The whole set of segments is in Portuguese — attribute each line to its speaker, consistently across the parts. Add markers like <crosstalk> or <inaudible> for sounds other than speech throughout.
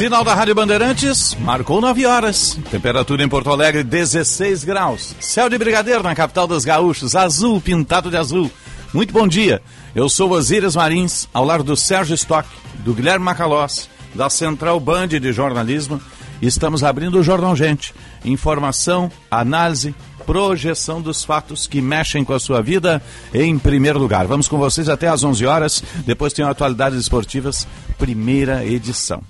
Speaker 1: Sinal da Rádio Bandeirantes, marcou 9 horas. Temperatura em Porto Alegre, 16 graus. Céu de brigadeiro na capital dos gaúchos, azul pintado de azul. Muito bom dia. Eu sou Osíris Marins, ao lado do Sérgio Stock, do Guilherme Macalós, da Central Band de Jornalismo. Estamos abrindo o Jornal Gente. Informação, análise, projeção dos fatos que mexem com a sua vida em primeiro lugar. Vamos com vocês até às 11 horas. Depois tem atualidades esportivas, primeira edição.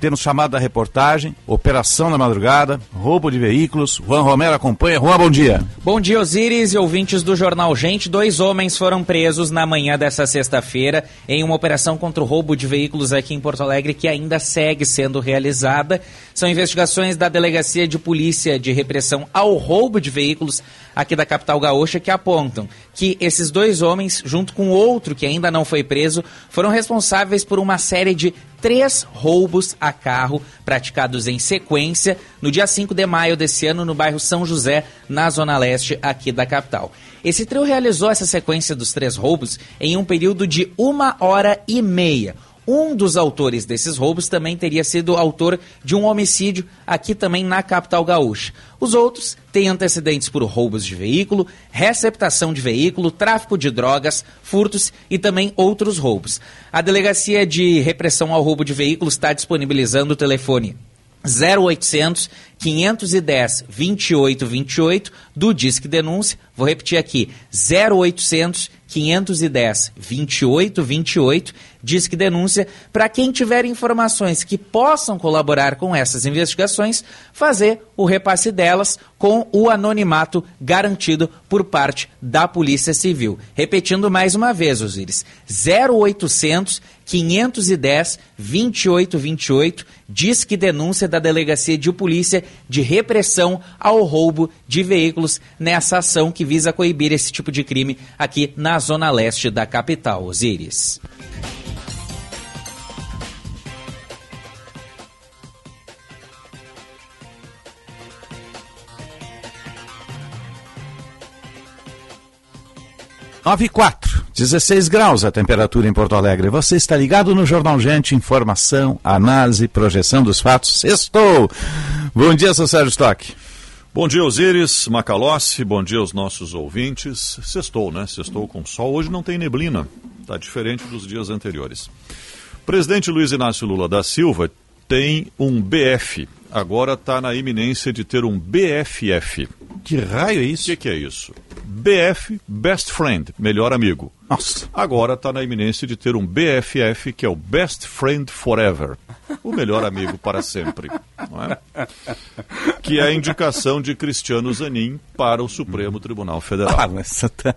Speaker 1: Temos chamada da reportagem, operação na madrugada, roubo de veículos. Juan Romero acompanha. Juan, bom dia.
Speaker 2: Bom dia, Osiris e ouvintes do Jornal Gente. Dois homens foram presos na manhã dessa sexta-feira em uma operação contra o roubo de veículos aqui em Porto Alegre que ainda segue sendo realizada. São investigações da Delegacia de Polícia de Repressão ao Roubo de Veículos aqui da capital gaúcha que apontam que esses dois homens, junto com outro que ainda não foi preso, foram responsáveis por uma série de três roubos a carro praticados em sequência no dia 5 de maio desse ano no bairro São José, na zona leste aqui da capital. Esse trio realizou essa sequência dos três roubos em um período de uma hora e meia. Um dos autores desses roubos também teria sido autor de um homicídio aqui também na capital gaúcha. Os outros têm antecedentes por roubos de veículo, receptação de veículo, tráfico de drogas, furtos e também outros roubos. A Delegacia de Repressão ao Roubo de Veículos está disponibilizando o telefone 0800 510 2828 do Disque Denúncia. Vou repetir aqui: 0800 510 2828 Disque Denúncia para quem tiver informações que possam colaborar com essas investigações, fazer o repasse delas com o anonimato garantido por parte da Polícia Civil. Repetindo mais uma vez, Osiris: 0800 510 2828 Disque Denúncia da Delegacia de Polícia de Repressão ao Roubo de Veículos nessa ação que visa coibir esse tipo de crime aqui na zona leste da capital, Osiris.
Speaker 1: Nove e quatro, 16 graus a temperatura em Porto Alegre. Você está ligado no Jornal Gente, informação, análise, projeção dos fatos. Estou. Bom dia, seu Sérgio Stock.
Speaker 3: Bom dia, Osíris, Macalossi, bom dia aos nossos ouvintes. Sextou, né? Sextou com sol. Hoje não tem neblina, está diferente dos dias anteriores. Presidente Luiz Inácio Lula da Silva tem um BF, agora está na iminência de ter um BFF.
Speaker 1: Que raio é isso?
Speaker 3: O que, que é isso? BF, Best Friend, melhor amigo.
Speaker 1: Nossa.
Speaker 3: Agora está na iminência de ter um BFF, que é o Best Friend Forever. O melhor amigo para sempre. É? Que é a indicação de Cristiano Zanin para o Supremo Tribunal Federal.
Speaker 1: Ah, mas tá...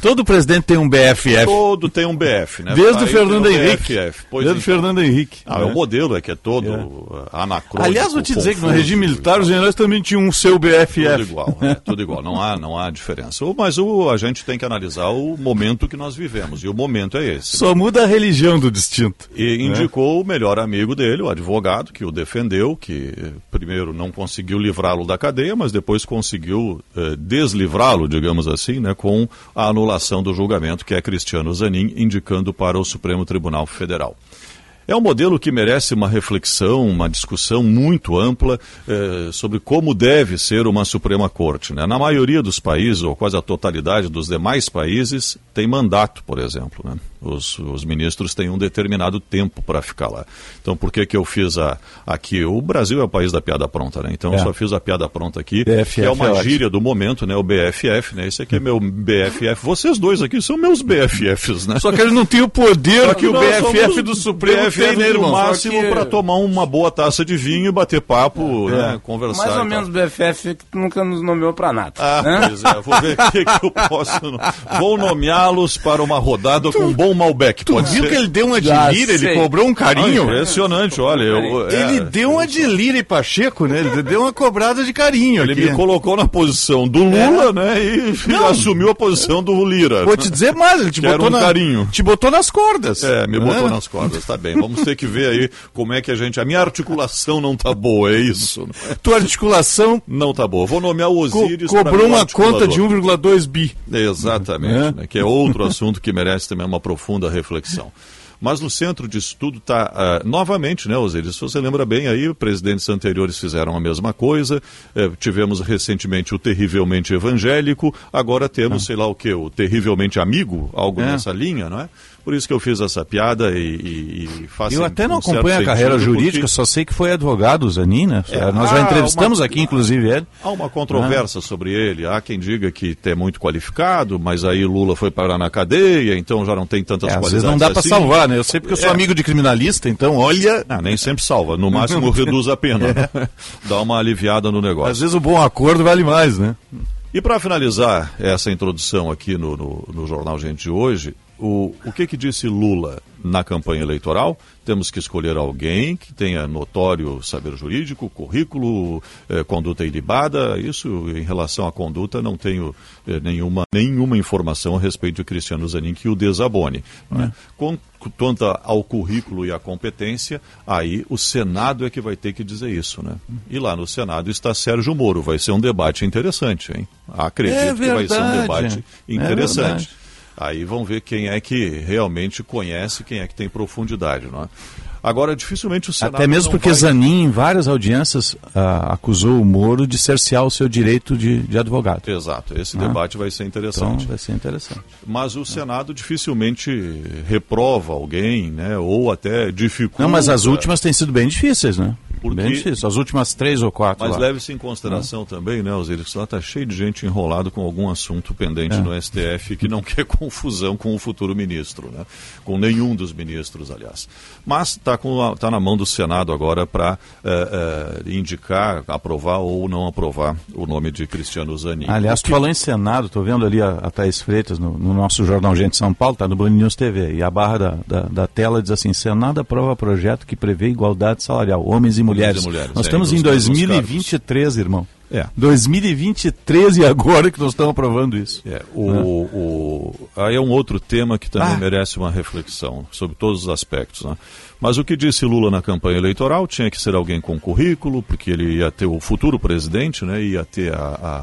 Speaker 1: Todo presidente tem um BFF.
Speaker 3: Todo tem um BF, né?
Speaker 1: Desde o Fernando Henrique.
Speaker 3: BFF.
Speaker 1: Desde o
Speaker 3: então.
Speaker 1: Fernando Henrique.
Speaker 3: Ah,
Speaker 1: né?
Speaker 3: o modelo é que é todo anacrônico.
Speaker 1: Aliás, vou te dizer que no regime
Speaker 3: e
Speaker 1: militar os generais também tinham um seu BFF.
Speaker 3: Tudo igual, né? <laughs> tudo igual, não há, não há diferença. Mas o, a gente tem que analisar o momento que nós vivemos, e o momento é esse.
Speaker 1: Só muda a religião do distinto.
Speaker 3: E indicou o melhor amigo dele, o advogado, que o defendeu, que eh, primeiro não conseguiu livrá-lo da cadeia, mas depois conseguiu eh, deslivrá-lo, digamos assim, né, com a anulação do julgamento, que é Cristiano Zanin, indicando para o Supremo Tribunal Federal. É um modelo que merece uma reflexão, uma discussão muito ampla eh, sobre como deve ser uma Suprema Corte. né? Na maioria dos países, ou quase a totalidade dos demais países, tem mandato, por exemplo. né? Os, os ministros têm um determinado tempo para ficar lá. Então, por que, que eu fiz a, aqui? O Brasil é o país da piada pronta, né? Então, eu
Speaker 1: É.
Speaker 3: só fiz a piada pronta aqui,
Speaker 1: BFF
Speaker 3: que é uma
Speaker 1: é
Speaker 3: gíria do momento, né? O BFF, né? Esse aqui é meu BFF. Vocês dois aqui são meus BFFs, né?
Speaker 1: Só que ele não tem o poder
Speaker 3: Só
Speaker 1: que o BFF do Supremo
Speaker 3: BFF tem, né, irmão? Máximo
Speaker 4: que...
Speaker 3: para tomar uma boa taça de vinho, bater papo, é. né, conversar.
Speaker 4: Mais ou menos BFF que nunca nos nomeou para nada.
Speaker 3: Ah,
Speaker 4: né?
Speaker 3: pois é, vou ver o que, que eu posso. Vou nomeá-los para uma rodada com um bom Malbec.
Speaker 1: Tu
Speaker 3: pode
Speaker 1: viu
Speaker 3: ser?
Speaker 1: que ele deu uma de
Speaker 4: Já
Speaker 1: lira, ele cobrou um
Speaker 3: Ah,
Speaker 1: carinho?
Speaker 3: impressionante, olha. Eu, é,
Speaker 1: ele deu uma de lira e Pacheco, né? Ele deu uma cobrada de carinho
Speaker 3: Ele
Speaker 1: aqui.
Speaker 3: me colocou na posição do Lula, né? E <laughs> assumiu a posição do Lira.
Speaker 1: Vou te dizer mais, ele te
Speaker 3: Quero
Speaker 1: botou
Speaker 3: um
Speaker 1: na,
Speaker 3: carinho.
Speaker 1: te botou nas cordas.
Speaker 3: É, me
Speaker 1: né?
Speaker 3: botou nas cordas, tá bem. Vamos ter que ver aí como é que a gente. A minha articulação não tá boa, é isso.
Speaker 1: Tua articulação
Speaker 3: Não tá boa. Vou nomear o
Speaker 1: co-
Speaker 3: Osíris. pra
Speaker 1: cobrou
Speaker 3: um
Speaker 1: uma conta de
Speaker 3: articulador.
Speaker 1: 1,2 bi.
Speaker 3: Exatamente,
Speaker 1: É.
Speaker 3: né, que é outro assunto que merece também uma profunda reflexão. Mas no centro disso tudo está, novamente, né, Osíris? Se você lembra bem aí, presidentes anteriores fizeram a mesma coisa. eh, tivemos recentemente o terrivelmente evangélico, agora temos, sei lá o que, o terrivelmente amigo, algo
Speaker 1: É.
Speaker 3: nessa linha, não é? Por isso que eu fiz essa piada e, e, e faço
Speaker 1: Eu até não
Speaker 3: um
Speaker 1: acompanho a carreira jurídica,
Speaker 3: porque
Speaker 1: só sei que foi advogado, Zanin, né?
Speaker 3: É,
Speaker 1: Nós já entrevistamos
Speaker 3: uma-
Speaker 1: aqui, inclusive, ele.
Speaker 3: Há uma controvérsia sobre ele. Há quem diga que é muito qualificado, mas aí Lula foi parar na cadeia, então já não tem tantas
Speaker 1: É, às
Speaker 3: qualidades
Speaker 1: vezes não dá para
Speaker 3: assim.
Speaker 1: salvar, né? Eu sei porque eu sou
Speaker 3: É.
Speaker 1: amigo de criminalista, então olha.
Speaker 3: Ah, nem sempre salva, no máximo reduz a pena. né? <laughs> Dá uma aliviada no negócio.
Speaker 1: Às vezes o bom acordo vale mais, né?
Speaker 3: E para finalizar essa introdução aqui no, no, no Jornal Gente de hoje, o, o que, que disse Lula na campanha eleitoral? Temos que escolher alguém que tenha notório saber jurídico, currículo, eh, conduta ilibada. Isso em relação à conduta não tenho eh, nenhuma, nenhuma informação a respeito de Cristiano Zanin que o desabone. né? Com- Quanto ao currículo e à competência, aí o Senado é que vai ter que dizer isso, né? E lá no Senado está Sérgio Moro. Vai ser um debate interessante, hein? Acredito
Speaker 1: É
Speaker 3: que vai ser um
Speaker 1: verdade.
Speaker 3: debate
Speaker 1: É
Speaker 3: interessante.
Speaker 1: verdade.
Speaker 3: Aí vão ver quem é que realmente conhece, quem é que tem profundidade, não é? Agora, dificilmente o Senado.
Speaker 1: Até mesmo porque
Speaker 3: vai...
Speaker 1: Zanin, em várias audiências, ah, acusou o Moro de cercear o seu direito de, de advogado.
Speaker 3: Exato, esse
Speaker 1: Ah.
Speaker 3: debate vai ser
Speaker 1: Então
Speaker 3: interessante.
Speaker 1: vai ser interessante.
Speaker 3: Mas o Senado dificilmente reprova alguém, né? Ou até dificulta.
Speaker 1: Não, mas as últimas têm sido bem difíceis, né?
Speaker 3: Porque-
Speaker 1: Bem difíceis. As últimas três ou quatro.
Speaker 3: Mas leve-se em consideração também, né, Osiris, que lá está cheio de gente enrolado com algum assunto pendente
Speaker 1: É.
Speaker 3: no STF que não <laughs> quer confusão com o futuro ministro, né? com nenhum dos ministros, aliás. Mas está tá na mão do Senado agora para indicar, aprovar ou não aprovar o nome de Cristiano Zanin.
Speaker 1: Aliás, tu falou em Senado, estou vendo ali a, a Thaís Freitas no, no nosso Jornal Gente São Paulo, está no Band News TV, e a barra da, da, da tela diz assim, Senado aprova projeto que prevê igualdade salarial, homens e mulheres.
Speaker 3: Mulheres,
Speaker 1: nós
Speaker 3: é,
Speaker 1: estamos em
Speaker 3: mesmos
Speaker 1: 2023, irmão.
Speaker 3: É.
Speaker 1: 2023 e agora que nós estamos aprovando isso.
Speaker 3: É, o, o- aí é um outro tema que também
Speaker 1: Ah.
Speaker 3: merece uma reflexão sobre todos os aspectos. Né? Mas o que disse Lula na campanha eleitoral tinha que ser alguém com currículo, porque ele ia ter o futuro presidente, né, ia ter a,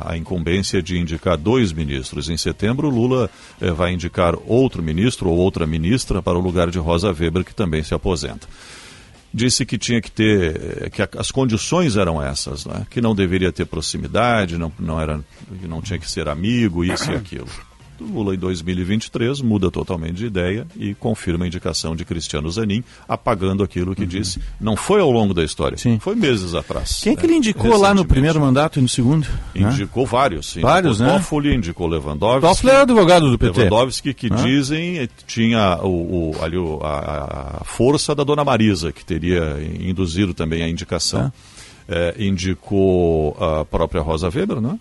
Speaker 3: a- a incumbência de indicar dois ministros. Em setembro, Lula eh, vai indicar outro ministro ou outra ministra para o lugar de Rosa Weber, que também se aposenta disse que tinha que ter, que as condições eram essas, né? que não deveria ter proximidade, não, não, era, não tinha que ser amigo, isso e aquilo. Lula, em 2023, muda totalmente de ideia e confirma a indicação de Cristiano Zanin, apagando aquilo que disse. Não foi ao longo da história,
Speaker 1: Sim.
Speaker 3: foi meses atrás.
Speaker 1: Quem é que
Speaker 3: né?
Speaker 1: ele indicou lá no primeiro mandato e no segundo? né?
Speaker 3: Indicou vários. Sim.
Speaker 1: Vários,
Speaker 3: indicou
Speaker 1: né?
Speaker 3: Toffoli, indicou Lewandowski.
Speaker 1: Toffler era advogado do PT.
Speaker 3: Lewandowski, que
Speaker 1: Ah.
Speaker 3: dizem tinha o, o- ali o- a, a força da dona Marisa, que teria induzido também a indicação. Eh, indicou a própria Rosa Weber, né?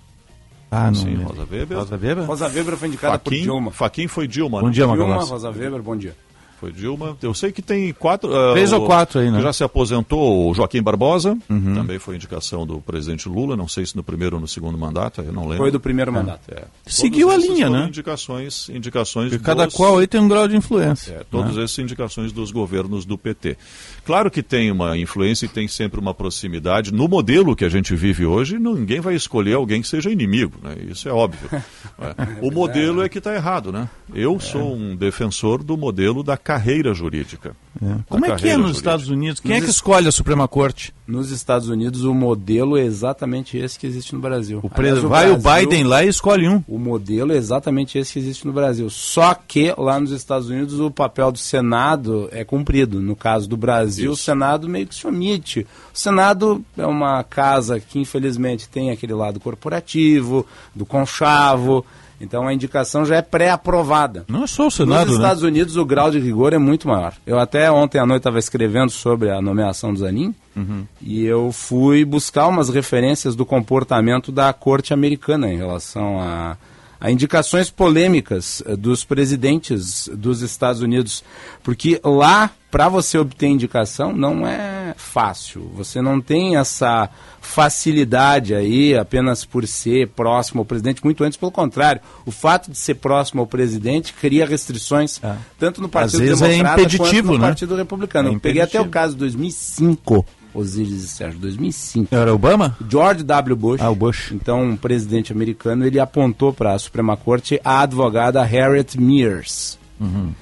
Speaker 1: Ah, não.
Speaker 3: Sim. Rosa Weber.
Speaker 1: Rosa Weber?
Speaker 4: Rosa Weber foi indicada por Dilma.
Speaker 3: Faquin foi Dilma.
Speaker 1: Bom
Speaker 3: né?
Speaker 1: dia,
Speaker 4: Dilma,
Speaker 1: Magalhães.
Speaker 4: Rosa Weber, bom dia.
Speaker 3: Foi Dilma. Eu sei que tem quatro. ah,
Speaker 1: Três ou quatro aí, né? Uhum.
Speaker 3: Já se aposentou o Joaquim Barbosa, também foi indicação do presidente Lula, não sei se no primeiro ou no segundo mandato, eu não lembro.
Speaker 4: Foi do primeiro mandato.
Speaker 3: É.
Speaker 1: Seguiu
Speaker 3: Todos
Speaker 1: a linha, né?
Speaker 3: Indicações, indicações
Speaker 1: Porque cada
Speaker 3: dos-
Speaker 1: qual aí tem um grau de influência.
Speaker 3: é, todas
Speaker 1: né?
Speaker 3: essas indicações dos governos do PT. Claro que tem uma influência e tem sempre uma proximidade. No modelo que a gente vive hoje, ninguém vai escolher alguém que seja inimigo, né? Isso é óbvio. né? <laughs> O modelo é que está errado, né? Eu sou um defensor do modelo da carreira jurídica.
Speaker 1: É. Como é que é nos
Speaker 3: jurídica.
Speaker 1: Estados Unidos? Quem é
Speaker 4: Nos
Speaker 1: que
Speaker 4: es-
Speaker 1: escolhe a Suprema Corte?
Speaker 4: Nos Estados Unidos, o modelo é exatamente esse que existe no Brasil.
Speaker 1: O
Speaker 4: Aliás,
Speaker 1: Vai o Biden lá e escolhe um.
Speaker 4: O modelo é exatamente esse que existe no Brasil. Só que lá nos Estados Unidos o papel do Senado é cumprido. No caso do Brasil, o Senado meio que se omite. O Senado é uma casa que infelizmente tem aquele lado corporativo, do conchavo. Então a indicação já é pré-aprovada.
Speaker 1: Não é só o Senado,
Speaker 4: Nos
Speaker 1: né?
Speaker 4: Estados Unidos o grau de rigor é muito maior. Eu até ontem à noite estava escrevendo sobre a nomeação do Zanin
Speaker 1: Uhum.
Speaker 4: e eu fui buscar umas referências do comportamento da corte americana em relação a, a indicações polêmicas eh, dos presidentes dos Estados Unidos. Porque lá, para você obter indicação, não é fácil. Você não tem essa facilidade aí apenas por ser próximo ao presidente, muito antes, pelo contrário. O fato de ser próximo ao presidente cria restrições, tanto no Partido
Speaker 1: é
Speaker 4: Democrata quanto
Speaker 1: impeditivo,
Speaker 4: no
Speaker 1: né?
Speaker 4: Partido Republicano.
Speaker 1: É
Speaker 4: Eu peguei até o caso de 2005, Osíris e Sérgio, 2005.
Speaker 1: Era Obama?
Speaker 4: George W. Bush,
Speaker 1: Ah, o Bush.
Speaker 4: então um presidente americano, ele apontou para a Suprema Corte a advogada Harriet Mears.
Speaker 1: Uhum.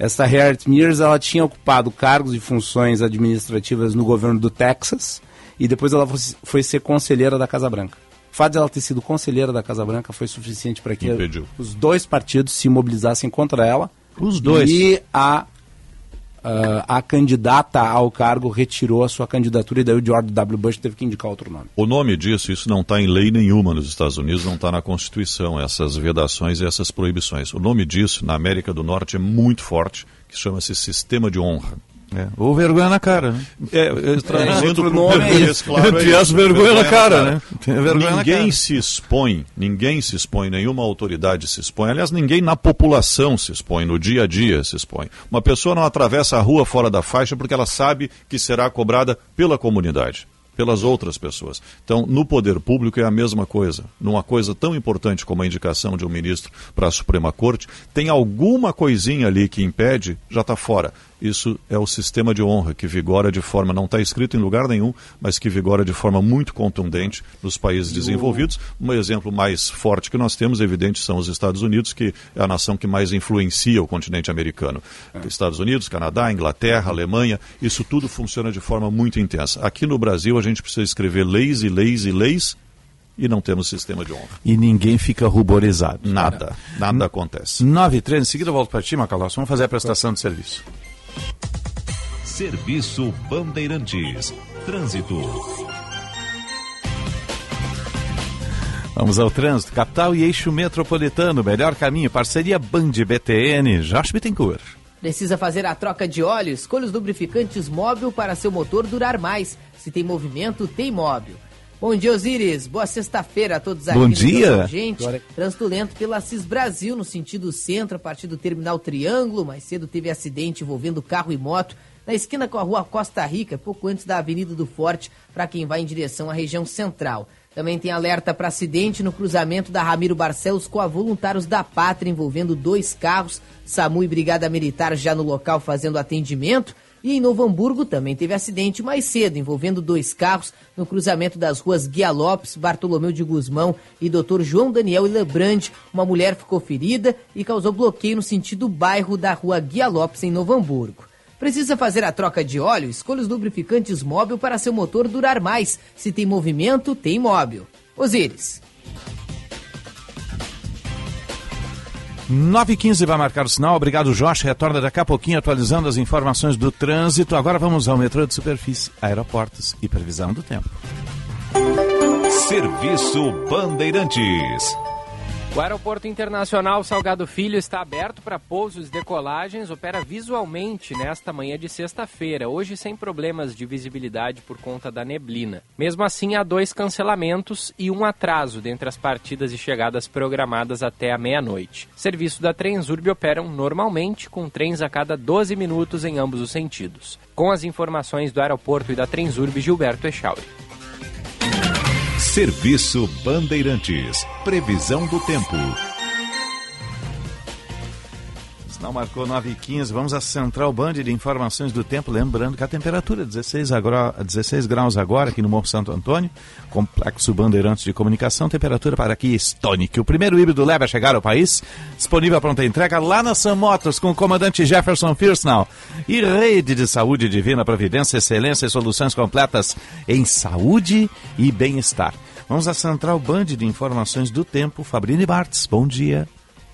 Speaker 4: Essa Harriet Mears, ela tinha ocupado cargos e funções administrativas no governo do Texas e depois ela foi, foi ser conselheira da Casa Branca. O fato de ela ter sido conselheira da Casa Branca foi suficiente para que
Speaker 3: Impediu.
Speaker 4: os dois partidos se mobilizassem contra ela.
Speaker 1: Os dois.
Speaker 4: E a, ah, a candidata ao cargo retirou a sua candidatura e daí o George W. Bush teve que indicar outro nome.
Speaker 3: O nome disso, isso não está em lei nenhuma nos Estados Unidos, não está na Constituição, essas vedações e essas proibições. O nome disso, na América do Norte, é muito forte, que chama-se sistema de honra.
Speaker 1: É. Ou vergonha na cara, né?
Speaker 3: É, é, traduzindo
Speaker 4: outro
Speaker 3: pro
Speaker 4: nome é
Speaker 3: português, claro, <laughs> é isso,
Speaker 1: vergonha na cara, né? Tem vergonha na
Speaker 3: ninguém
Speaker 1: cara.
Speaker 3: se expõe, ninguém se expõe, nenhuma autoridade se expõe. Aliás, ninguém na população se expõe, no dia a dia se expõe. Uma pessoa não atravessa a rua fora da faixa porque ela sabe que será cobrada pela comunidade, pelas outras pessoas. Então, no poder público é a mesma coisa. Numa coisa tão importante como a indicação de um ministro para a Suprema Corte, tem alguma coisinha ali que impede, já está fora. Isso é o sistema de honra que vigora de forma, não está escrito em lugar nenhum, mas que vigora de forma muito contundente nos países desenvolvidos. Um exemplo mais forte que nós temos, evidente, são os Estados Unidos, que é a nação que mais influencia o continente americano. Estados Unidos, Canadá, Inglaterra, Alemanha, isso tudo funciona de forma muito intensa. Aqui no Brasil, a gente precisa escrever leis e leis e leis e não temos sistema de honra.
Speaker 1: E ninguém fica ruborizado.
Speaker 3: Nada, nada acontece.
Speaker 1: 9 e 13, em seguida eu volto para ti, Macalós. Vamos fazer a prestação de serviço.
Speaker 5: Serviço Bandeirantes. Trânsito.
Speaker 1: Vamos ao trânsito. Capital e eixo metropolitano. Melhor caminho. Parceria Band BTN. Josh Bittencourt.
Speaker 6: Precisa fazer a troca de óleo? Escolha os lubrificantes móvel para seu motor durar mais. Se tem movimento, tem móvel. Bom dia, Osiris. Boa sexta-feira a todos aqui.
Speaker 1: Bom dia.
Speaker 6: Gente, trânsito lento pela Assis Brasil, no sentido centro, a partir do terminal Triângulo. Mais cedo teve acidente envolvendo carro e moto na esquina com a rua Costa Rica, pouco antes da Avenida do Forte, para quem vai em direção à região central. Também tem alerta para acidente no cruzamento da Ramiro Barcelos com a Voluntários da Pátria, envolvendo dois carros. SAMU e Brigada Militar já no local fazendo atendimento. E em Novo Hamburgo também teve acidente mais cedo, envolvendo dois carros no cruzamento das ruas Guia Lopes, Bartolomeu de Guzmão e Dr. João Daniel Lebrande. Uma mulher ficou ferida e causou bloqueio no sentido bairro da rua Guia Lopes, em Novo Hamburgo. Precisa fazer a troca de óleo? Escolha os lubrificantes móvel para seu motor durar mais. Se tem movimento, tem móvel. Osíris.
Speaker 1: 9 e 15 vai marcar o sinal. Obrigado, Josh. Retorna daqui a pouquinho atualizando as informações do trânsito. Agora vamos ao metrô de superfície, aeroportos e previsão do tempo.
Speaker 5: Serviço Bandeirantes.
Speaker 7: O Aeroporto Internacional Salgado Filho está aberto para pousos e decolagens, opera visualmente nesta manhã de sexta-feira, hoje sem problemas de visibilidade por conta da neblina. Mesmo assim, há dois cancelamentos e um atraso dentre as partidas e chegadas programadas até a meia-noite. Serviço da Transurb operam normalmente, com trens a cada 12 minutos em ambos os sentidos. Com as informações do aeroporto e da Transurb, Gilberto Echauri.
Speaker 5: Serviço Bandeirantes. Previsão do tempo.
Speaker 1: Sinal marcou 9 e 15 Vamos à Central Band de Informações do Tempo. Lembrando que a temperatura é 16, agora, 16 graus agora aqui no Morro Santo Antônio. Complexo Bandeirantes de Comunicação. Temperatura para aqui estônica. O primeiro híbrido leve a chegar ao país. Disponível a pronta entrega lá na Sam Motors com o comandante Jefferson Firsnall. E rede de saúde divina, providência, excelência e soluções completas em saúde e bem-estar. Vamos à Central Band de Informações do Tempo. Fabrini Bartz, bom dia.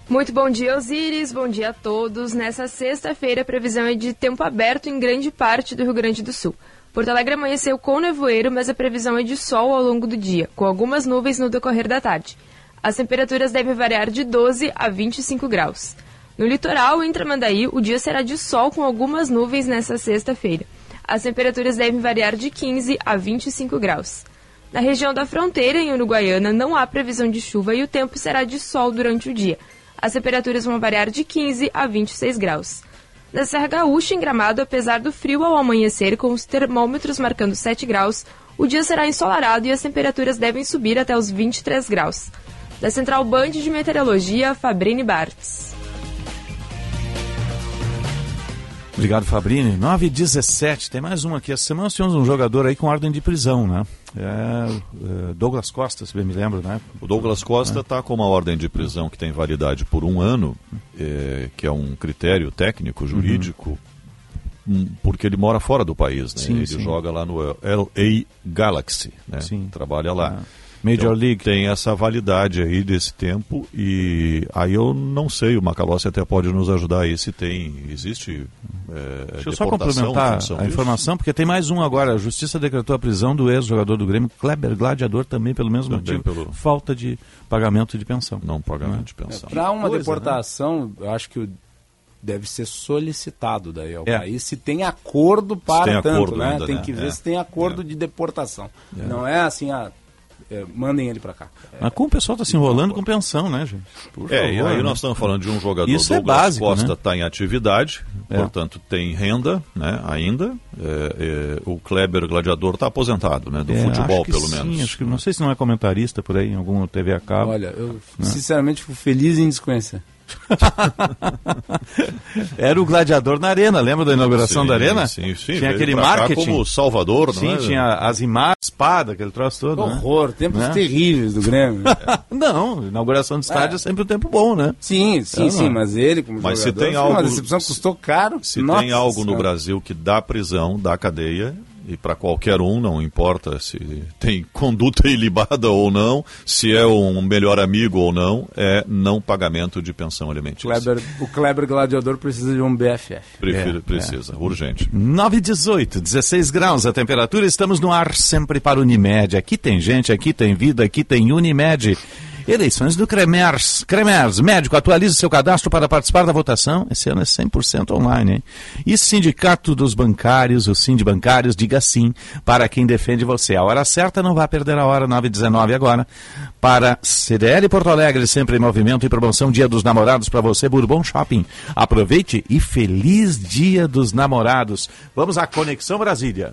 Speaker 8: Muito bom dia, Osiris. Bom dia a todos. Nessa sexta-feira, a previsão é de tempo aberto em grande parte do Rio Grande do Sul. Porto Alegre amanheceu com nevoeiro, mas a previsão é de sol ao longo do dia, com algumas nuvens no decorrer da tarde. As temperaturas devem variar de 12 a 25 graus. No litoral, em Tramandaí, o dia será de sol com algumas nuvens nesta sexta-feira. As temperaturas devem variar de 15 a 25 graus. Na região da fronteira, em Uruguaiana, não há previsão de chuva e o tempo será de sol durante o dia. As temperaturas vão variar de 15 a 26 graus. Na Serra Gaúcha, em Gramado, apesar do frio ao amanhecer, com os termômetros marcando 7 graus, o dia será ensolarado e as temperaturas devem subir até os 23 graus. Da Central Band de Meteorologia, Fabrini Bartz.
Speaker 1: Obrigado, Fabrini. 9 e 17 tem mais uma aqui. Essa semana nós tivemos um jogador aí com ordem de prisão, né? É, é Douglas Costa, se bem me lembro, né?
Speaker 3: O Douglas Costa está é. com uma ordem de prisão que tem validade por um ano, é, que é um critério técnico, jurídico, uhum. porque ele mora fora do país, né? Sim, ele sim. joga lá no LA Galaxy, né? Sim. Trabalha lá. Ah.
Speaker 1: Major então, League.
Speaker 3: Tem essa validade aí desse tempo e aí eu não sei, o Macalossi até pode nos ajudar aí se tem, existe
Speaker 1: é, Deixa eu só complementar a informação, porque tem mais um agora. A Justiça decretou a prisão do ex-jogador do Grêmio, Kleber Gladiador, também pelo mesmo também motivo. Pelo... Falta de pagamento de pensão.
Speaker 3: Não pagamento de pensão.
Speaker 4: É, Para uma Coisa, deportação, né? eu acho que deve ser solicitado daí ao é. país se tem acordo para tem tanto, acordo né? Ainda, tem né? que ver é. se tem acordo é. de deportação. É. Não é assim, ah, é, mandem ele para cá.
Speaker 1: Mas como o pessoal está se enrolando com pensão, né, gente?
Speaker 3: Por é, favor, e aí né? nós estamos falando de um jogador Isso é Douglas é básico, Costa está né? em atividade, é. portanto tem renda né, ainda. É, é o Kleber Gladiador está aposentado, né? Do é, futebol, pelo sim, menos.
Speaker 1: Acho que, não sei se não é comentarista por aí em alguma TV a cabo.
Speaker 4: Olha, eu né? sinceramente fico feliz em desconhecer. <laughs>
Speaker 1: Era o gladiador na arena, lembra da inauguração
Speaker 3: sim,
Speaker 1: da arena?
Speaker 3: Sim, sim.
Speaker 1: Tinha aquele marketing.
Speaker 3: como Salvador,
Speaker 1: sim,
Speaker 3: não
Speaker 1: é? tinha as imagens, espada, aquele troço todo.
Speaker 4: Né? Horror, né? tempos né? terríveis do Grêmio. <laughs>
Speaker 1: não, inauguração de estádio é. é sempre um tempo bom, né?
Speaker 4: Sim, sim, sim, mas ele como
Speaker 3: mas
Speaker 4: jogador,
Speaker 3: se tem algo,
Speaker 4: uma decepção custou caro.
Speaker 3: Se Nossa tem algo no Brasil que dá prisão, dá cadeia, e para qualquer um, não importa se tem conduta <laughs> ilibada ou não, se é um melhor amigo ou não, é não pagamento de pensão alimentícia.
Speaker 4: Kleber, o Kleber Gladiador precisa de um BFF.
Speaker 3: Prefiro, é, precisa, é. urgente.
Speaker 1: 9 18, 16 graus a temperatura, estamos no ar sempre para Unimed. Aqui tem gente, aqui tem vida, aqui tem Unimed. Eleições do Cremers. Cremers, médico, atualize seu cadastro para participar da votação. Esse ano é 100% online, hein? E Sindicato dos Bancários, o Sind Bancários, diga sim para quem defende você. A hora certa, não vá perder a hora, 9h19 agora. Para CDL Porto Alegre, sempre em movimento e promoção Dia dos Namorados para você, Bourbon Shopping. Aproveite e feliz Dia dos Namorados. Vamos à Conexão Brasília.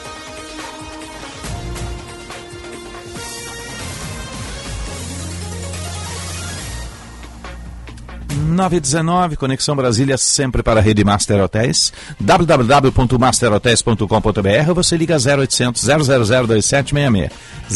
Speaker 1: 919, Conexão Brasília, sempre para a rede Master Hotéis. www.masterhotels.com.br você liga 0800 000 2766.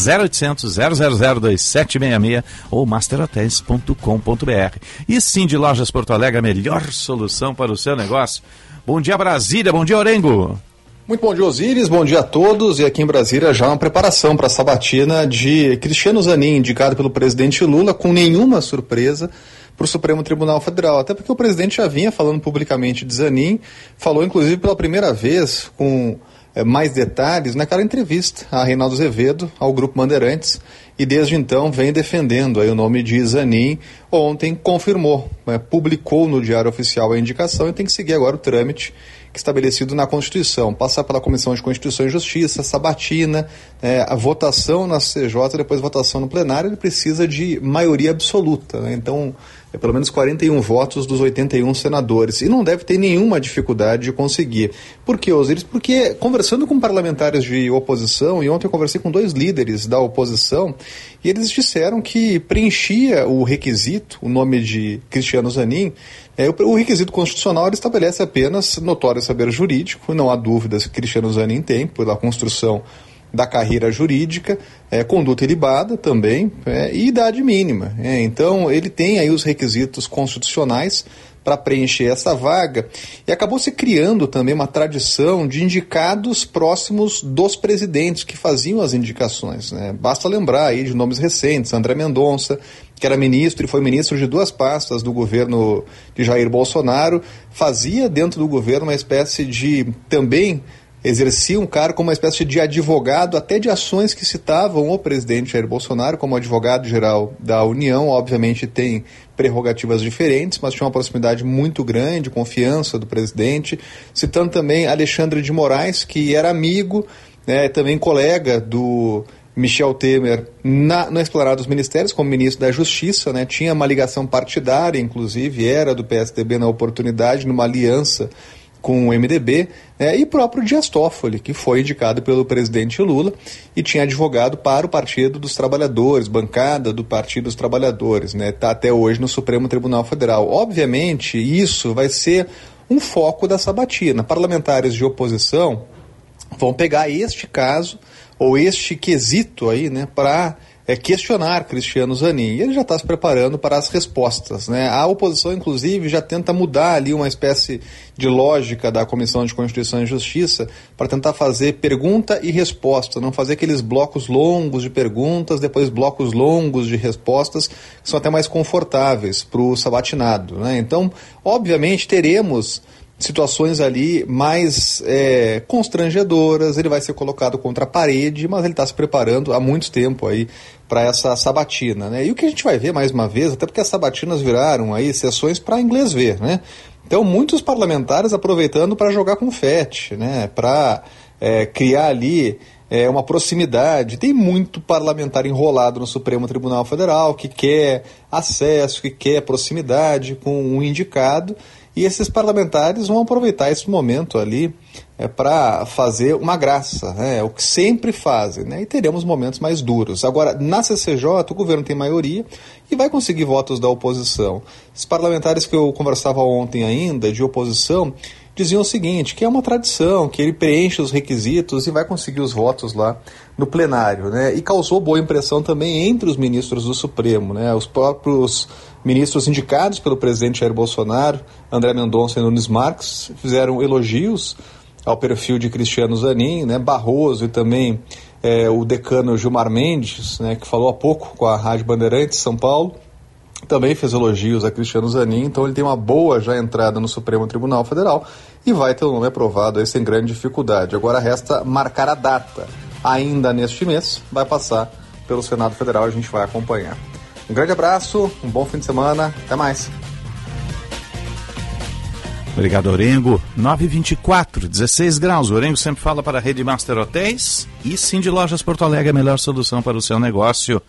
Speaker 1: 0800 000 2766 ou masterhotels.com.br. E sim, de Lojas Porto Alegre, a melhor solução para o seu negócio. Bom dia, Brasília. Bom dia, Orengo.
Speaker 9: Muito bom dia, Osíris. Bom dia a todos. E aqui em Brasília já uma preparação para a sabatina de Cristiano Zanin, indicado pelo presidente Lula, com nenhuma surpresa para o Supremo Tribunal Federal. Até porque o presidente já vinha falando publicamente de Zanin, falou inclusive pela primeira vez com é, mais detalhes naquela entrevista a Reinaldo Azevedo, ao Grupo Bandeirantes, e desde então vem defendendo aí o nome de Zanin. Ontem confirmou, é, publicou no Diário Oficial a indicação e tem que seguir agora o trâmite estabelecido na Constituição, passar pela Comissão de Constituição e Justiça, sabatina, é, a votação na CJ, depois votação no plenário, ele precisa de maioria absoluta. Né? Então, é pelo menos 41 votos dos 81 senadores. E não deve ter nenhuma dificuldade de conseguir. Por que, Osiris? Porque conversando com parlamentares de oposição, e ontem eu conversei com dois líderes da oposição, e eles disseram que preenchia o requisito, o nome de Cristiano Zanin, é, o, o, requisito constitucional estabelece apenas notório saber jurídico, não há dúvidas que Cristiano Zanin tem, pela construção da carreira jurídica, é, conduta ilibada também é, e idade mínima. É, então, ele tem aí os requisitos constitucionais para preencher essa vaga e acabou se criando também uma tradição de indicados próximos dos presidentes que faziam as indicações. Né? Basta lembrar aí de nomes recentes, André Mendonça, que era ministro e foi ministro de duas pastas do governo de Jair Bolsonaro, fazia dentro do governo uma espécie de também exercia um cargo como uma espécie de advogado até de ações que citavam o presidente Jair Bolsonaro como advogado-geral da União. Obviamente tem prerrogativas diferentes, mas tinha uma proximidade muito grande, confiança do presidente. Citando também Alexandre de Moraes, que era amigo, né, também colega do Michel Temer na, no explorar dos ministérios como ministro da Justiça, né, tinha uma ligação partidária, inclusive era do PSDB na oportunidade, numa aliança com o MDB, né, e próprio Dias Toffoli, que foi indicado pelo presidente Lula e tinha advogado para o Partido dos Trabalhadores, bancada do Partido dos Trabalhadores, está né, tá até hoje no Supremo Tribunal Federal. Obviamente, isso vai ser um foco da sabatina. Parlamentares de oposição vão pegar este caso ou este quesito aí, né, para é, questionar Cristiano Zanin. E ele já está se preparando para as respostas. Né? A oposição, inclusive, já tenta mudar ali uma espécie de lógica da Comissão de Constituição e Justiça para tentar fazer pergunta e resposta, não fazer aqueles blocos longos de perguntas, depois blocos longos de respostas, que são até mais confortáveis para o sabatinado. Né? Então, obviamente, teremos situações ali mais é, constrangedoras, ele vai ser colocado contra a parede, mas ele está se preparando há muito tempo aí para essa sabatina, né? E o que a gente vai ver mais uma vez, até porque as sabatinas viraram aí sessões para inglês ver, né? Então muitos parlamentares aproveitando para jogar confete, né? Para é, criar ali é, uma proximidade. Tem muito parlamentar enrolado no Supremo Tribunal Federal que quer acesso, que quer proximidade com um indicado e esses parlamentares vão aproveitar esse momento ali é, para fazer uma graça, né? é o que sempre fazem, né? e teremos momentos mais duros. Agora, na CCJ, o governo tem maioria e vai conseguir votos da oposição. Os parlamentares que eu conversava ontem ainda, de oposição, diziam o seguinte, que é uma tradição, que ele preenche os requisitos e vai conseguir os votos lá no plenário, né? E causou boa impressão também entre os ministros do Supremo, né? Os próprios ministros indicados pelo presidente Jair Bolsonaro, André Mendonça e Nunes Marques, fizeram elogios ao perfil de Cristiano Zanin, né? Barroso e também é, o decano Gilmar Mendes, né? Que falou há pouco com a Rádio Bandeirantes São Paulo, também fez elogios a Cristiano Zanin, então ele tem uma boa já entrada no Supremo Tribunal Federal e vai ter o nome aprovado aí sem grande dificuldade. Agora resta marcar a data ainda neste mês, vai passar pelo Senado Federal, a gente vai acompanhar. Um grande abraço, um bom fim de semana, até mais.
Speaker 1: Obrigado, Orengo. 924, 16 graus. Orengo sempre fala para a Rede Master Hotéis e de Lojas Porto Alegre, a melhor solução para o seu negócio.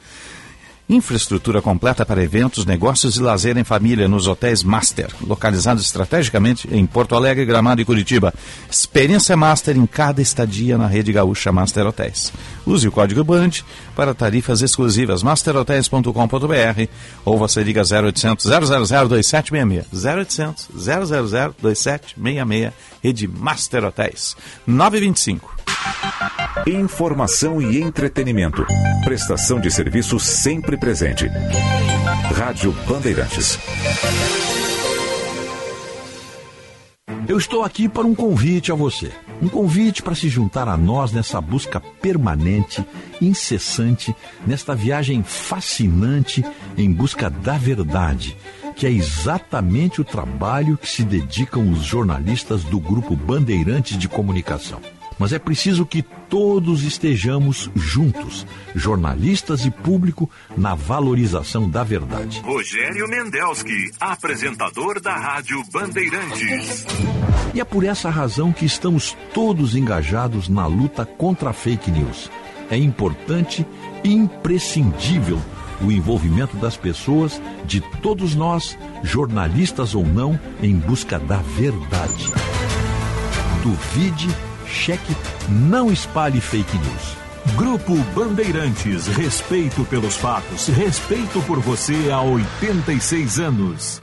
Speaker 1: Infraestrutura completa para eventos, negócios e lazer em família nos hotéis Master, localizados estrategicamente em Porto Alegre, Gramado e Curitiba. Experiência Master em cada estadia na rede gaúcha Master Hotéis. Use o código BAND para tarifas exclusivas masterhotels.com.br ou você liga 0800 000 2766 0800 000 2766 Rede Master Hotéis 925
Speaker 5: Informação e entretenimento. Prestação de serviço sempre presente. Rádio Bandeirantes.
Speaker 10: Eu estou aqui para um convite a você. Um convite para se juntar a nós nessa busca permanente, incessante, nesta viagem fascinante em busca da verdade, que é exatamente o trabalho que se dedicam os jornalistas do grupo Bandeirantes de Comunicação mas é preciso que todos estejamos juntos, jornalistas e público, na valorização da verdade.
Speaker 5: Rogério Mendelski, apresentador da Rádio Bandeirantes.
Speaker 10: E é por essa razão que estamos todos engajados na luta contra a fake news. É importante e imprescindível o envolvimento das pessoas, de todos nós, jornalistas ou não, em busca da verdade. Duvide cheque, não espalhe fake news.
Speaker 5: Grupo Bandeirantes, respeito pelos fatos, respeito por você há 86 anos.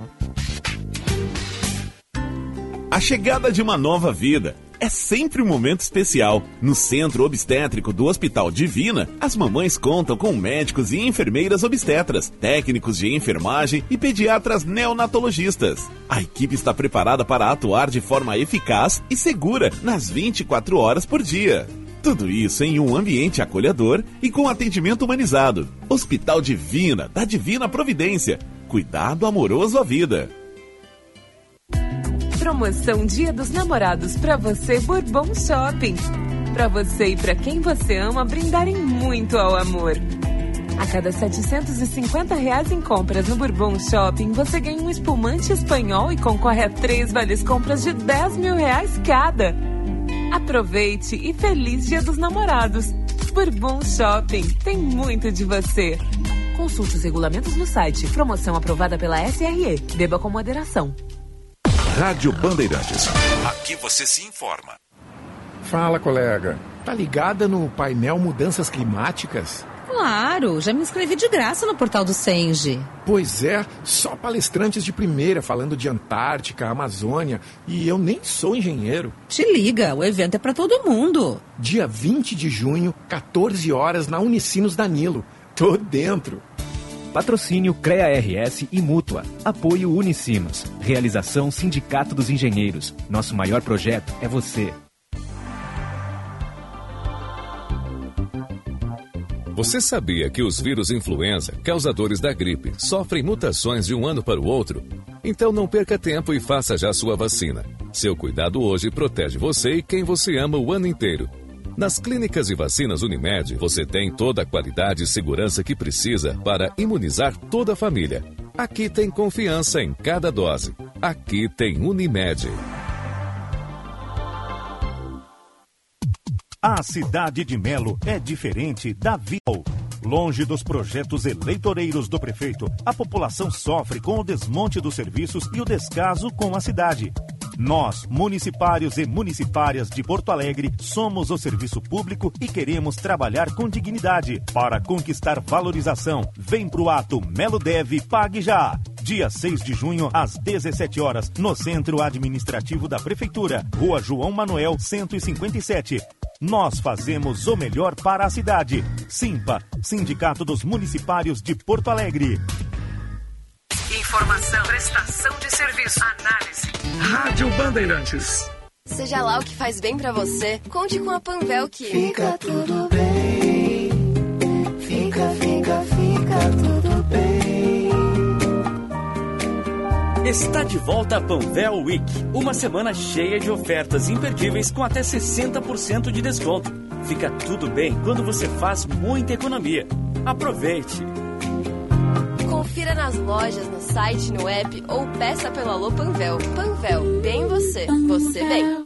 Speaker 11: A chegada de uma nova vida é sempre um momento especial. No Centro Obstétrico do Hospital Divina, as mamães contam com médicos e enfermeiras obstetras, técnicos de enfermagem e pediatras neonatologistas. A equipe está preparada para atuar de forma eficaz e segura nas 24 horas por dia. Tudo isso em um ambiente acolhedor e com atendimento humanizado. Hospital Divina, da Divina Providência. Cuidado amoroso à vida.
Speaker 12: Promoção Dia dos Namorados para você Bourbon Shopping. Para você e para quem você ama brindarem muito ao amor. A cada 750 reais em compras no Bourbon Shopping, você ganha um espumante espanhol e concorre a três vales compras de 10 mil reais cada. Aproveite e feliz Dia dos Namorados. Bourbon Shopping tem muito de você. Consulte os regulamentos no site. Promoção aprovada pela SRE. Beba com moderação.
Speaker 13: Rádio Bandeirantes. Aqui você se informa.
Speaker 14: Fala, colega. Tá ligada no painel Mudanças Climáticas?
Speaker 15: Claro, já me inscrevi de graça no portal do Senge.
Speaker 14: Pois é, só palestrantes de primeira falando de Antártica, Amazônia, e eu nem sou engenheiro.
Speaker 15: Te liga, o evento é para todo mundo.
Speaker 14: Dia 20 de junho, 14 horas na Unicinos Danilo. Tô dentro.
Speaker 16: Patrocínio CREA RS e Mútua. Apoio Unicinos. Realização Sindicato dos Engenheiros. Nosso maior projeto é você.
Speaker 17: Você sabia que os vírus influenza, causadores da gripe, sofrem mutações de um ano para o outro? Então não perca tempo e faça já sua vacina. Seu cuidado hoje protege você e quem você ama o ano inteiro. Nas clínicas e vacinas Unimed, você tem toda a qualidade e segurança que precisa para imunizar toda a família. Aqui tem confiança em cada dose. Aqui tem Unimed.
Speaker 18: A cidade de Melo é diferente da Vial. Longe dos projetos eleitoreiros do prefeito, a população sofre com o desmonte dos serviços e o descaso com a cidade. Nós, municipários e municipárias de Porto Alegre, somos o serviço público e queremos trabalhar com dignidade. Para conquistar valorização, vem pro ato Melo Deve Pague Já. Dia 6 de junho, às 17 horas, no Centro Administrativo da Prefeitura, Rua João Manuel, 157. Nós fazemos o melhor para a cidade. Simpa, Sindicato dos Municipários de Porto Alegre.
Speaker 12: Informação, prestação de serviço, análise.
Speaker 14: Rádio Bandeirantes.
Speaker 19: Seja lá o que faz bem para você, conte com a Panvel que
Speaker 20: fica tudo bem. Fica, fica, fica tudo bem.
Speaker 21: Está de volta a Panvel Week, uma semana cheia de ofertas imperdíveis com até 60% de desconto. Fica tudo bem quando você faz muita economia. Aproveite!
Speaker 19: Confira nas lojas, no site, no app ou peça pelo Alô Panvel. Panvel, bem você, você bem.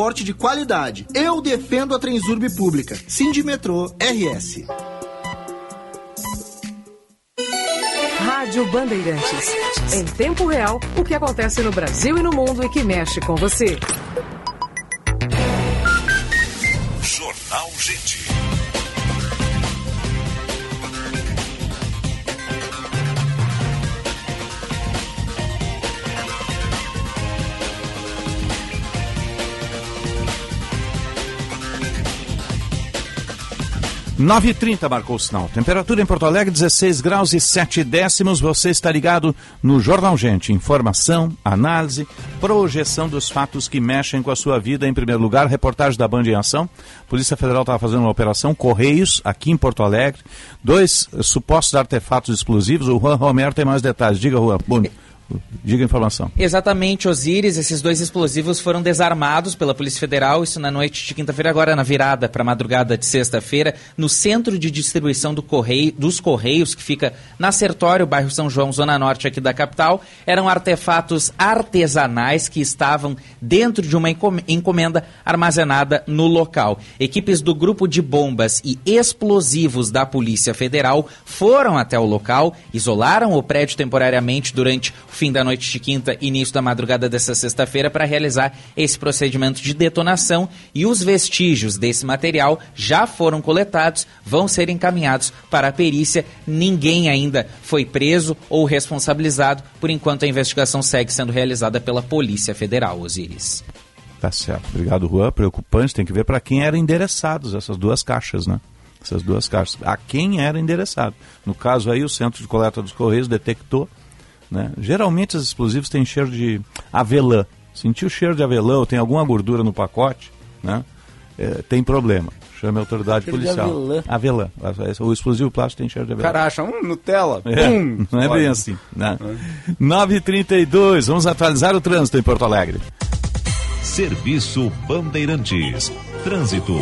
Speaker 22: de qualidade. Eu defendo a Transurb Pública. Sindimetrô RS.
Speaker 12: Rádio Bandeirantes. Em tempo real, o que acontece no Brasil e no mundo e que mexe com você.
Speaker 1: 9h30 marcou o sinal. Temperatura em Porto Alegre, 16 graus e 7 décimos. Você está ligado no Jornal Gente. Informação, análise, projeção dos fatos que mexem com a sua vida. Em primeiro lugar, reportagem da Band em Ação. Polícia Federal estava fazendo uma operação Correios, aqui em Porto Alegre. Dois supostos artefatos explosivos. O Juan Romero tem mais detalhes. Diga, Juan. Bom, diga a informação.
Speaker 2: Exatamente, Osíris. Esses dois explosivos foram desarmados pela Polícia Federal, isso na noite de quinta-feira, agora na virada para madrugada de sexta-feira, no centro de distribuição do correio, dos Correios, que fica na Sertório, bairro São João, zona norte aqui da capital. Eram artefatos artesanais que estavam dentro de uma encom- encomenda armazenada no local. Equipes do grupo de bombas e explosivos da Polícia Federal foram até o local, isolaram o prédio temporariamente durante o fim da noite de quinta e início da madrugada dessa sexta-feira para realizar esse procedimento de detonação e os vestígios desse material já foram coletados, vão ser encaminhados para a perícia. Ninguém ainda foi preso ou responsabilizado. Por enquanto, a investigação segue sendo realizada pela Polícia Federal, Osiris.
Speaker 1: Tá certo. Obrigado, Juan. Preocupante. Tem que ver para quem eram endereçados essas duas caixas, né? Essas duas caixas. A quem era endereçado. No caso aí, o Centro de Coleta dos Correios detectou. Né? Geralmente, os explosivos têm cheiro de avelã. Sentiu o cheiro de avelã ou tem alguma gordura no pacote, né? É, tem problema. Chame a autoridade
Speaker 4: Cheiro de
Speaker 1: policial.
Speaker 4: avelã.
Speaker 1: O explosivo plástico tem cheiro de
Speaker 4: O
Speaker 1: avelã.
Speaker 4: cara acha, um Nutella,
Speaker 1: É,
Speaker 4: pum,
Speaker 1: não é bem assim. Né? 9h32, vamos atualizar o trânsito em Porto Alegre.
Speaker 5: Serviço Bandeirantes. Trânsito.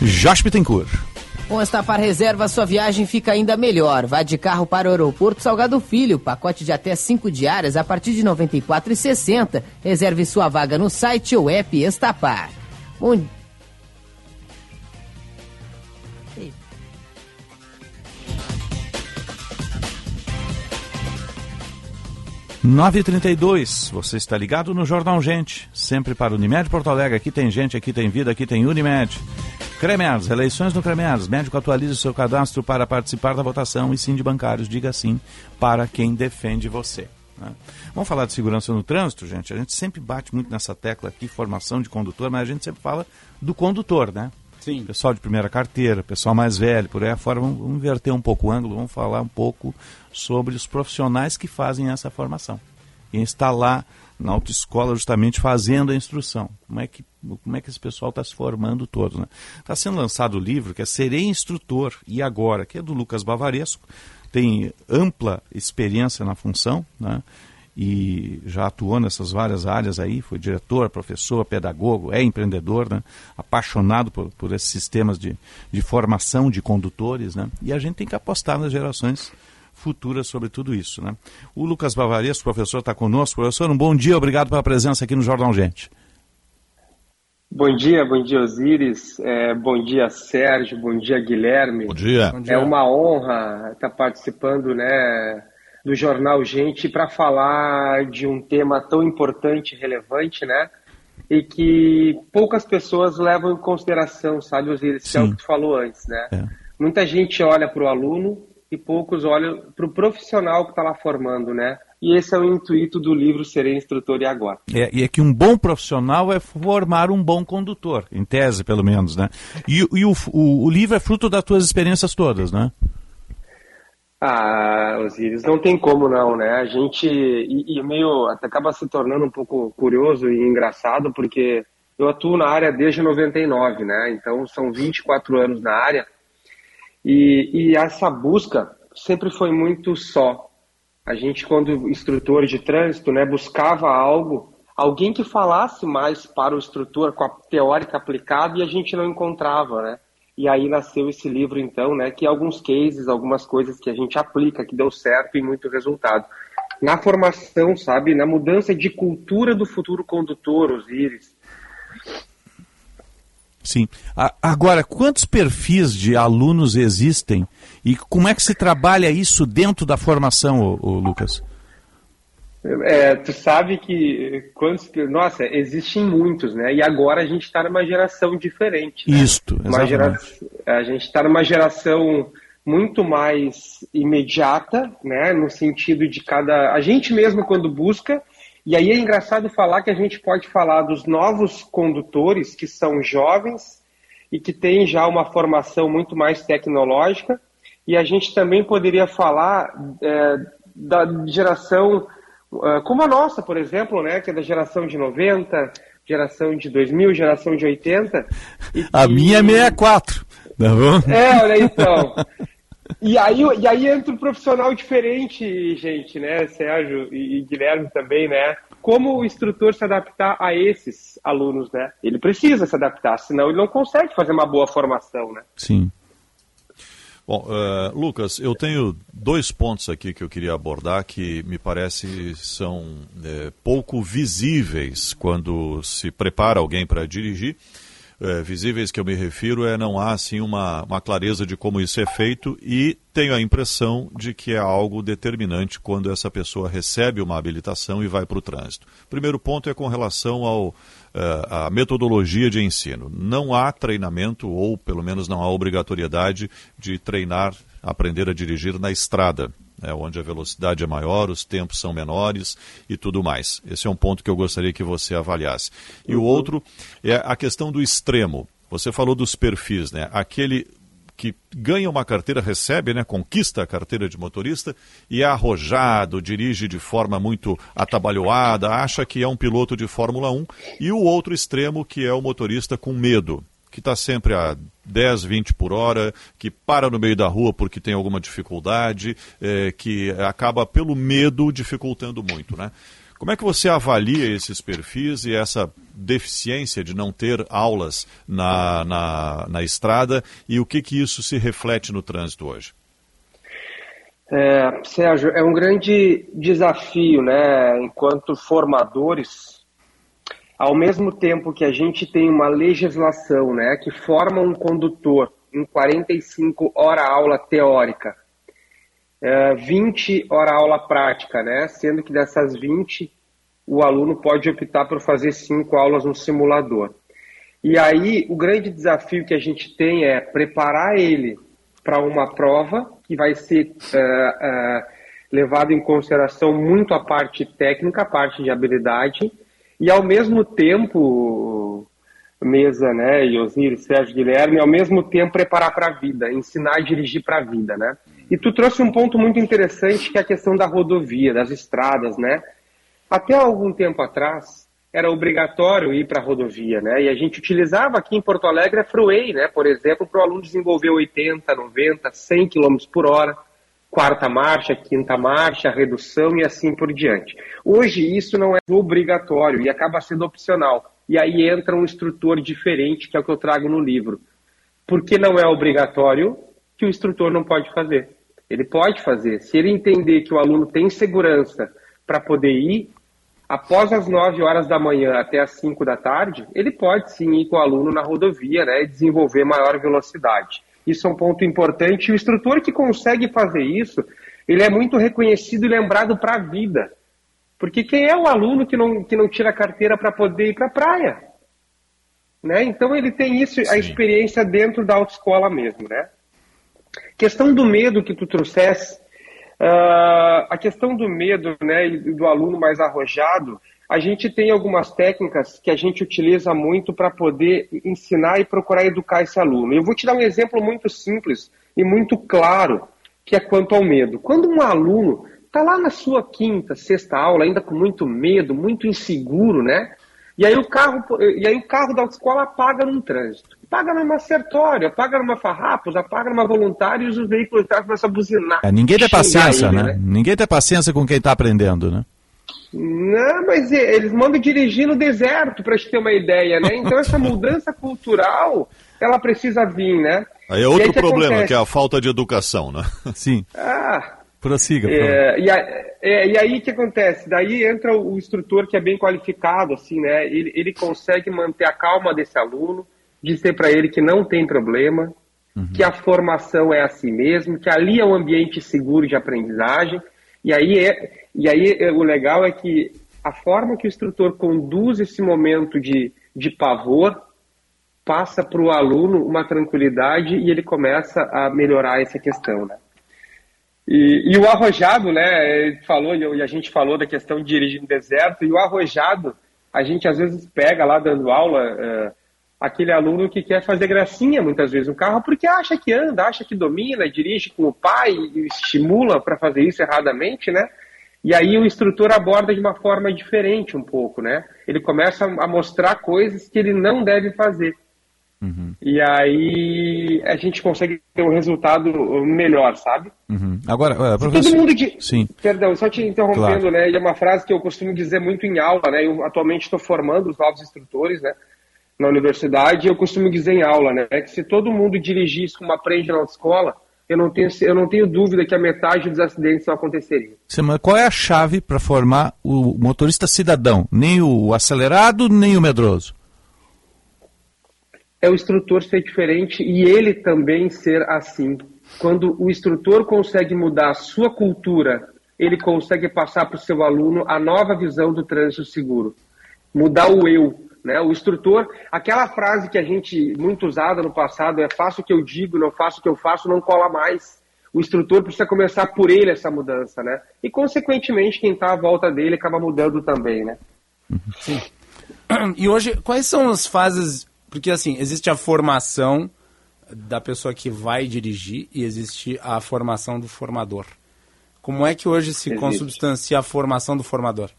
Speaker 1: Josh Bittencourt.
Speaker 6: Com a Estapar Reserva, sua viagem fica ainda melhor. Vá de carro para o aeroporto Salgado Filho, pacote de até 5 diárias a partir de R$ 94,60. Reserve sua vaga no site ou app Estapar. Bom...
Speaker 1: 9h32, você está ligado no Jornal Gente, sempre para Unimed Porto Alegre. Aqui tem gente, aqui tem vida, aqui tem Unimed. Cremer's, eleições no Cremer's. Médico atualize o seu cadastro para participar da votação e sim de bancários. Diga sim para quem defende você. né? Vamos falar de segurança no trânsito, gente. A gente sempre bate muito nessa tecla aqui, formação de condutor, mas a gente sempre fala do condutor, né?
Speaker 4: Sim.
Speaker 1: Pessoal de primeira carteira, pessoal mais velho, por aí afora. Vamos, vamos inverter um pouco o ângulo, vamos falar um pouco sobre os profissionais que fazem essa formação. Quem está lá na autoescola justamente fazendo a instrução. Como é que, como é que esse pessoal está se formando todo? Né? Está sendo lançado o livro que é Serei Instrutor e Agora, que é do Lucas Bavaresco. Tem ampla experiência na função, né? E já atuou nessas várias áreas aí, foi diretor, professor, pedagogo, é empreendedor, né? apaixonado por, por esses sistemas de, de formação de condutores, né? e a gente tem que apostar nas gerações futuras sobre tudo isso. Né? O Lucas Bavaresco, professor, está conosco. Professor, um bom dia, obrigado pela presença aqui no Jornal Gente.
Speaker 23: Bom dia, bom dia Osíris, é, bom dia Sérgio, bom dia Guilherme.
Speaker 3: Bom dia.
Speaker 23: É uma honra estar participando né, do Jornal Gente para falar de um tema tão importante e relevante, né? E que poucas pessoas levam em consideração, sabe, Osíris, que é o que tu falou antes, né? Muita gente olha para o aluno e poucos olham para o profissional que está lá formando, né? E esse é o intuito do livro Serei Instrutor e Agora.
Speaker 1: É, e é que um bom profissional é formar um bom condutor, em tese, pelo menos, né? E, e o, o, o livro é fruto das tuas experiências todas, né?
Speaker 23: Ah, Osiris, não tem como não, né? A gente, e, e meio, até acaba se tornando um pouco curioso e engraçado, porque eu atuo na área desde 99, né? Então são 24 anos na área, e, e essa busca sempre foi muito só. A gente, quando instrutor de trânsito, né, buscava algo, alguém que falasse mais para o instrutor com a teórica aplicada e a gente não encontrava, né? E aí nasceu esse livro, então, né, que alguns cases, algumas coisas que a gente aplica, que deu certo e muito resultado. Na formação, sabe, na mudança de cultura do futuro condutor, Osiris.
Speaker 1: Sim. Agora, quantos perfis de alunos existem e como é que se trabalha isso dentro da formação, ô Lucas?
Speaker 23: É, tu sabe que quantos, nossa, existem muitos, né? E agora a gente está numa geração diferente. né?
Speaker 1: Isto,
Speaker 23: Uma gera...
Speaker 1: exatamente.
Speaker 23: A gente está numa geração muito mais imediata, né? No sentido de cada. A gente mesmo quando busca. E aí é engraçado falar que a gente pode falar dos novos condutores que são jovens e que tem já uma formação muito mais tecnológica. E a gente também poderia falar é, da geração como a nossa, por exemplo, né, que é da geração de 90, geração de 2000, geração de 80.
Speaker 1: A minha é 64, tá bom?
Speaker 23: É, olha então. E aí, e aí entra um profissional diferente, gente, né, Sérgio e, e Guilherme também, né? Como o instrutor se adaptar a esses alunos, né? Ele precisa se adaptar, senão ele não consegue fazer uma boa formação, né?
Speaker 1: Sim.
Speaker 3: Bom, uh, Lucas, eu tenho dois pontos aqui que eu queria abordar que me parece são é, pouco visíveis quando se prepara alguém para dirigir. É, visíveis que eu me refiro é não há assim uma, uma clareza de como isso é feito e tenho a impressão de que é algo determinante quando essa pessoa recebe uma habilitação e vai para o trânsito. Primeiro ponto é com relação ao a metodologia de ensino. Não há treinamento, ou pelo menos não há obrigatoriedade de treinar, aprender a dirigir na estrada, né, onde a velocidade é maior, os tempos são menores e tudo mais. Esse é um ponto que eu gostaria que você avaliasse. E o outro é a questão do extremo. Você falou dos perfis, né? Aquele que ganha uma carteira, recebe, né, conquista a carteira de motorista e é arrojado, dirige de forma muito atabalhoada, acha que é um piloto de Fórmula 1, e o outro extremo que é o motorista com medo, que está sempre a 10, 20 por hora, que para no meio da rua porque tem alguma dificuldade, é, que acaba pelo medo dificultando muito, né? Como é que você avalia esses perfis e essa deficiência de não ter aulas na, na, na estrada e o que, que isso se reflete no trânsito hoje?
Speaker 23: É, Sérgio, é um grande desafio, né, enquanto formadores, ao mesmo tempo que a gente tem uma legislação, né, que forma um condutor em 45 hora aula teórica, é, 20 hora aula prática, né? Sendo que dessas 20, o aluno pode optar por fazer cinco aulas no simulador. E aí, o grande desafio que a gente tem é preparar ele para uma prova que vai ser uh, uh, levado em consideração muito a parte técnica, a parte de habilidade, e ao mesmo tempo, Mesa, né, Osiris, Sérgio Guilherme, ao mesmo tempo preparar para a vida, ensinar a dirigir para a vida, né? E tu trouxe um ponto muito interessante que é a questão da rodovia, das estradas, né? Até algum tempo atrás era obrigatório ir para a rodovia, né? E a gente utilizava aqui em Porto Alegre a Freeway, né? Por exemplo, para o aluno desenvolver 80, 90, 100 km por hora, quarta marcha, quinta marcha, redução e assim por diante. Hoje isso não é obrigatório e acaba sendo opcional. E aí entra um instrutor diferente, que é o que eu trago no livro. Porque não é obrigatório que o instrutor não pode fazer. Ele pode fazer. Se ele entender que o aluno tem segurança para poder ir, após as 9 horas da manhã até as 5 da tarde, ele pode sim ir com o aluno na rodovia né, e desenvolver maior velocidade. Isso é um ponto importante. O instrutor que consegue fazer isso, ele é muito reconhecido e lembrado para a vida. Porque quem é o aluno que não, que não tira a carteira para poder ir para a praia? Né? Então ele tem isso, a experiência dentro da autoescola mesmo, né? Questão do medo que tu trouxesse, uh, a questão do medo né, e do aluno mais arrojado, a gente tem algumas técnicas que a gente utiliza muito para poder ensinar e procurar educar esse aluno. Eu vou te dar um exemplo muito simples e muito claro, que é quanto ao medo. Quando um aluno está lá na sua quinta, sexta aula, ainda com muito medo, muito inseguro, né? E aí o carro, e aí o carro da escola apaga num trânsito. Apaga numa sertório, apaga numa farrapos, apaga numa voluntária e os veículos começam a buzinar.
Speaker 1: É, ninguém tem paciência,
Speaker 23: ele,
Speaker 1: né?
Speaker 23: né?
Speaker 1: Ninguém tem paciência com quem está aprendendo, né?
Speaker 23: Não, mas eles mandam dirigir no deserto, para gente ter uma ideia, né? Então essa <laughs> mudança cultural, ela precisa vir, né?
Speaker 3: Aí é outro
Speaker 23: aí que
Speaker 3: problema,
Speaker 23: acontece?
Speaker 3: que é a falta de educação, né?
Speaker 1: Sim.
Speaker 23: Ah,
Speaker 1: Prossiga.
Speaker 23: É, e, a- é, e aí o que acontece? Daí entra o instrutor que é bem qualificado, assim, né? Ele, ele consegue manter a calma desse aluno, dizer para ele que não tem problema, que a formação é assim mesmo, que ali é um ambiente seguro de aprendizagem. E aí, é, e aí é, o legal é que a forma que o instrutor conduz esse momento de, de pavor passa para o aluno uma tranquilidade e ele começa a melhorar essa questão, né? E, e o arrojado, né, ele falou, e a gente falou da questão de dirigir no deserto, e o arrojado, a gente às vezes pega lá dando aula, eh, aquele aluno que quer fazer gracinha muitas vezes no carro porque acha que anda, acha que domina, dirige com o pai e estimula para fazer isso erradamente, né? E aí o instrutor aborda de uma forma diferente um pouco, né? Ele começa a mostrar coisas que ele não deve fazer.
Speaker 1: Uhum.
Speaker 23: E aí a gente consegue ter um resultado melhor, sabe?
Speaker 1: Uhum. Agora, uh, professor...
Speaker 23: todo mundo de...
Speaker 1: Sim.
Speaker 23: Perdão, só te interrompendo,
Speaker 1: Claro.
Speaker 23: né? E é uma frase que eu costumo dizer muito em aula, né? Eu atualmente estou formando os novos instrutores, né? Na universidade, e eu costumo dizer em aula, né? Que se todo mundo dirigisse como aprende na autoescola, eu não tenho, eu não tenho dúvida que a metade dos acidentes não aconteceriam.
Speaker 1: Semana, Qual é a chave para formar o motorista cidadão? Nem o acelerado, nem o medroso.
Speaker 23: É o instrutor ser diferente e ele também ser assim. Quando o instrutor consegue mudar a sua cultura, ele consegue passar para o seu aluno a nova visão do trânsito seguro. Mudar o eu. Né? O instrutor, aquela frase que a gente muito usada no passado é faço o que eu digo, não faço o que eu faço, não cola mais. O instrutor precisa começar por ele essa mudança, né? E consequentemente quem está à volta dele acaba mudando também, né?
Speaker 4: Sim. E hoje, quais são as fases? Porque assim, existe a formação da pessoa que vai dirigir e existe a formação do formador. Como é que hoje se
Speaker 23: Existe.
Speaker 4: consubstancia a formação do formador?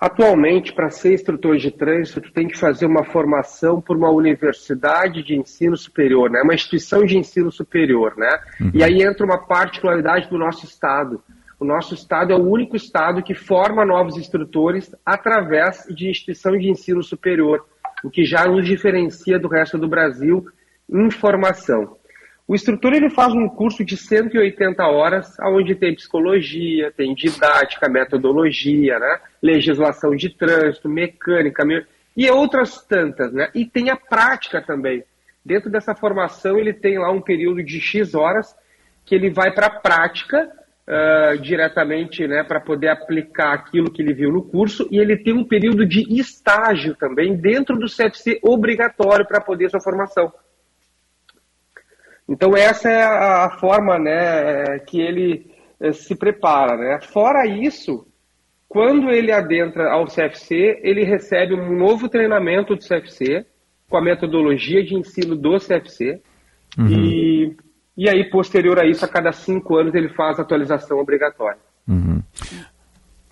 Speaker 23: Atualmente, para ser instrutor de trânsito, tu tem que fazer uma formação por uma universidade de ensino superior, né? Uma instituição de ensino superior, né? E aí entra uma particularidade do nosso estado. O nosso estado é o único estado que forma novos instrutores através de instituição de ensino superior, o que já nos diferencia do resto do Brasil em formação. O instrutor ele faz um curso de 180 horas, onde tem psicologia, tem didática, metodologia, né? legislação de trânsito, mecânica me- e outras tantas. Né? E tem a prática também. Dentro dessa formação, ele tem lá um período de X horas que ele vai para a prática ah, diretamente né, para poder aplicar aquilo que ele viu no curso, e ele tem um período de estágio também dentro do CFC obrigatório para poder sua formação. Então essa é a, a forma né, que ele eh, se prepara. Né? Fora isso, quando ele adentra ao CFC, ele recebe um novo treinamento do CFC, com a metodologia de ensino do CFC, e, e aí, posterior a isso, a cada cinco anos ele faz a atualização obrigatória.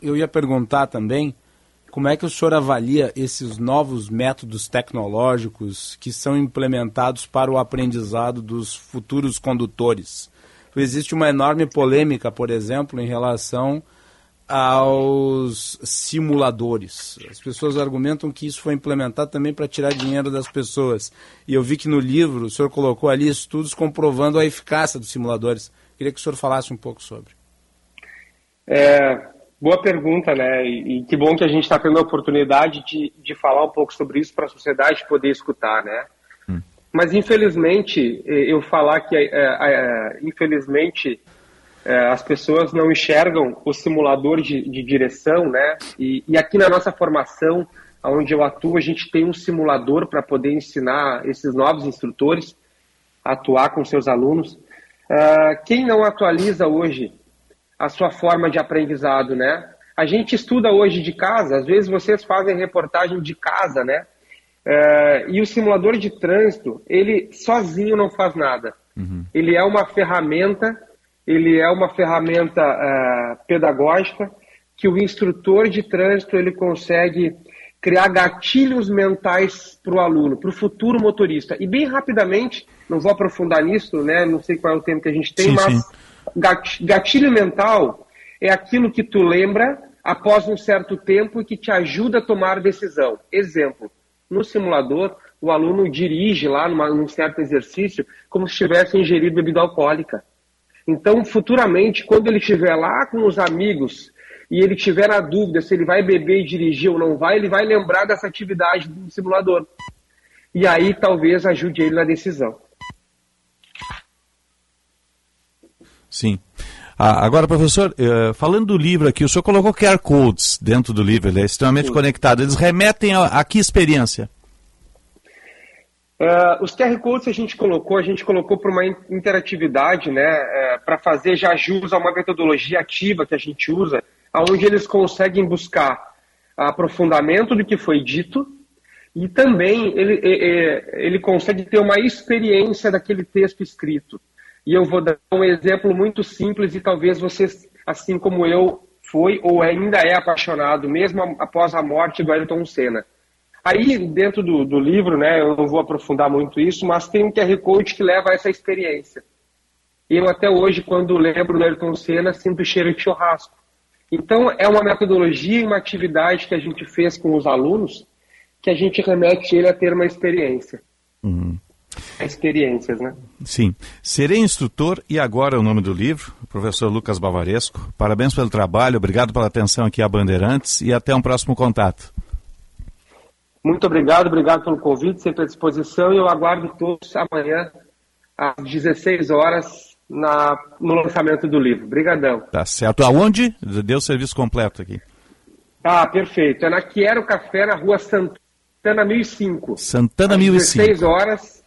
Speaker 4: Eu ia perguntar também como é que o senhor avalia esses novos métodos tecnológicos que são implementados para o aprendizado dos futuros condutores. Existe uma enorme polêmica, por exemplo, em relação aos simuladores. As pessoas argumentam que isso foi implementado também para tirar dinheiro das pessoas. E eu vi que no livro o senhor colocou ali estudos comprovando a eficácia dos simuladores. Queria que o senhor falasse um pouco sobre.
Speaker 23: É, boa pergunta, né? E, e que bom que a gente está tendo a oportunidade de, de falar um pouco sobre isso para a sociedade poder escutar, né? Mas infelizmente, eu falar que, eh, eh, infelizmente, eh, as pessoas não enxergam o simulador de, de direção, né? E, e aqui na nossa formação, onde eu atuo, a gente tem um simulador para poder ensinar esses novos instrutores a atuar com seus alunos. Ah, quem não atualiza hoje a sua forma de aprendizado, né? A gente estuda hoje de casa, às vezes vocês fazem reportagem de casa, né? É, e o simulador de trânsito, ele sozinho não faz nada. Ele é uma ferramenta, ele é uma ferramenta é, pedagógica que o instrutor de trânsito ele consegue criar gatilhos mentais para o aluno, para o futuro motorista. E bem rapidamente, não vou aprofundar nisso, né? Não sei qual é o tempo que a gente tem,
Speaker 1: Sim,
Speaker 23: mas
Speaker 1: sim.
Speaker 23: gat- gatilho mental é aquilo que tu lembra após um certo tempo e que te ajuda a tomar decisão. Exemplo, no simulador, o aluno dirige lá numa, num certo exercício como se tivesse ingerido bebida alcoólica. Então, futuramente, quando ele estiver lá com os amigos e ele tiver na dúvida se ele vai beber e dirigir ou não vai, ele vai lembrar dessa atividade do simulador. E aí talvez ajude ele na decisão.
Speaker 1: Sim. Ah, agora, professor, eh, falando do livro aqui, o senhor colocou QR Codes dentro do livro, ele é extremamente conectado. Eles remetem a, a que experiência?
Speaker 23: Uh, os QR Codes a gente colocou, a gente colocou para uma in- interatividade, né, para fazer já jus a uma metodologia ativa que a gente usa, onde eles conseguem buscar aprofundamento do que foi dito E também ele, é, ele consegue ter uma experiência daquele texto escrito. E eu vou dar um exemplo muito simples e talvez vocês, assim como eu, foi ou ainda é apaixonado, mesmo após a morte do Ayrton Senna. Aí, dentro do, do livro, né, eu não vou aprofundar muito isso, mas tem um QR Code que leva a essa experiência. Eu até hoje, quando lembro do Ayrton Senna, sinto cheiro de churrasco. Então, é uma metodologia e uma atividade que a gente fez com os alunos que a gente remete ele a ter uma experiência.
Speaker 1: Uhum.
Speaker 23: Experiências, né?
Speaker 1: Sim. Serei instrutor e agora o nome do livro, professor Lucas Bavaresco. Parabéns pelo trabalho, obrigado pela atenção aqui a Bandeirantes e até um próximo contato.
Speaker 23: Muito obrigado, obrigado pelo convite, sempre à disposição e eu aguardo todos amanhã às 16 horas na, no lançamento do livro. Obrigadão.
Speaker 1: Tá certo. Aonde? Deu o serviço completo aqui.
Speaker 23: Ah, perfeito. É na Quiero Café, na rua Santana 1005.
Speaker 1: Santana
Speaker 23: às
Speaker 1: 1005.
Speaker 23: 16 horas.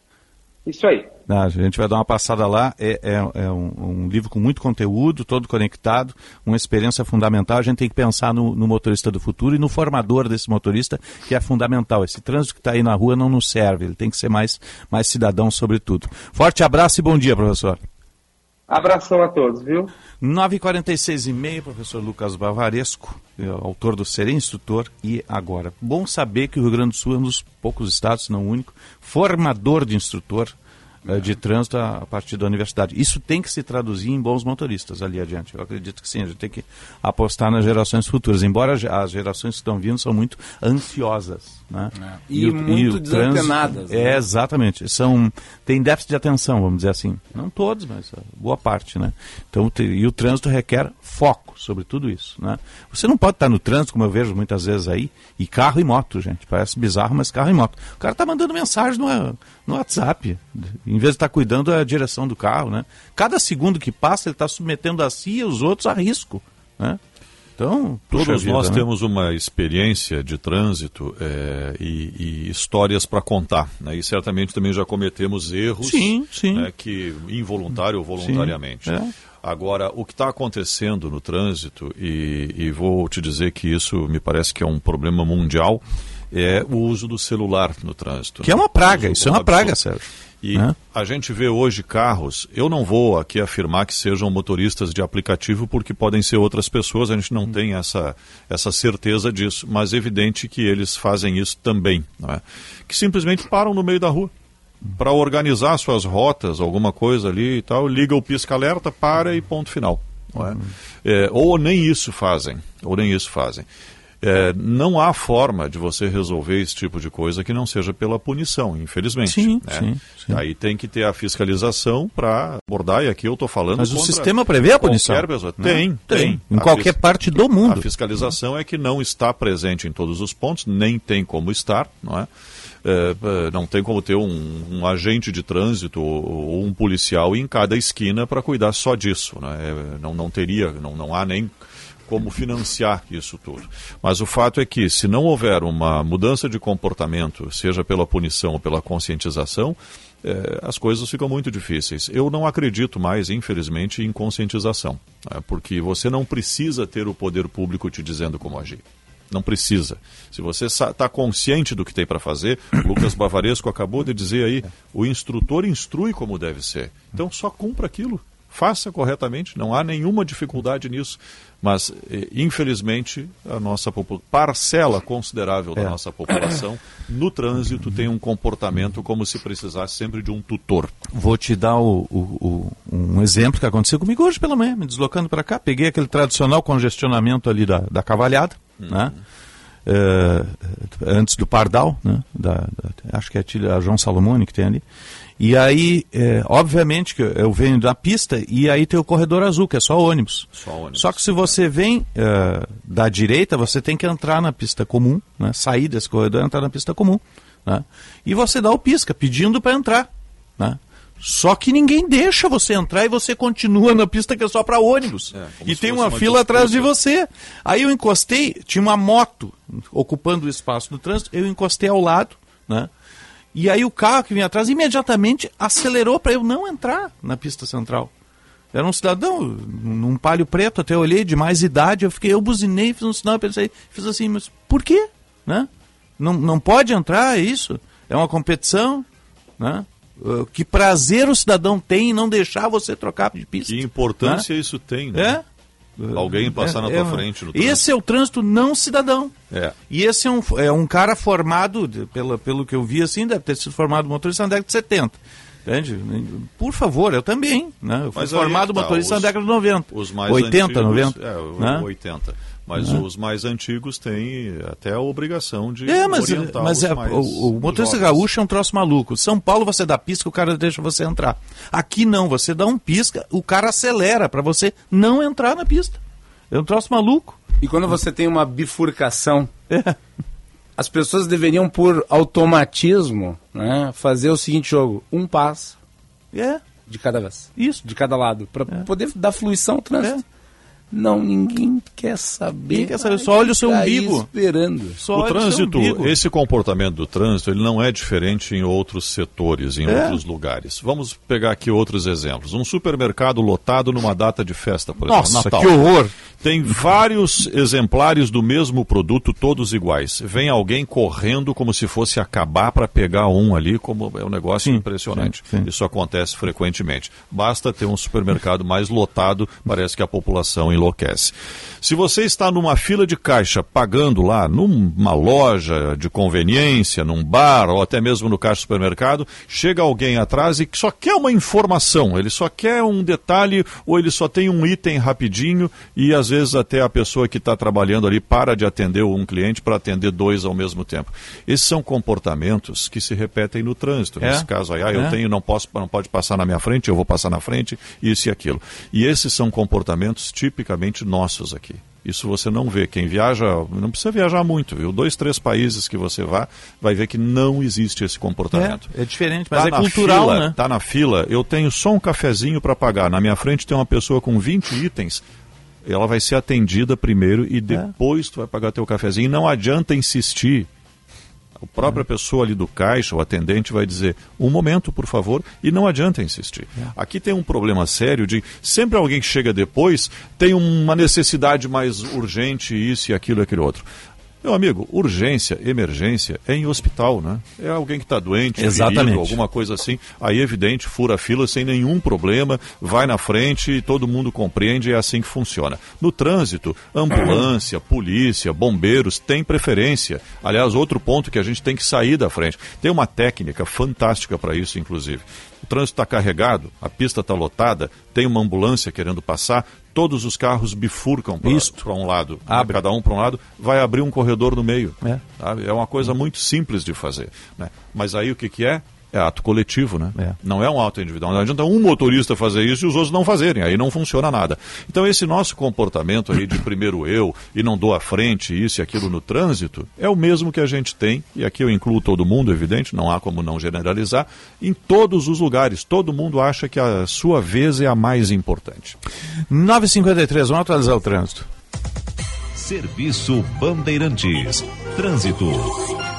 Speaker 23: Isso aí.
Speaker 1: Ah, a gente vai dar uma passada lá. É, é, é um, um livro com muito conteúdo, todo conectado, uma experiência fundamental. A gente tem que pensar no, no motorista do futuro e no formador desse motorista, que é fundamental. Esse trânsito que está aí na rua não nos serve. Ele tem que ser mais, mais cidadão, sobretudo. Forte abraço e bom dia, professor.
Speaker 23: Abração a todos, viu?
Speaker 1: 9h46 e meio, professor Lucas Bavaresco, é, autor do Ser Instrutor e Agora. Bom saber que o Rio Grande do Sul é um dos poucos estados, não o único, formador de instrutor eh, de trânsito a, a partir da universidade. Isso tem que se traduzir em bons motoristas ali adiante. Eu acredito que sim, a gente tem que apostar nas gerações futuras, embora as gerações que estão vindo são muito ansiosas. Né?
Speaker 4: E muito desantenadas,
Speaker 1: É,
Speaker 4: né?
Speaker 1: exatamente. São, tem déficit de atenção, vamos dizer assim. Não todos, mas a boa parte. Né? Então, e o trânsito requer foco sobre tudo isso. Né? Você não pode estar no trânsito, como eu vejo muitas vezes aí, e carro e moto, gente. Parece bizarro, mas carro e moto. O cara está mandando mensagem no, no WhatsApp, em vez de estar cuidando da direção do carro. Né? Cada segundo que passa, ele está submetendo a si e os outros a risco. Né? Então,
Speaker 3: Todos nós
Speaker 1: né?
Speaker 3: temos uma experiência de trânsito é, e, e histórias para contar. Né? E certamente também já cometemos erros
Speaker 1: Sim, sim.
Speaker 3: né, que involuntário ou voluntariamente.
Speaker 1: Sim, é.
Speaker 3: Agora, o que está acontecendo no trânsito, e, e vou te dizer que isso me parece que é um problema mundial, é o uso do celular no trânsito.
Speaker 1: Que é uma praga, isso é uma praga, Sérgio.
Speaker 3: E
Speaker 1: Né?
Speaker 3: a gente vê hoje carros, eu não vou aqui afirmar que sejam motoristas de aplicativo, porque podem ser outras pessoas, a gente não tem essa, essa certeza disso, mas é evidente que eles fazem isso também, é? que simplesmente param no meio da rua para organizar suas rotas, alguma coisa ali e tal, liga o pisca-alerta, para e ponto final. é? É, ou nem isso fazem, ou nem isso fazem. É, não há forma de você resolver esse tipo de coisa que não seja pela punição, infelizmente.
Speaker 1: Sim,
Speaker 3: né?
Speaker 1: sim,
Speaker 3: Aí tem que ter a fiscalização para abordar, e aqui eu estou falando.
Speaker 1: Mas o sistema prevê a punição. né?
Speaker 3: Tem,
Speaker 1: Tem.
Speaker 3: tem.
Speaker 1: Em
Speaker 3: A
Speaker 1: qualquer parte do mundo.
Speaker 3: A fiscalização é que não está presente em todos os pontos, nem tem como estar, não é? É, é, não tem como ter um, um agente de trânsito ou, ou um policial em cada esquina para cuidar só disso. Né? É, não, não teria, não, não há nem como financiar isso tudo. Mas o fato é que, se não houver uma mudança de comportamento, seja pela punição ou pela conscientização, eh, as coisas ficam muito difíceis. Eu não acredito mais, infelizmente, em conscientização, né? porque você não precisa ter o poder público te dizendo como agir. Não precisa. Se você está consciente do que tem para fazer, Lucas Bavaresco acabou de dizer aí, o instrutor instrui como deve ser. Então só cumpra aquilo. Faça corretamente, não há nenhuma dificuldade nisso. Mas, eh, infelizmente, a nossa parcela considerável da
Speaker 1: É.
Speaker 3: nossa população no trânsito tem um comportamento como se precisasse sempre de um tutor.
Speaker 1: Vou te dar o- o- o- um exemplo que aconteceu comigo hoje pela manhã, me deslocando para cá. Peguei aquele tradicional congestionamento ali da, da cavalhada, né? Eh, antes do Pardal, né? Da, da- acho que é a João Salomone que tem ali. E aí, eh, obviamente, que eu venho da pista e aí tem o corredor azul, que é só ônibus.
Speaker 3: Só ônibus.
Speaker 1: Só que se você vem eh, da direita, você tem que entrar na pista comum, né? sair desse corredor e entrar na pista comum. Né? E você dá o pisca, pedindo para entrar. Né? Só que ninguém deixa você entrar e você continua na pista que é só para ônibus.
Speaker 3: como
Speaker 1: e tem uma
Speaker 3: uma
Speaker 1: fila atrás de
Speaker 3: disputa.
Speaker 1: você. Aí eu encostei, tinha uma moto ocupando o espaço do trânsito, eu encostei ao lado, né? E aí o carro que vinha atrás imediatamente acelerou para eu não entrar na pista central. Era um cidadão num palio preto, até olhei, de mais idade, eu fiquei, eu buzinei, fiz um sinal, eu pensei, fiz assim, mas por quê? Né? Não, não pode entrar, é isso? É uma competição, né? Uh, Que prazer o cidadão tem em não deixar você trocar de pista.
Speaker 3: Que importância
Speaker 1: né?
Speaker 3: isso tem, né?
Speaker 1: É?
Speaker 3: Alguém passar na tua frente no trânsito.
Speaker 1: Esse é o trânsito não cidadão.
Speaker 3: É.
Speaker 1: E esse é um, é um cara formado, de- pela, pelo que eu vi assim, deve ter sido formado motorista na década de 70. Entende? Por favor, eu também. Né? Eu fui
Speaker 3: Mas aí
Speaker 1: formado
Speaker 3: é que tá,
Speaker 1: motorista
Speaker 3: os-
Speaker 1: na década de 90.
Speaker 3: Os mais
Speaker 1: 80,
Speaker 3: antigos,
Speaker 1: 90.
Speaker 3: É,
Speaker 1: né?
Speaker 3: 80. Mas
Speaker 1: Né?
Speaker 3: os mais antigos têm até a obrigação de
Speaker 1: É, mas,
Speaker 3: orientar
Speaker 1: mas
Speaker 3: os
Speaker 1: é,
Speaker 3: mais
Speaker 1: o, o motorista
Speaker 3: jovens.
Speaker 1: gaúcho é um troço maluco. São Paulo você dá pisca, o cara deixa você entrar. Aqui não, você dá um pisca, o cara acelera para você não entrar na pista. É um troço maluco.
Speaker 4: E quando você tem uma bifurcação,
Speaker 1: É.
Speaker 4: as pessoas deveriam, por automatismo, né, fazer o seguinte jogo: um passo
Speaker 1: É.
Speaker 4: de cada vez.
Speaker 1: Isso.
Speaker 4: De cada lado. Para poder dar fluição ao trânsito. Não, ninguém quer saber.
Speaker 1: Ninguém quer saber, só olha o seu umbigo.
Speaker 4: Esperando.
Speaker 1: Só
Speaker 3: o trânsito,
Speaker 1: umbigo.
Speaker 3: esse comportamento do trânsito, ele não é diferente em outros setores, em
Speaker 1: É.
Speaker 3: outros lugares. Vamos pegar aqui outros exemplos. Um supermercado lotado numa data de festa, por
Speaker 1: Nossa,
Speaker 3: exemplo, Natal.
Speaker 1: que horror!
Speaker 3: Tem vários exemplares do mesmo produto, todos iguais. Vem alguém correndo como se fosse acabar para pegar um ali, como é um negócio impressionante. Isso acontece frequentemente. Basta ter um supermercado mais lotado, parece que a população enlouquece. Se você está numa fila de caixa pagando lá, numa loja de conveniência, num bar ou até mesmo no caixa do supermercado, chega alguém atrás e só quer uma informação, ele só quer um detalhe ou ele só tem um item rapidinho e às vezes até a pessoa que está trabalhando ali para de atender um cliente para atender dois ao mesmo tempo. Esses são comportamentos que se repetem no trânsito.
Speaker 1: É.
Speaker 3: Nesse caso aí, ah, eu
Speaker 1: É.
Speaker 3: tenho, não posso, não pode passar na minha frente, eu vou passar na frente, isso e aquilo. E esses são comportamentos nossos aqui. Isso você não vê. Quem viaja, não precisa viajar muito, viu? Dois, três países que você vá, vai ver que não existe esse comportamento.
Speaker 1: É, é diferente, mas
Speaker 3: Tá
Speaker 1: é cultural,
Speaker 3: fila,
Speaker 1: né?
Speaker 3: Tá na fila, eu tenho só um cafezinho para pagar. Na minha frente tem uma pessoa com 20 itens. Ela vai ser atendida primeiro e depois tu vai pagar teu cafezinho. Não adianta insistir. A própria pessoa ali do caixa, o atendente, vai dizer: um momento, por favor, e não adianta insistir. Aqui tem um problema sério de sempre alguém que chega depois tem uma necessidade mais urgente, isso e aquilo e aquele outro. Meu amigo, urgência, emergência é em hospital, né? É alguém que está doente,
Speaker 1: Exatamente.
Speaker 3: ferido, alguma coisa assim. Aí, evidente, fura a fila sem nenhum problema, vai na frente e todo mundo compreende, é assim que funciona. No trânsito, ambulância, polícia, bombeiros têm preferência. Aliás, outro ponto que a gente tem que sair da frente. Tem uma técnica fantástica para isso, inclusive. O trânsito está carregado, a pista está lotada, tem uma ambulância querendo passar, todos os carros bifurcam para um lado, né? cada um para um lado, vai abrir um corredor no meio.
Speaker 1: É.
Speaker 3: É uma coisa muito simples de fazer. né? Mas aí o que, que é? É ato coletivo, né? Não é um ato individual. Não adianta um motorista fazer isso e os outros não fazerem. Aí não funciona nada. Então esse nosso comportamento aí de primeiro eu e não dou a frente, isso e aquilo no trânsito, é o mesmo que a gente tem, e aqui eu incluo todo mundo, evidente, não há como não generalizar, em todos os lugares. Todo mundo acha que a sua vez é a mais importante.
Speaker 1: 9h53, vamos atualizar o trânsito.
Speaker 13: Serviço Bandeirantes. Trânsito.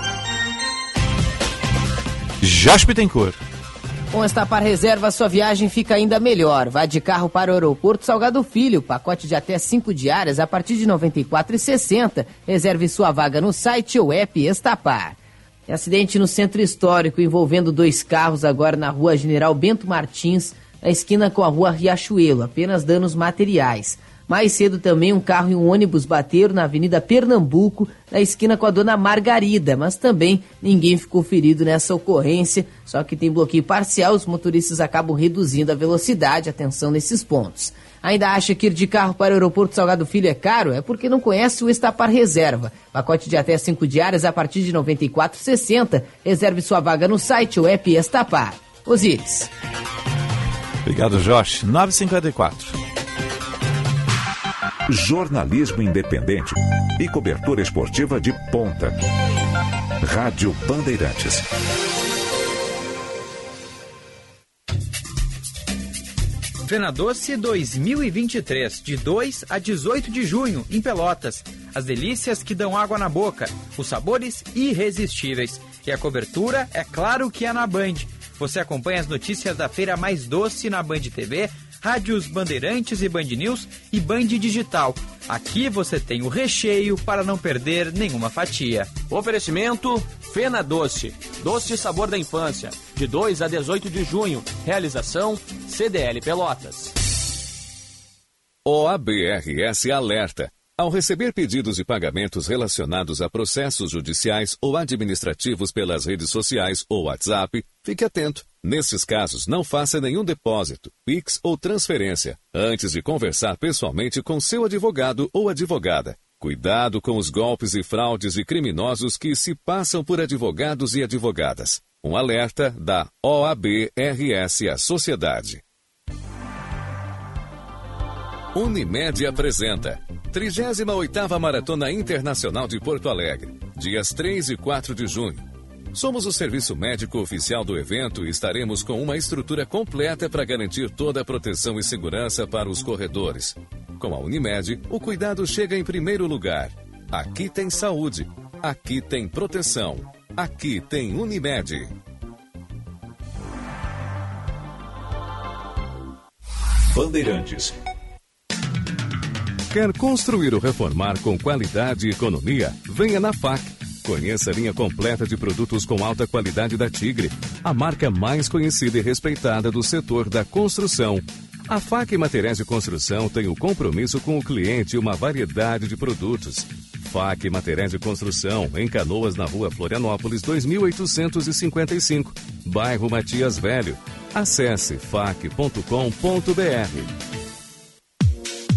Speaker 1: Jaspe tem cor.
Speaker 6: Com esta par reserva, sua viagem fica ainda melhor. Vá de carro para o aeroporto Salgado Filho, pacote de até 5 diárias a partir de R$ 94,60. Reserve sua vaga no site ou app Estapar. Acidente no centro histórico envolvendo dois carros agora na rua General Bento Martins, na esquina com a rua Riachuelo, apenas danos materiais. Mais cedo também um carro e um ônibus bateram na Avenida Pernambuco, na esquina com a dona Margarida, mas também ninguém ficou ferido nessa ocorrência, só que tem bloqueio parcial, os motoristas acabam reduzindo a velocidade, atenção nesses pontos. Ainda acha que ir de carro para o aeroporto Salgado Filho é caro? É porque não conhece o Estapar Reserva. Pacote de até 5 diárias a partir de R$ 94,60. Reserve sua vaga no site ou app Estapar. Osíris.
Speaker 1: Obrigado, Josh. 9h54.
Speaker 13: Jornalismo independente e cobertura esportiva de ponta. Rádio Bandeirantes.
Speaker 24: Fena Doce 2023, de 2 a 18 de junho, em Pelotas. As delícias que dão água na boca, os sabores irresistíveis. E a cobertura, é claro que é na Band. Você acompanha as notícias da feira mais doce na Band TV rádios Bandeirantes e Band News e Band Digital. Aqui você tem o recheio para não perder nenhuma fatia.
Speaker 25: Oferecimento Fena Doce, doce sabor da infância, de 2 a 18 de junho. Realização CDL Pelotas.
Speaker 17: OABRS alerta. Ao receber pedidos de pagamentos relacionados a processos judiciais ou administrativos pelas redes sociais ou WhatsApp, fique atento. Nesses casos, não faça nenhum depósito, PIX ou transferência antes de conversar pessoalmente com seu advogado ou advogada. Cuidado com os golpes e fraudes de criminosos que se passam por advogados e advogadas. Um alerta da OABRS à sociedade. Unimed apresenta 38ª Maratona Internacional de Porto Alegre, dias 3 e 4 de junho. Somos o serviço médico oficial do evento e estaremos com uma estrutura completa para garantir toda a proteção e segurança para os corredores. Com a Unimed, o cuidado chega em primeiro lugar. Aqui tem saúde, aqui tem proteção, aqui tem Unimed.
Speaker 13: Bandeirantes.
Speaker 17: Quer construir ou reformar com qualidade e economia? Venha na FAC. Conheça a linha completa de produtos com alta qualidade da Tigre, a marca mais conhecida e respeitada do setor da construção. A FAC Materiais de Construção tem o compromisso com o cliente e uma variedade de produtos. FAC Materiais de Construção, em Canoas, na rua Florianópolis, 2855, bairro Matias Velho. Acesse fac.com.br.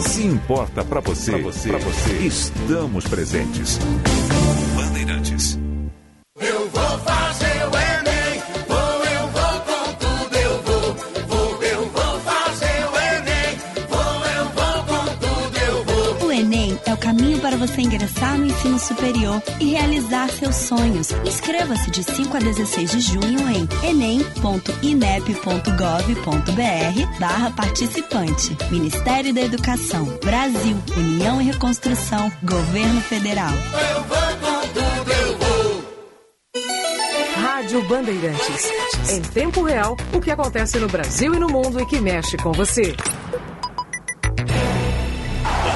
Speaker 13: Se importa para você, pra você, pra você, estamos presentes. Bandeirantes.
Speaker 26: Eu vou
Speaker 27: caminho para você ingressar no ensino superior e realizar seus sonhos. Inscreva-se de 5 a 16 de junho em enem.inep.gov.br barra participante. Ministério da Educação, Brasil, União e Reconstrução, Governo Federal.
Speaker 26: Eu vou com tudo, eu vou.
Speaker 28: Rádio Bandeirantes. Em tempo real, o que acontece no Brasil e no mundo e que mexe com você.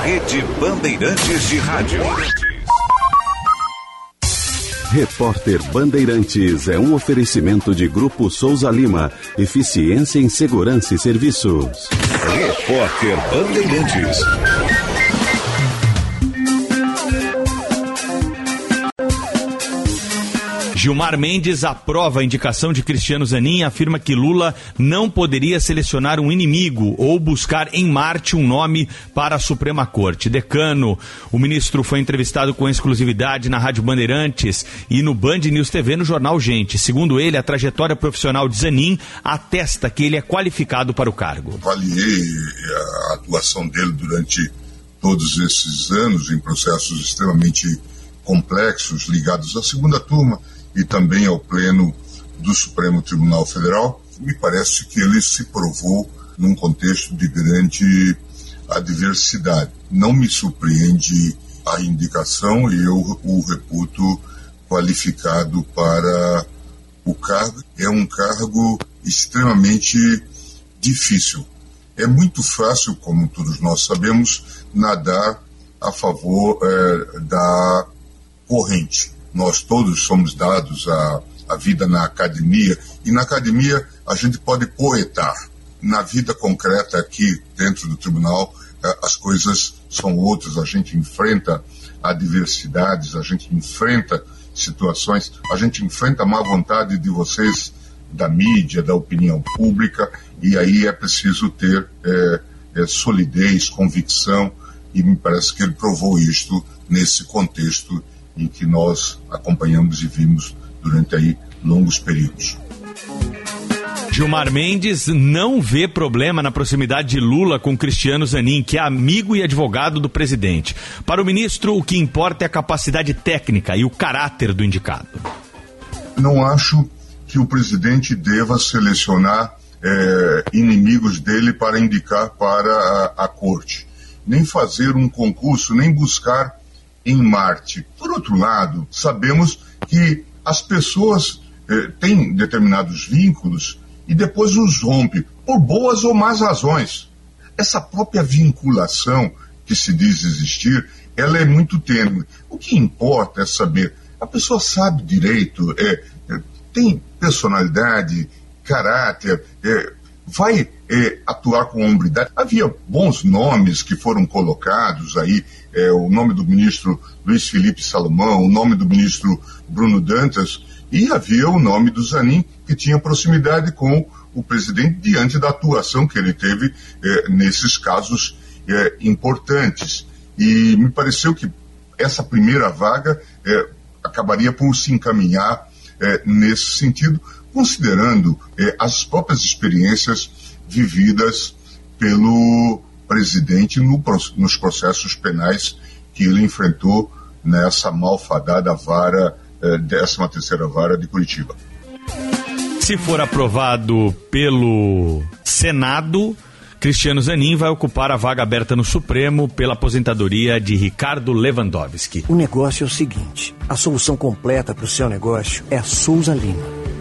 Speaker 13: Rede Bandeirantes de Rádio.
Speaker 29: Repórter Bandeirantes é um oferecimento de Grupo Souza Lima. Eficiência em Segurança e Serviços.
Speaker 13: Repórter Bandeirantes.
Speaker 30: Gilmar Mendes aprova a indicação de Cristiano Zanin e afirma que Lula não poderia selecionar um inimigo ou buscar em Marte um nome para a Suprema Corte. Decano, o ministro foi entrevistado com exclusividade na Rádio Bandeirantes e no Band News TV no jornal Gente. Segundo ele, a trajetória profissional de Zanin atesta que ele é qualificado para o cargo.
Speaker 31: Avaliei a atuação dele durante todos esses anos em processos extremamente complexos ligados à segunda turma e também ao Pleno do Supremo Tribunal Federal. Me parece que ele se provou num contexto de grande adversidade. Não me surpreende a indicação e eu o reputo qualificado para o cargo. É um cargo extremamente difícil. É muito fácil, como todos nós sabemos, nadar a favor eh, da corrente nós todos somos dados à, à vida na academia, e na academia a gente pode poetar. Na vida concreta aqui dentro do tribunal, eh, as coisas são outras, a gente enfrenta adversidades, a gente enfrenta situações, a gente enfrenta a má vontade de vocês da mídia, da opinião pública, e aí é preciso ter é, é, solidez, convicção, e me parece que ele provou isto nesse contexto em que nós acompanhamos e vimos durante aí longos períodos.
Speaker 32: Gilmar Mendes não vê problema na proximidade de Lula com Cristiano Zanin, que é amigo e advogado do presidente. Para o ministro, o que importa é a capacidade técnica e o caráter do indicado.
Speaker 31: Não acho que o presidente deva selecionar eh, inimigos dele para indicar para a, a corte, nem fazer um concurso, nem buscar em Marte. Por outro lado, sabemos que as pessoas eh, têm determinados vínculos e depois os rompe, por boas ou más razões. Essa própria vinculação que se diz existir, ela é muito tênue. O que importa é saber, a pessoa sabe direito, é, é, tem personalidade, caráter, é, vai é, atuar com hombridade. Havia bons nomes que foram colocados aí, é, o nome do ministro Luiz Felipe Salomão, o nome do ministro Bruno Dantas, e havia o nome do Zanin, que tinha proximidade com o presidente diante da atuação que ele teve eh, nesses casos eh, importantes. E me pareceu que essa primeira vaga eh, acabaria por se encaminhar nesse sentido, considerando as próprias experiências vividas pelo presidente no, nos processos penais que ele enfrentou nessa malfadada vara, 13 terceira vara de Curitiba.
Speaker 32: Se for aprovado pelo Senado, Cristiano Zanin vai ocupar a vaga aberta no Supremo pela aposentadoria de Ricardo Lewandowski.
Speaker 33: O negócio é o seguinte: a solução completa para o seu negócio é a Souza Lima.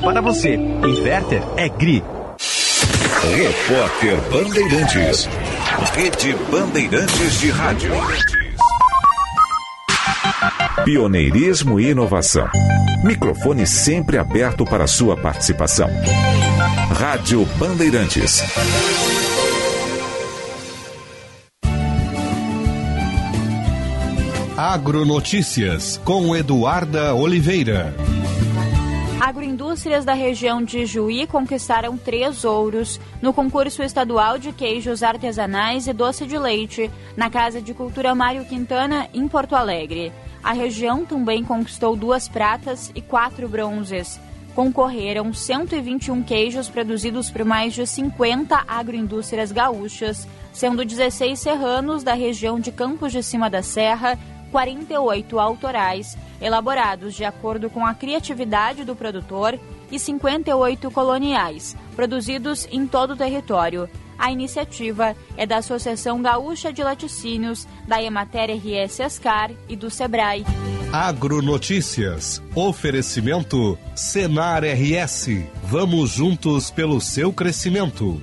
Speaker 34: para você. Inverter é GRI.
Speaker 13: Repórter Bandeirantes. Rede Bandeirantes de Rádio. Pioneirismo e inovação. Microfone sempre aberto para sua participação. Rádio Bandeirantes.
Speaker 10: Agronotícias com Eduarda Oliveira.
Speaker 35: Agroindústrias da região de Juí conquistaram três ouros no concurso estadual de queijos artesanais e doce de leite na Casa de Cultura Mário Quintana, em Porto Alegre. A região também conquistou duas pratas e quatro bronzes. Concorreram 121 queijos produzidos por mais de 50 agroindústrias gaúchas, sendo 16 serranos da região de Campos de Cima da Serra 48 autorais, elaborados de acordo com a criatividade do produtor, e 58 coloniais, produzidos em todo o território. A iniciativa é da Associação Gaúcha de Laticínios, da Emater RS Ascar e do Sebrae.
Speaker 10: Agronotícias. Oferecimento Senar RS. Vamos juntos pelo seu crescimento.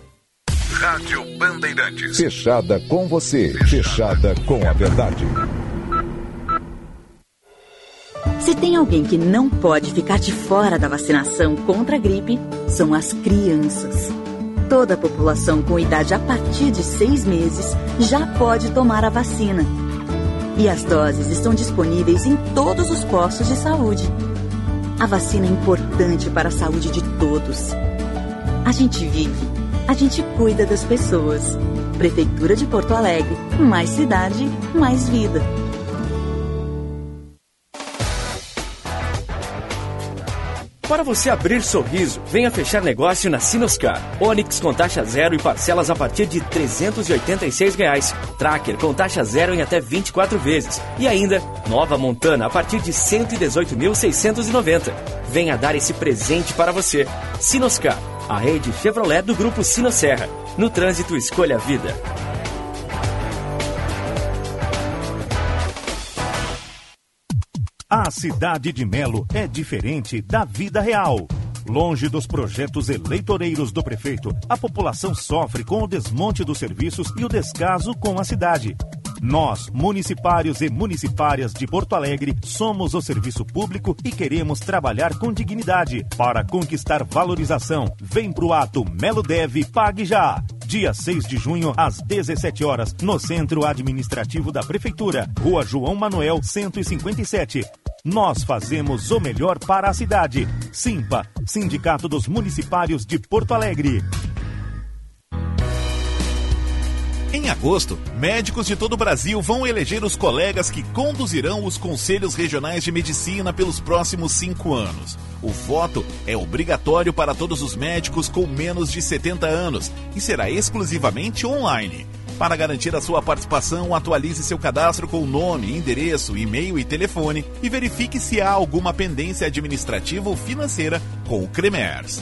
Speaker 13: Rádio Bandeirantes. Fechada com você. Fechada com a verdade.
Speaker 36: Se tem alguém que não pode ficar de fora da vacinação contra a gripe, são as crianças. Toda a população com idade a partir de seis meses já pode tomar a vacina. E as doses estão disponíveis em todos os postos de saúde. A vacina é importante para a saúde de todos. A gente vive a gente cuida das pessoas. Prefeitura de Porto Alegre. Mais cidade, mais vida.
Speaker 21: Para você abrir sorriso, venha fechar negócio na Sinoscar. Onix com taxa zero e parcelas a partir de 386 reais. Tracker com taxa zero em até 24 vezes. E ainda, nova Montana a partir de R$ 118.690. Venha dar esse presente para você. Sinoscar, a rede Chevrolet do grupo Sinosserra. No trânsito, escolha a vida.
Speaker 18: A cidade de Melo é diferente da vida real. Longe dos projetos eleitoreiros do prefeito, a população sofre com o desmonte dos serviços e o descaso com a cidade. Nós, municipários e municipárias de Porto Alegre, somos o serviço público e queremos trabalhar com dignidade. Para conquistar valorização, vem pro ato Melo Deve Pague Já. Dia 6 de junho, às 17 horas, no Centro Administrativo da Prefeitura, Rua João Manuel, 157. Nós fazemos o melhor para a cidade. Simpa, Sindicato dos Municipários de Porto Alegre.
Speaker 11: Em agosto, médicos de todo o Brasil vão eleger os colegas que conduzirão os conselhos regionais de medicina pelos próximos cinco anos. O voto é obrigatório para todos os médicos com menos de 70 anos e será exclusivamente online. Para garantir a sua participação, atualize seu cadastro com nome, endereço, e-mail e telefone e verifique se há alguma pendência administrativa ou financeira com o CREMERS.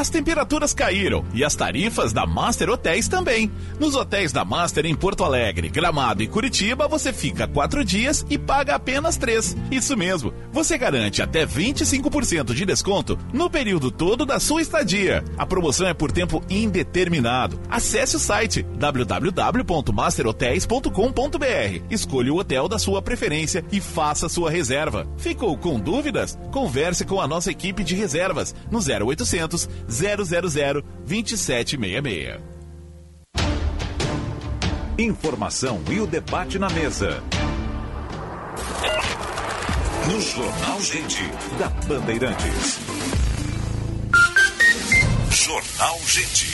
Speaker 11: As temperaturas caíram e as tarifas da Master Hotéis também. Nos hotéis da Master em Porto Alegre, Gramado e Curitiba, você fica quatro dias e paga apenas três. Isso mesmo, você garante até 25% de desconto no período todo da sua estadia. A promoção é por tempo indeterminado. Acesse o site www.masterhotels.com.br. Escolha o hotel da sua preferência e faça sua reserva. Ficou com dúvidas? Converse com a nossa equipe de reservas no 0800 000 2766.
Speaker 13: Informação e o debate na mesa. No Jornal Gente, da Bandeirantes. Jornal Gente.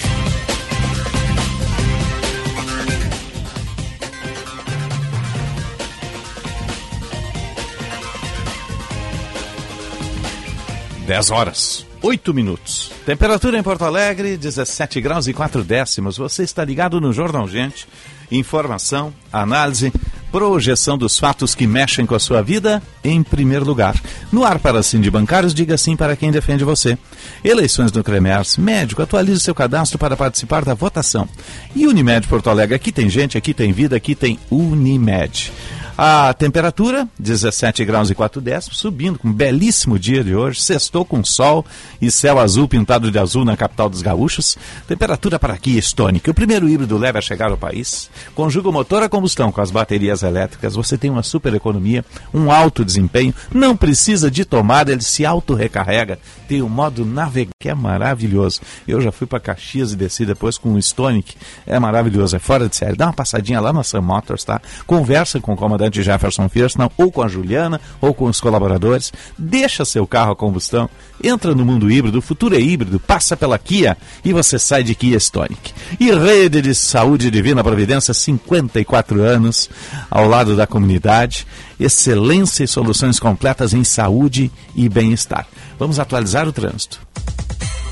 Speaker 1: Dez horas, 8 minutos. Temperatura em Porto Alegre, 17 graus e 4 décimos. Você está ligado no Jornal Gente. Informação, análise, projeção dos fatos que mexem com a sua vida em primeiro lugar. No ar para de bancários, diga sim para quem defende você. Eleições no Cremers, médico, atualize seu cadastro para participar da votação. E Unimed Porto Alegre, aqui tem gente, aqui tem vida, aqui tem Unimed. A temperatura, 17 graus e 4 décimos, subindo com um belíssimo dia de hoje. Sextou com sol e céu azul pintado de azul na capital dos gaúchos. Temperatura para aqui estônica. O primeiro híbrido leve a chegar ao país. Conjuga o motor a combustão com as baterias elétricas. Você tem uma super economia, um alto desempenho. Não precisa de tomada, ele se auto-recarrega. Tem o modo navegar, que é maravilhoso. Eu já fui para Caxias e desci depois com o Stonic. É maravilhoso, é fora de série. Dá uma passadinha lá na Sam Motors, tá? Conversa com o comandante Jefferson Firston, ou com a Juliana, ou com os colaboradores. Deixa seu carro a combustão, entra no mundo híbrido, o futuro é híbrido, passa pela Kia e você sai de Kia Stonic. E Rede de Saúde Divina Providência, 54 anos, ao lado da comunidade. Excelência e soluções completas em saúde e bem-estar. Vamos atualizar o trânsito.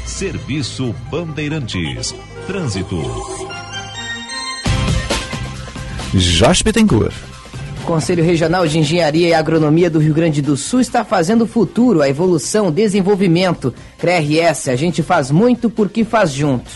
Speaker 13: Serviço Bandeirantes. Trânsito.
Speaker 1: Jorge Bittencourt.
Speaker 6: O Conselho Regional de Engenharia e Agronomia do Rio Grande do Sul está fazendo o futuro, a evolução, desenvolvimento. CRS, a gente faz muito porque faz junto.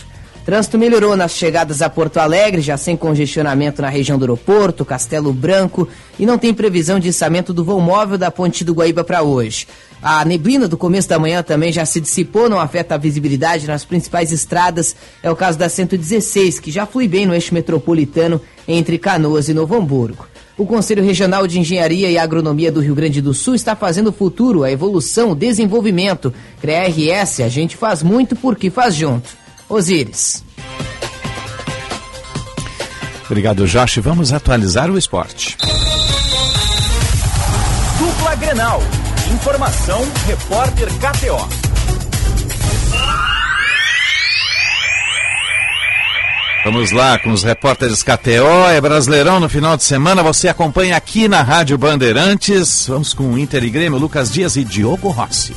Speaker 6: Trânsito melhorou nas chegadas a Porto Alegre, já sem congestionamento na região do aeroporto, Castelo Branco, e não tem previsão de içamento do voo móvel da Ponte do Guaíba para hoje. A neblina do começo da manhã também já se dissipou, não afeta a visibilidade nas principais estradas. É o caso da 116, que já flui bem no eixo metropolitano entre Canoas e Novo Hamburgo. O Conselho Regional de Engenharia e Agronomia do Rio Grande do Sul está fazendo o futuro, a evolução, o desenvolvimento. CREA-RS, a gente faz muito porque faz junto. Osíris.
Speaker 1: Obrigado, Josh. Vamos atualizar o esporte.
Speaker 37: Dupla Grenal. Informação, repórter KTO.
Speaker 1: Vamos lá com os repórteres KTO, é Brasileirão no final de semana, você acompanha aqui na Rádio Bandeirantes. Vamos com o Inter e Grêmio, Lucas Dias e Diogo Rossi.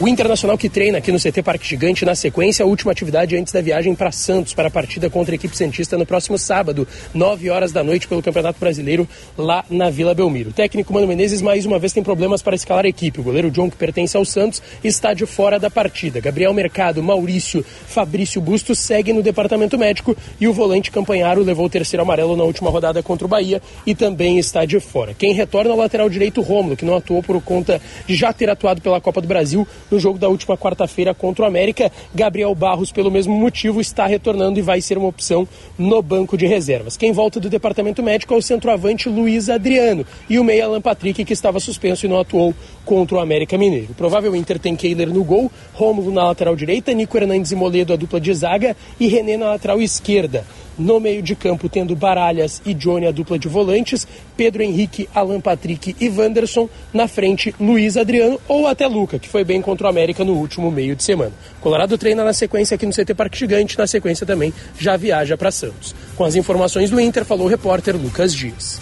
Speaker 38: O Internacional que treina aqui no CT Parque Gigante na sequência, a última atividade antes da viagem para Santos para a partida contra a equipe Santista no próximo sábado, 9 horas da noite pelo Campeonato Brasileiro lá na Vila Belmiro. O técnico Mano Menezes mais uma vez tem problemas para escalar a equipe. O goleiro John, que pertence ao Santos, está de fora da partida. Gabriel Mercado, Maurício, Fabrício Bustos segue no departamento médico e o volante Campanharo levou o terceiro amarelo na última rodada contra o Bahia e também está de fora. Quem retorna é o lateral direito Rômulo, que não atuou por conta de já ter atuado pela Copa do Brasil no jogo da última quarta-feira contra o América. Gabriel Barros, pelo mesmo motivo, está retornando e vai ser uma opção no banco de reservas. Quem volta do departamento médico é o centroavante Luiz Adriano e o meia Alan Patrick, que estava suspenso e não atuou contra o América Mineiro. Provável Inter tem Keiler no gol, Rômulo na lateral direita, Nico Hernandes e Moledo a dupla de zaga e René na lateral esquerda. No meio de campo, tendo Baralhas e Johnny, a dupla de volantes, Pedro Henrique, Alan Patrick e Wanderson. Na frente, Luiz Adriano ou até Luca, que foi bem contra o América no último meio de semana. Colorado treina na sequência aqui no CT Parque Gigante, na sequência também já viaja para Santos. Com as informações do Inter, falou o repórter Lucas Dias.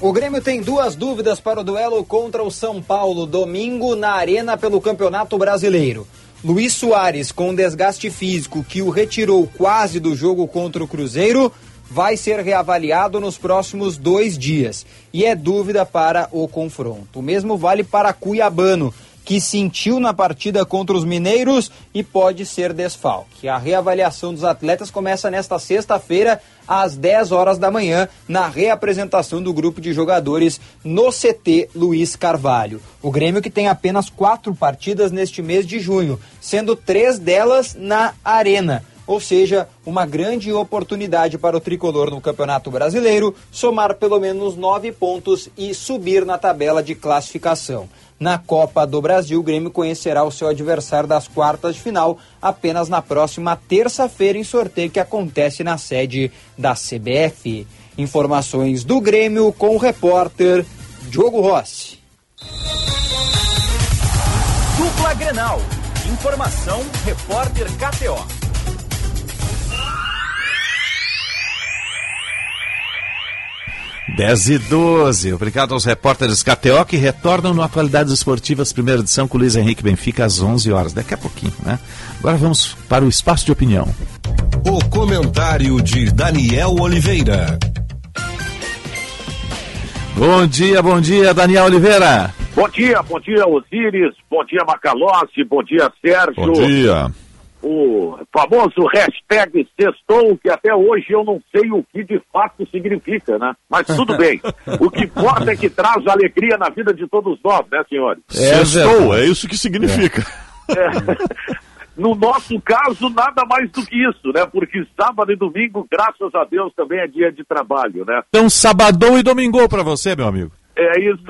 Speaker 39: O Grêmio tem duas dúvidas para o duelo contra o São Paulo, domingo, na Arena pelo Campeonato Brasileiro. Luiz Soares, com desgaste físico que o retirou quase do jogo contra o Cruzeiro, vai ser reavaliado nos próximos dois dias. E é dúvida para o confronto. O mesmo vale para Cuiabano, que sentiu na partida contra os mineiros e pode ser desfalque. A reavaliação dos atletas começa nesta sexta-feira, às 10 horas da manhã, na reapresentação do grupo de jogadores no CT Luiz Carvalho. O Grêmio que tem apenas quatro partidas neste mês de junho, sendo três delas na Arena. Ou seja, uma grande oportunidade para o tricolor no Campeonato Brasileiro somar pelo menos nove pontos e subir na tabela de classificação. Na Copa do Brasil, o Grêmio conhecerá o seu adversário das quartas de final apenas na próxima terça-feira, em sorteio que acontece na sede da CBF. Informações do Grêmio com o repórter Diogo Rossi.
Speaker 37: Dupla Grenal. Informação, repórter KTO.
Speaker 1: Dez e 12. Obrigado aos repórteres KTO que retornam no Atualidades Esportivas, primeira edição com Luiz Henrique Benfica às 11 horas. Daqui a pouquinho, né? Agora vamos para o espaço de opinião.
Speaker 40: O comentário de Daniel Oliveira.
Speaker 1: Bom dia, bom dia, Daniel Oliveira.
Speaker 41: Bom dia, bom dia, Osíris, bom dia, Macalossi, bom dia, Sérgio.
Speaker 1: Bom dia.
Speaker 41: O famoso hashtag sextou, que até hoje eu não sei o que de fato significa, né? Mas tudo <laughs> bem. O que importa é que traz alegria na vida de todos nós, né, senhores?
Speaker 42: É, Sextou, é isso que significa.
Speaker 41: É. <laughs> No nosso caso, nada mais do que isso, né? Porque sábado e domingo, graças a Deus, também é dia de trabalho, né?
Speaker 1: Então, sabadão e domingou para você, meu amigo.
Speaker 41: É isso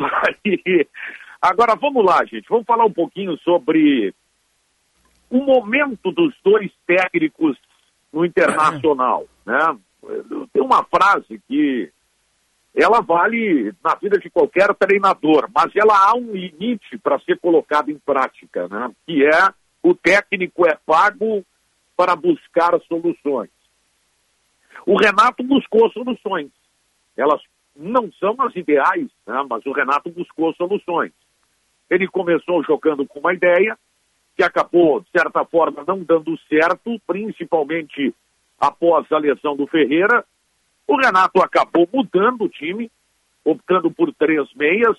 Speaker 41: aí. Agora, vamos lá, gente. Vamos falar um pouquinho sobre o momento dos dois técnicos no internacional, <clears throat> né? Tem uma frase que ela vale na vida de qualquer treinador, mas ela há um limite para ser colocada em prática, né? Que é o técnico é pago para buscar soluções. O Renato buscou soluções. Elas não são as ideais, né? mas o Renato buscou soluções. Ele começou jogando com uma ideia que acabou, de certa forma, não dando certo, principalmente após a lesão do Ferreira. O Renato acabou mudando o time, optando por três meias,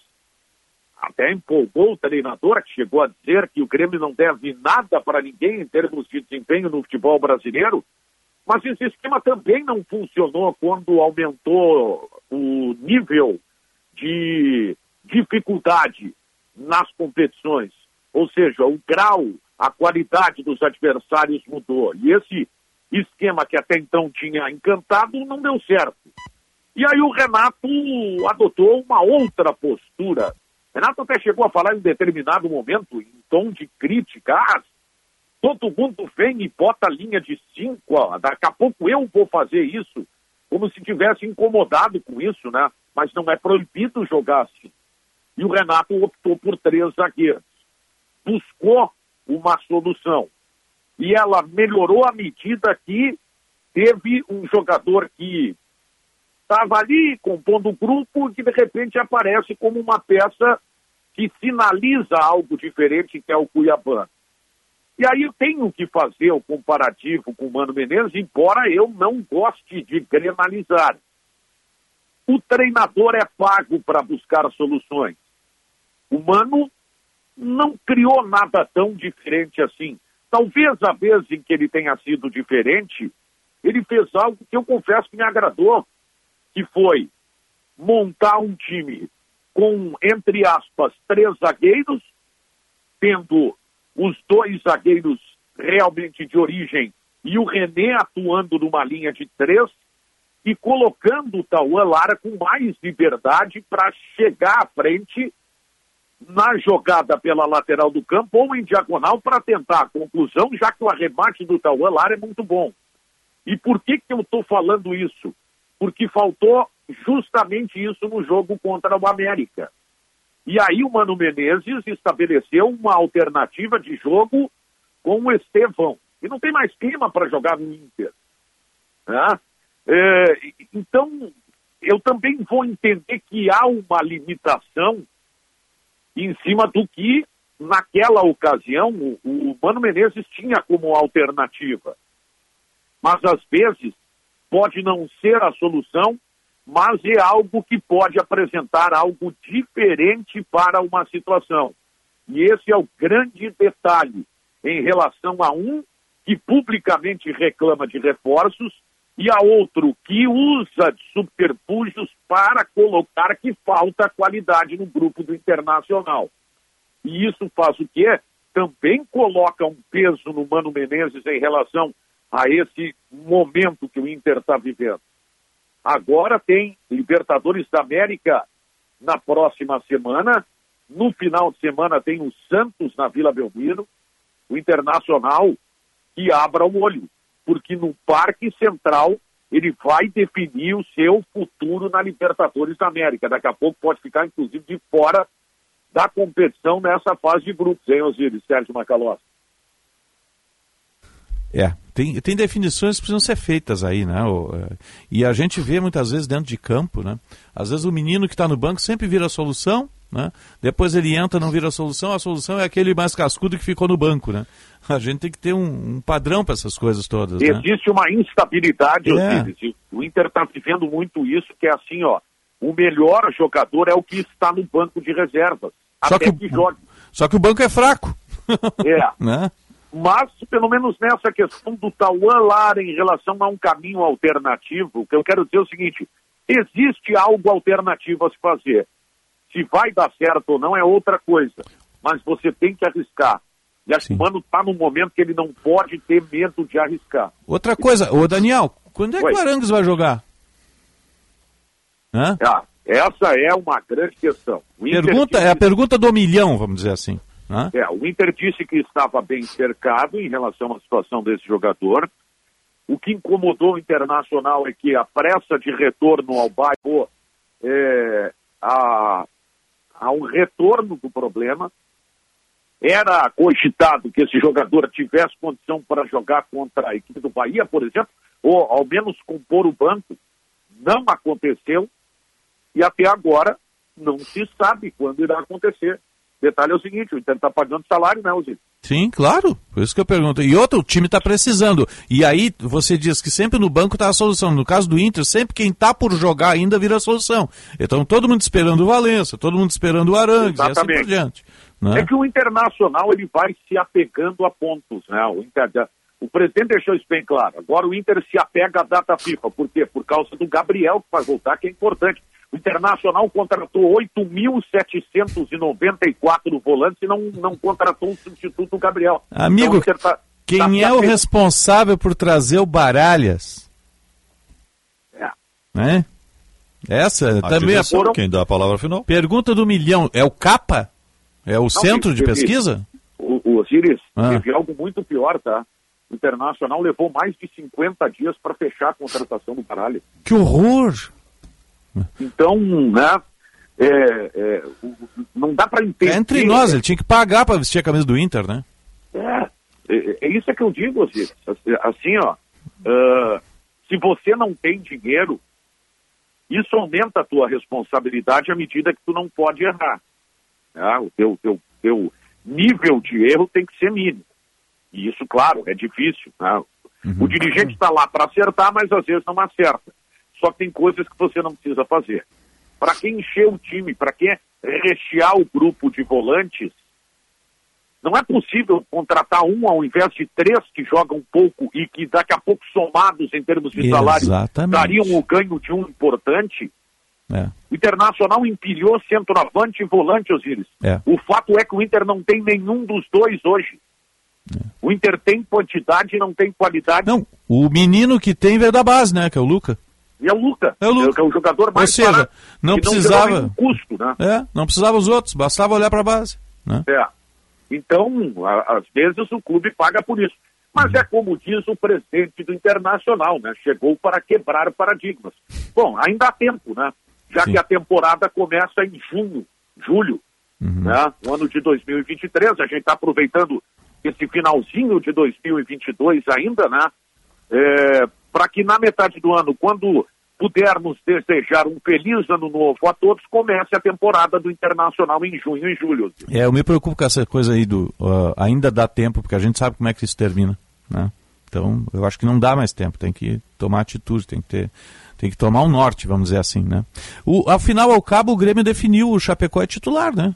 Speaker 41: até empolgou o treinador, que chegou a dizer que o Grêmio não deve nada para ninguém em termos de desempenho no futebol brasileiro. Mas esse esquema também não funcionou quando aumentou o nível de dificuldade nas competições. Ou seja, o grau, a qualidade dos adversários mudou. E esse esquema que até então tinha encantado não deu certo. E aí o Renato adotou uma outra postura. Renato até chegou a falar em determinado momento, em tom de crítica, ah, todo mundo vem e bota a linha de cinco, ó, daqui a pouco eu vou fazer isso. como se tivesse incomodado com isso, né? Mas não é proibido jogar assim. E o Renato optou por três zagueiros. Buscou uma solução. E ela melhorou à medida que teve um jogador que estava ali compondo o grupo que de repente aparece como uma peça que sinaliza algo diferente que é o Cuiabá. E aí eu tenho que fazer o comparativo com o Mano Menezes, embora eu não goste de grenalizar. O treinador é pago para buscar soluções. O Mano não criou nada tão diferente assim. Talvez a vez em que ele tenha sido diferente, ele fez algo que eu confesso que me agradou, que foi montar um time com, entre aspas, três zagueiros, tendo os dois zagueiros realmente de origem e o René atuando numa linha de três e colocando o Tauan Lara com mais liberdade para chegar à frente na jogada pela lateral do campo ou em diagonal para tentar a conclusão, já que o arremate do Tauan Lara é muito bom. E por que, que eu estou falando isso? Porque faltou justamente isso no jogo contra o América. E aí o Mano Menezes estabeleceu uma alternativa de jogo com o Estevão. E não tem mais clima para jogar no Inter. Né? É, então, eu também vou entender que há uma limitação em cima do que, naquela ocasião, o, o Mano Menezes tinha como alternativa. Mas, às vezes, pode não ser a solução mas é algo que pode apresentar algo diferente para uma situação. E esse é o grande detalhe em relação a um que publicamente reclama de reforços e a outro que usa de subterfúgios para colocar que falta qualidade no grupo do Internacional. E isso faz o quê? Também coloca um peso no Mano Menezes em relação a esse momento que o Inter está vivendo. Agora tem Libertadores da América na próxima semana. No final de semana tem o Santos na Vila Belmiro. O Internacional que abra o olho, porque no Parque Central ele vai definir o seu futuro na Libertadores da América. Daqui a pouco pode ficar, inclusive, de fora da competição nessa fase de grupos, hein, Osiris, Sérgio Macalós?
Speaker 1: É, tem, tem definições que precisam ser feitas aí, né? É, e a gente vê muitas vezes dentro de campo, né? Às vezes o menino que está no banco sempre vira a solução, né? Depois ele entra, não vira a solução, a solução é aquele mais cascudo que ficou no banco, né? A gente tem que ter um, um padrão para essas coisas todas. Né?
Speaker 41: Existe uma instabilidade, é. o Inter está vivendo muito isso, que é assim, ó, o melhor jogador é o que está no banco de reservas.
Speaker 1: Só que, que. Só que o banco é fraco.
Speaker 41: É. <laughs> né? Mas, pelo menos nessa questão do Tauan Lara em relação a um caminho alternativo, o que eu quero dizer é o seguinte: existe algo alternativo a se fazer. Se vai dar certo ou não é outra coisa, mas você tem que arriscar. E acho que o Mano está num momento que ele não pode ter medo de arriscar.
Speaker 1: Outra coisa, ô Daniel, quando é que Oi. o Arangues vai jogar?
Speaker 41: Hã? Ah, essa é uma grande questão.
Speaker 1: Pergunta, é a pergunta do milhão, vamos dizer assim. Né?
Speaker 41: É, o Inter disse que estava bem cercado em relação à situação desse jogador. O que incomodou o Internacional é que a pressa de retorno ao bairro é, a, a um retorno do problema. Era cogitado que esse jogador tivesse condição para jogar contra a equipe do Bahia, por exemplo, ou ao menos compor o banco. Não aconteceu e até agora não se sabe quando irá acontecer. Detalhe é o seguinte, o Inter está pagando salário, né, Osiris?
Speaker 1: Sim, claro. Por isso que eu pergunto. E outro, o time está precisando. E aí você diz que sempre no banco está a solução. No caso do Inter, sempre quem está por jogar ainda vira a solução. Então todo mundo esperando o Valença, todo mundo esperando o Arangues Exatamente. e assim por diante. Né?
Speaker 41: É que o Internacional ele vai se apegando a pontos, né? O, Inter, o presidente deixou isso bem claro. Agora o Inter se apega à data FIFA. Por quê? Por causa do Gabriel que vai voltar, que é importante. O Internacional contratou 8.794 volantes e não, não contratou o substituto Gabriel.
Speaker 1: Amigo, então, tá, quem tá é o responsável por trazer o Baralhas? É. Né? Essa a também é
Speaker 42: foram... quem dá a palavra final.
Speaker 1: Pergunta do milhão, é o Capa? É o não, centro de pesquisa?
Speaker 41: O, o Osiris, ah. teve algo muito pior, tá? O Internacional levou mais de 50 dias para fechar a contratação do Baralho.
Speaker 1: Que horror!
Speaker 41: Então, né? é, é, não dá para entender.
Speaker 1: É entre nós, ele tinha que pagar para vestir a camisa do Inter, né?
Speaker 41: É, é, é isso que eu digo, Osiris. Assim, ó, ah, se você não tem dinheiro, isso aumenta a tua responsabilidade à medida que tu não pode errar. né? O teu, teu, teu nível de erro tem que ser mínimo. E isso, claro, é difícil. né? O dirigente está lá para acertar, mas às vezes não acerta. Só que tem coisas que você não precisa fazer. Para quem encher o time, para quem rechear o grupo de volantes, não é possível contratar um ao invés de três que jogam pouco e que daqui a pouco somados em termos de salário
Speaker 1: Exatamente.
Speaker 41: dariam o ganho de um importante.
Speaker 1: É.
Speaker 41: O Internacional empilhou centroavante e volante, Osiris.
Speaker 1: É.
Speaker 41: O fato é que o Inter não tem nenhum dos dois hoje. O Inter tem quantidade e não tem qualidade.
Speaker 1: Não, o menino que tem veio da base, né? Que é o Luca.
Speaker 41: E é o Luca,
Speaker 1: É o Luca.
Speaker 41: que é o jogador mais
Speaker 1: Ou seja, não precisava-
Speaker 41: Não custo, né?
Speaker 1: É, não precisava os outros, bastava olhar para a base. Né?
Speaker 41: É. Então, às vezes o clube paga por isso. Mas é como diz o presidente do Internacional, né? Chegou para quebrar paradigmas. Bom, ainda há tempo, né? Já que a temporada começa em junho, julho, né? No ano de 2023, a gente está aproveitando esse finalzinho de 2022 ainda, né? Para que na metade do ano, quando pudermos desejar um feliz ano novo a todos, comece a temporada do Internacional em junho e julho.
Speaker 1: É, eu me preocupo com essa coisa aí do. ah, ainda dá tempo, porque a gente sabe como é que isso termina. Né? Então, eu acho que não dá mais tempo, tem que tomar atitude, tem que ter. Tem que tomar um norte, vamos dizer assim, né? O, afinal, ao cabo, o Grêmio definiu o Chapecó é titular, né?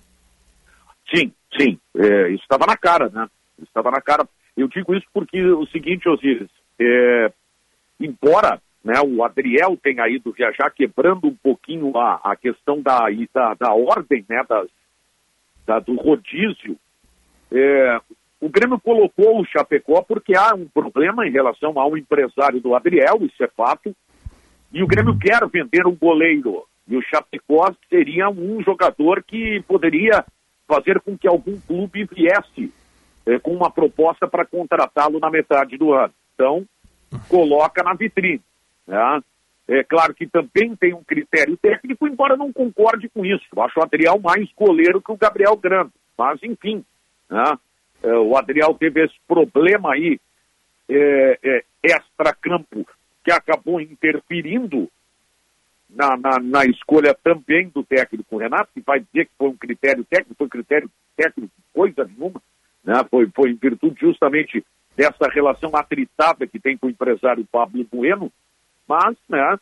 Speaker 41: Sim, sim. É, isso estava na cara, né? Isso Estava na cara. Eu digo isso porque o seguinte, Osiris, é, embora né, o Adriel tenha ido viajar quebrando um pouquinho a, a questão da, da, da ordem, né, das, da- do rodízio, é, o Grêmio colocou o Chapecó porque há um problema em relação ao empresário do Adriel, isso é fato, e o Grêmio quer vender um goleiro. E o Chapecó seria um jogador que poderia fazer com que algum clube viesse eh, com uma proposta para contratá-lo na metade do ano. Então, coloca na vitrine. né? É claro que também tem um critério técnico, embora não concorde com isso. Eu acho o Adriel mais goleiro que o Gabriel Grande. Mas, enfim, né? É, o Adriel teve esse problema aí é, é, extra-campo que acabou interferindo na, na, na escolha também do técnico Renato, que vai dizer que foi um critério técnico, foi critério técnico coisa nenhuma, né? foi, foi em virtude justamente dessa relação atritada que tem com o empresário Pablo Bueno, mas né,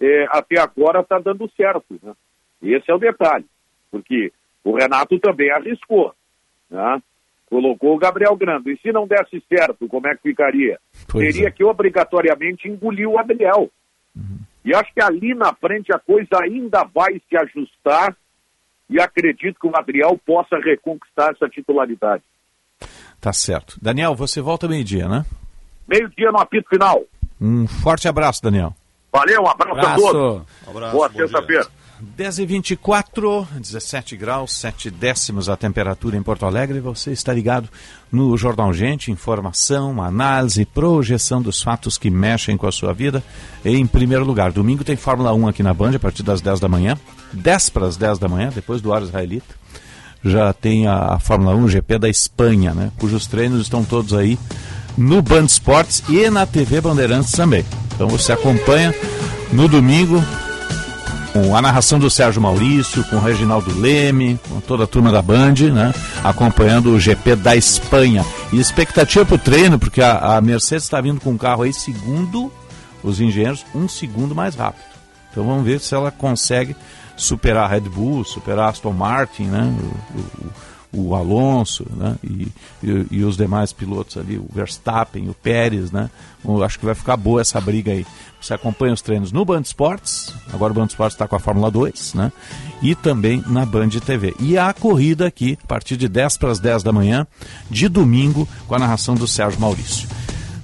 Speaker 41: é, até agora está dando certo. Né? Esse é o detalhe, porque o Renato também arriscou, né? colocou o Gabriel Grande, e se não desse certo, como é que ficaria?
Speaker 1: Pois
Speaker 41: Teria
Speaker 1: é.
Speaker 41: que obrigatoriamente engolir o Adriel. E acho que ali na frente a coisa ainda vai se ajustar e acredito que o Adriel possa reconquistar essa titularidade.
Speaker 1: Tá certo. Daniel, você volta meio-dia, né?
Speaker 41: Meio-dia no apito final.
Speaker 1: Um forte abraço, Daniel.
Speaker 41: Valeu, um abraço, a
Speaker 1: Abraço.
Speaker 41: todos.
Speaker 1: Abraço,
Speaker 41: Boa
Speaker 1: bom
Speaker 41: sexta-feira.
Speaker 1: 10 e 24 17 graus, 7 décimos a temperatura em Porto Alegre. Você está ligado no Jornal Gente, informação, análise, projeção dos fatos que mexem com a sua vida. Em primeiro lugar, domingo tem Fórmula 1 aqui na Band, a partir das 10 da manhã. 10 para as 10 da manhã, depois do hora israelita. Já tem a, a Fórmula 1 GP da Espanha, né? Cujos treinos estão todos aí no Band Esportes e na TV Bandeirantes também. Então você acompanha no domingo com a narração do Sérgio Maurício, com o Reginaldo Leme, com toda a turma da Band, né? Acompanhando o GP da Espanha. E expectativa para o treino, porque a, a Mercedes está vindo com um carro aí, segundo os engenheiros, um segundo mais rápido. Então vamos ver se ela consegue superar a Red Bull, superar a Aston Martin, né? O, o- o Alonso, né? E, e, e os demais pilotos ali, o Verstappen, o Pérez, né? Eu acho que vai ficar boa essa briga aí. Você acompanha os treinos no Band Esportes, agora o Band Esportes está com a Fórmula 2, né? E também na Band TV. E a corrida aqui, a partir de 10 para as 10 da manhã, de domingo, com a narração do Sérgio Maurício.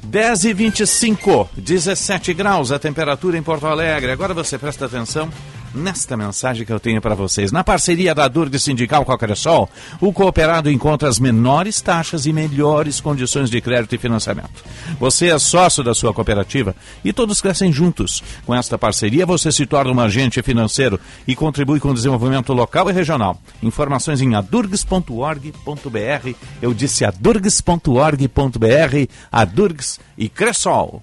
Speaker 1: 10 e 25, 17 graus a temperatura em Porto Alegre. Agora você presta atenção nesta mensagem que eu tenho para vocês. Na parceria da Durg Sindical Cressol, o cooperado encontra as menores taxas e melhores condições de crédito e financiamento. Você é sócio da sua cooperativa e todos crescem juntos. Com esta parceria, você se torna um agente financeiro e contribui com o desenvolvimento local e regional. Informações em adurgs.org.br. Eu disse adurgs.org.br, Adurgs e Cressol.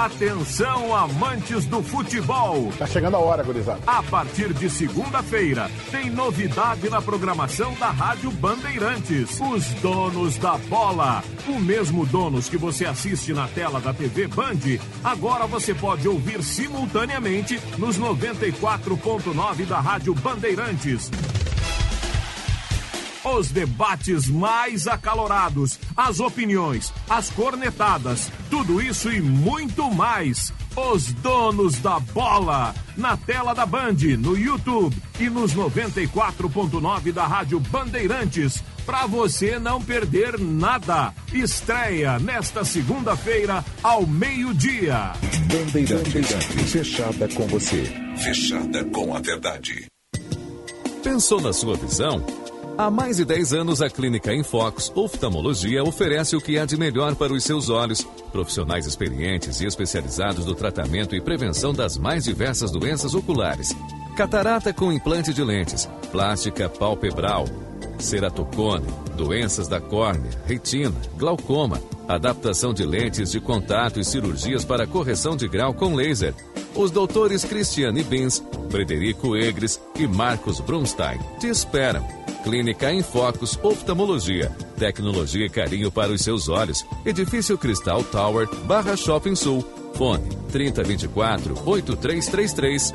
Speaker 43: Atenção, amantes do futebol!
Speaker 44: Tá chegando a hora, gurizada.
Speaker 43: A partir de segunda-feira, tem novidade na programação da Rádio Bandeirantes. Os donos da bola. O mesmo donos que você assiste na tela da TV Band, agora você pode ouvir simultaneamente nos 94.9 da Rádio Bandeirantes os debates mais acalorados, as opiniões, as cornetadas, tudo isso e muito mais. Os donos da bola, na tela da Band, no YouTube e nos 94.9 da Rádio Bandeirantes, para você não perder nada. Estreia nesta segunda-feira ao meio-dia.
Speaker 45: Bandeirantes, fechada com você, fechada com a verdade.
Speaker 17: Pensou na sua visão? Há mais de 10 anos, a Clínica Infox Oftalmologia oferece o que há de melhor para os seus olhos. Profissionais experientes e especializados no tratamento e prevenção das mais diversas doenças oculares. Catarata com implante de lentes, plástica palpebral, ceratocone, doenças da córnea, retina, glaucoma, adaptação de lentes de contato e cirurgias para correção de grau com laser. Os doutores Cristiane Bins, Frederico Egres e Marcos Brunstein te esperam. Clínica em Focus Oftalmologia. Tecnologia e carinho para os seus olhos. Edifício Cristal Tower, Barra Shopping Sul. Fone 3024 8333.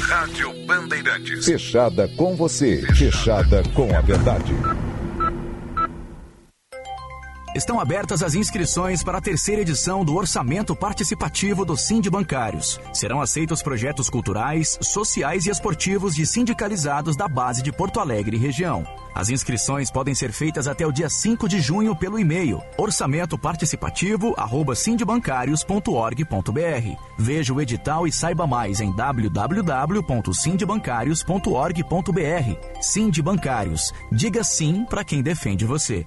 Speaker 45: Rádio Bandeirantes. Fechada com você, fechada com a verdade.
Speaker 46: Estão abertas as inscrições para a terceira edição do Orçamento Participativo do Sind Bancários. Serão aceitos projetos culturais, sociais e esportivos de sindicalizados da base de Porto Alegre e região. As inscrições podem ser feitas até o dia 5 de junho pelo e-mail orçamentoparticipativo@sindbancarios.org.br. Veja o edital e saiba mais em www.sindbancarios.org.br. Sind Bancários. Diga sim para quem defende você.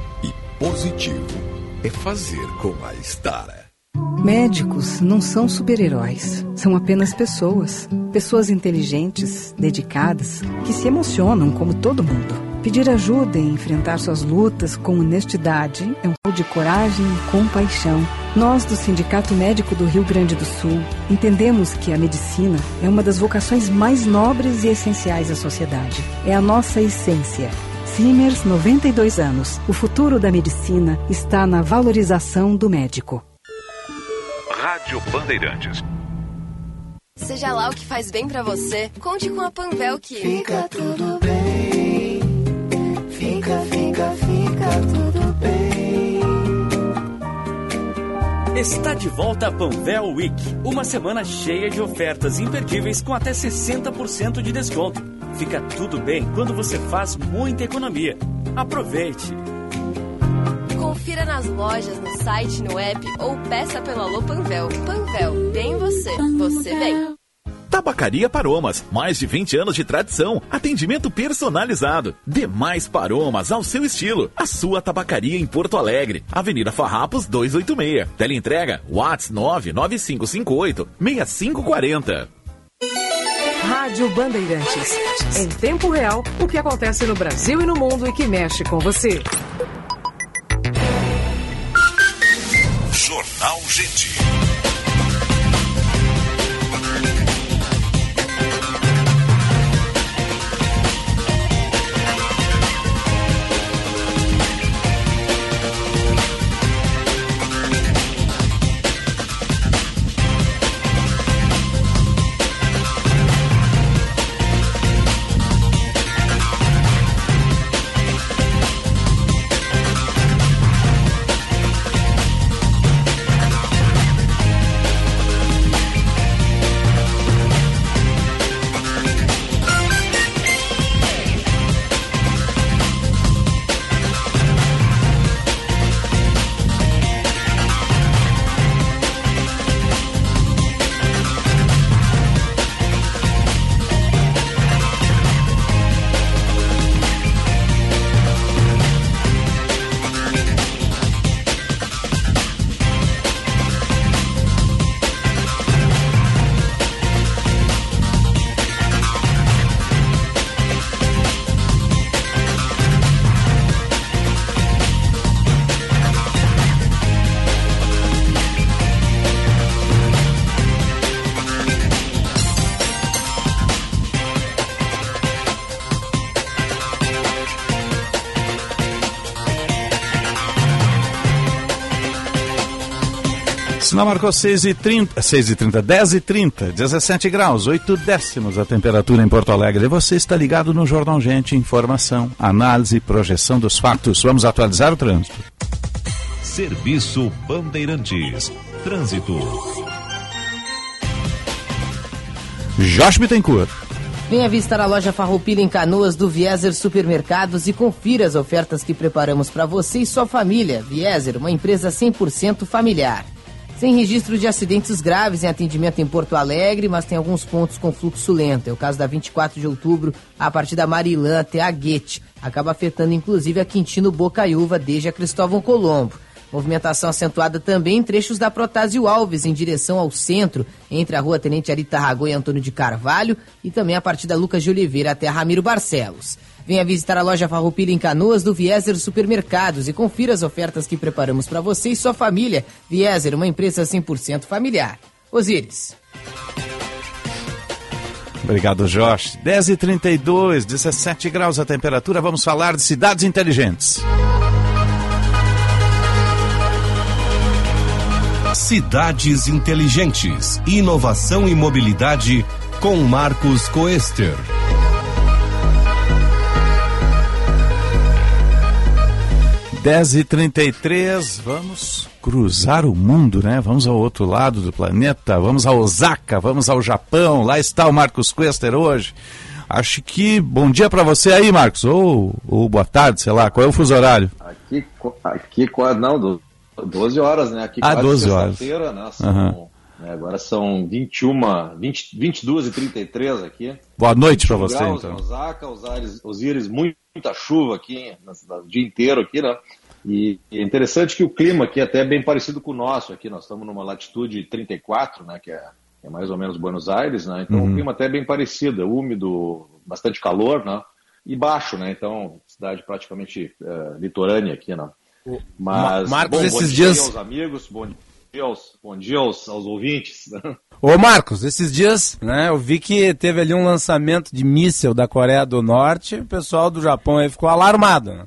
Speaker 13: Positivo é fazer com a Estara.
Speaker 47: Médicos não são super-heróis, são apenas pessoas. Pessoas inteligentes, dedicadas, que se emocionam como todo mundo. Pedir ajuda e enfrentar suas lutas com honestidade é um show de coragem e compaixão. Nós, do Sindicato Médico do Rio Grande do Sul, entendemos que a medicina é uma das vocações mais nobres e essenciais à sociedade. É a nossa essência. Simers, 92 anos. O futuro da medicina está na valorização do médico.
Speaker 45: Rádio Bandeirantes.
Speaker 19: Seja lá o que faz bem pra você, conte com a Panvel que
Speaker 48: Fica tudo bem. Fica, fica, fica tudo bem.
Speaker 21: Está de volta a Panvel Week, uma semana cheia de ofertas imperdíveis com até 60% de desconto. Fica tudo bem quando você faz muita economia. Aproveite!
Speaker 19: Confira nas lojas, no site, no app ou peça pelo Alô Panvel. Panvel, bem você, você bem.
Speaker 11: Tabacaria Paromas, mais de 20 anos de tradição, atendimento personalizado. Demais Paromas ao seu estilo. A sua tabacaria em Porto Alegre, Avenida Farrapos 286. Teleentrega WhatsApp 99558 6540.
Speaker 49: Rádio Bandeirantes. Em tempo real, o que acontece no Brasil e no mundo e que mexe com você.
Speaker 13: Jornal Gente.
Speaker 1: Marcou 6 e 30, 6 e 30, 10 e 30, 17 graus, 8 décimos a temperatura em Porto Alegre. E você está ligado no Jornal Gente, informação, análise e projeção dos fatos. Vamos atualizar o trânsito.
Speaker 13: Serviço Bandeirantes. Trânsito.
Speaker 1: Josh Bittencourt.
Speaker 6: Venha visitar a loja Farroupilha em Canoas do Vieser Supermercados e confira as ofertas que preparamos para você e sua família. Vieser, uma empresa 100% familiar. Sem registro de acidentes graves em atendimento em Porto Alegre, mas tem alguns pontos com fluxo lento. É o caso da 24 de outubro, a partir da Marilã até a Guete. Acaba afetando inclusive a Quintino Bocaiúva desde a Cristóvão Colombo. Movimentação acentuada também em trechos da Protásio Alves, em direção ao centro, entre a rua Tenente Arita Ragô e Antônio de Carvalho, e também a partir da Lucas de Oliveira até Ramiro Barcelos. Venha visitar a loja Farroupilha em Canoas do Vieser Supermercados e confira as ofertas que preparamos para você e sua família. Vieser, uma empresa 100% familiar. Osíris.
Speaker 1: Obrigado, Josh. 10 e 32, 17 graus a temperatura. Vamos falar de cidades inteligentes.
Speaker 40: Cidades Inteligentes. Inovação e mobilidade com Marcos Coester.
Speaker 1: Dez e trinta e três, vamos cruzar o mundo, né? Vamos ao outro lado do planeta, vamos a Osaka, vamos ao Japão. Lá está o Marcos Quester hoje. Acho que bom dia para você aí, Marcos, ou, ou boa tarde, sei lá. Qual é o fuso horário?
Speaker 50: Aqui, aqui não, do 12 horas, né? Aqui
Speaker 1: ah, 12 horas.
Speaker 50: Né? São,
Speaker 1: Uhum.
Speaker 50: Né, agora são 21, 20, 22 e 33 aqui.
Speaker 1: Boa noite para
Speaker 50: 21
Speaker 1: você,
Speaker 50: graus
Speaker 1: então.
Speaker 50: Osaka, Osiris, Osiris, muita chuva aqui, o dia inteiro aqui, né? E é interessante que o clima aqui até é bem parecido com o nosso aqui. Nós estamos numa latitude 34, né? Que é, é mais ou menos Buenos Aires, né? Então
Speaker 1: Uhum.
Speaker 50: o clima até é bem parecido, é úmido, bastante calor, né? E baixo, né? Então, cidade praticamente eh, litorânea aqui, né? Mas,
Speaker 51: Ma- Marcos,
Speaker 50: bom,
Speaker 51: esses
Speaker 50: bom dia
Speaker 51: dias-
Speaker 50: aos amigos, bom dia aos, bom dia aos, aos ouvintes. né?
Speaker 51: Ô Marcos, esses dias, né, eu vi que teve ali um lançamento de míssel da Coreia do Norte, o pessoal do Japão aí ficou alarmado, né?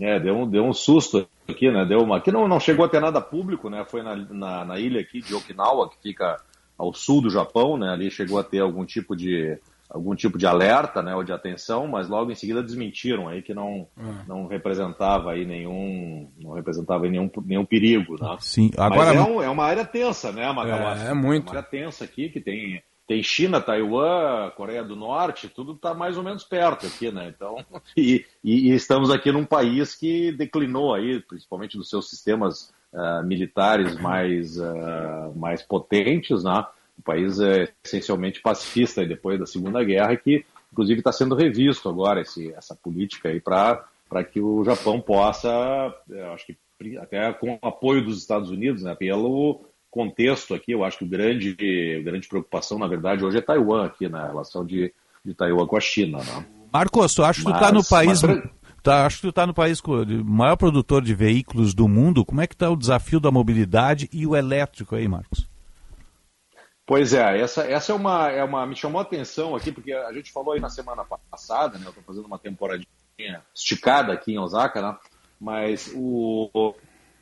Speaker 50: É, deu um, deu um susto aqui, né? Deu uma, aqui não, não chegou a ter nada público, né? Foi na, na, na ilha aqui de Okinawa, que fica ao sul do Japão, né? Ali chegou a ter algum tipo de algum tipo de alerta, né, ou de atenção, mas logo em seguida desmentiram aí que não não representava aí nenhum não representava aí nenhum nenhum perigo, né?
Speaker 1: Sim, agora-
Speaker 50: Mas é, um- é uma área tensa, né, Magalhães?
Speaker 51: É, é muito.
Speaker 50: uma área tensa aqui que tem tem China, Taiwan, Coreia do Norte, tudo está mais ou menos perto aqui, né? Então, <laughs> e, e- estamos aqui num país que declinou aí, principalmente dos seus sistemas ah, militares mais, ah, mais potentes, né? Um país é, essencialmente pacifista depois da Segunda Guerra, que inclusive está sendo revisto agora esse, essa política aí para que o Japão possa, eu acho que até com o apoio dos Estados Unidos, né, pelo contexto aqui, eu acho que o grande, a grande preocupação, na verdade, hoje é Taiwan aqui, na relação de, de Taiwan com a China. Né?
Speaker 1: Marcos, tu acha que tu está no país... Mas... Tá, acho que tu está no país o maior produtor de veículos do mundo. Como é que está o desafio da mobilidade e o elétrico aí, Marcos?
Speaker 50: Pois é, essa, essa é, uma, é uma. Me chamou a atenção aqui, porque a gente falou aí na semana passada, né? Eu estou fazendo uma temporadinha esticada aqui em Osaka, né? Mas o,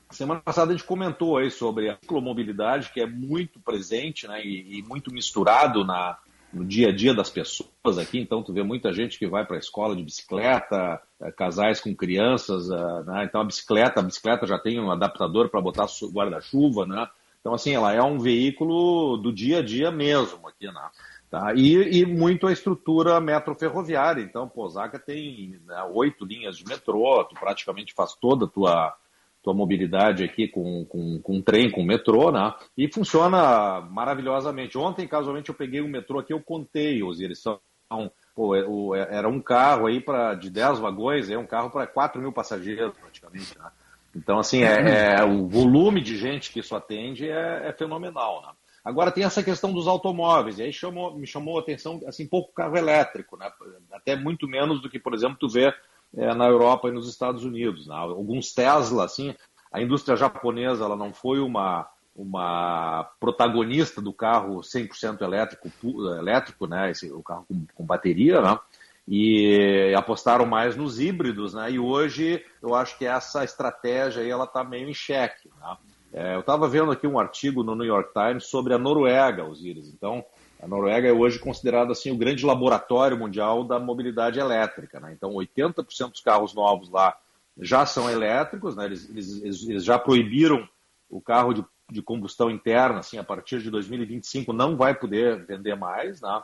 Speaker 50: semana passada a gente comentou aí sobre a ciclomobilidade, que é muito presente né, e, e, muito misturado na, no dia a dia das pessoas aqui. Então, tu vê muita gente que vai para a escola de bicicleta, eh, casais com crianças. Eh, né? Então, a bicicleta, a bicicleta já tem um adaptador para botar guarda-chuva, né? Então, assim, ela é um veículo do dia a dia mesmo aqui, né? Tá? E, e, muito a estrutura metroferroviária. Então, Osaka tem né, oito linhas de metrô, tu praticamente faz toda a tua, tua mobilidade aqui com, com, com trem, com metrô, né? E funciona maravilhosamente. Ontem, casualmente, eu peguei um metrô aqui, eu contei, Osiris, são, pô, é, é, era um carro aí pra, de 10 vagões, é um carro para 4 mil passageiros, praticamente, né? Então, assim, é, é, o volume de gente que isso atende é, é fenomenal, né? Agora tem essa questão dos automóveis, e aí chamou, me chamou a atenção, assim, pouco carro elétrico, né? Até muito menos do que, por exemplo, tu vê é, na Europa e nos Estados Unidos. Né? Alguns Tesla, assim, a indústria japonesa, ela não foi uma, uma protagonista do carro 100% elétrico, elétrico, né? Esse, o carro com, com bateria, né? E apostaram mais nos híbridos, né? E hoje eu acho que essa estratégia aí ela está meio em xeque. Né? É, eu estava vendo aqui um artigo no New York Times sobre a Noruega, Osiris. Então, a Noruega é hoje considerada assim o grande laboratório mundial da mobilidade elétrica. Né? Então, 80% dos carros novos lá já são elétricos, né? eles, eles, eles, já proibiram o carro de, de, combustão interna, assim, a partir de 2025 não vai poder vender mais, né?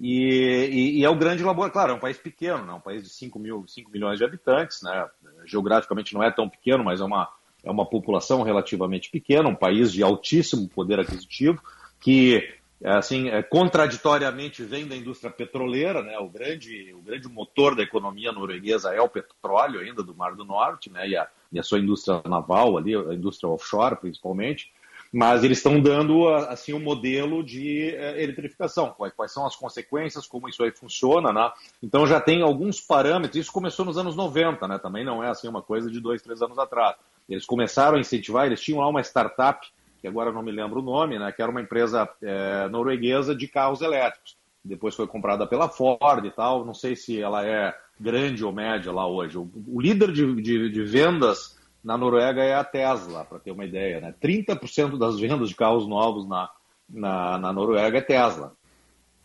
Speaker 50: E, e, e, é o grande laboratório, claro, é um país pequeno, né? um país de 5, mil, 5 milhões de habitantes, né? geograficamente não é tão pequeno, mas é uma, é uma população relativamente pequena, um país de altíssimo poder aquisitivo, que assim é, contraditoriamente vem da indústria petroleira, né? O grande o grande motor da economia norueguesa é o petróleo ainda do Mar do Norte, né? E a, e a sua indústria naval ali, a indústria offshore principalmente. Mas eles estão dando assim um modelo de é, eletrificação. Quais, são as consequências, como isso aí funciona, né? Então já tem alguns parâmetros. Isso começou nos anos 90, né? Também não é assim uma coisa de dois, três anos atrás. Eles começaram a incentivar, eles tinham lá uma startup, que agora não me lembro o nome, né, que era uma empresa é, norueguesa de carros elétricos. Depois foi comprada pela Ford e tal. Não sei se ela é grande ou média lá hoje. O líder de, de, de, vendas na Noruega é a Tesla, para ter uma ideia. Né? 30% das vendas de carros novos na, na, na Noruega é Tesla.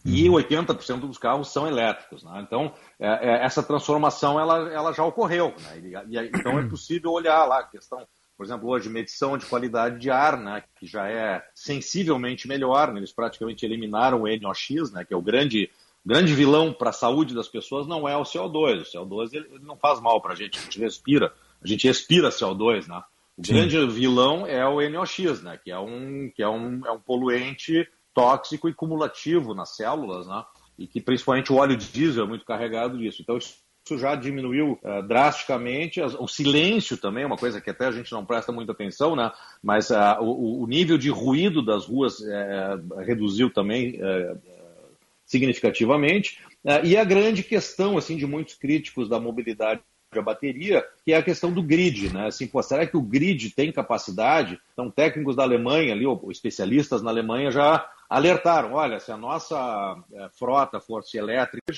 Speaker 50: E 80% uhum. dos carros são elétricos. Né? Então, é, é, essa transformação ela, ela já ocorreu. Né? E, e, então, é possível olhar lá a questão, por exemplo, hoje, medição de qualidade de ar, né? que já é sensivelmente melhor. Né? Eles praticamente eliminaram o NOx, né? que é o grande, grande vilão para a saúde das pessoas, não é o CO2. O CO2 ele, ele não faz mal para a gente, a gente respira. A gente respira CO2, né? O Sim. grande vilão é o NOx, né? que, é um, que é, um, é um poluente tóxico e cumulativo nas células, né? E que principalmente o óleo diesel é muito carregado disso. Então isso já diminuiu uh, drasticamente. O silêncio também é uma coisa que até a gente não presta muita atenção, né? Mas uh, o, o, nível de ruído das ruas uh, reduziu também significativamente. e a grande questão assim de muitos críticos da mobilidade a bateria, que é a questão do grid, né? Assim, pô, será que o grid tem capacidade? Então, técnicos da Alemanha ali, ou especialistas na Alemanha já alertaram, olha, se a nossa é, frota fosse elétrica,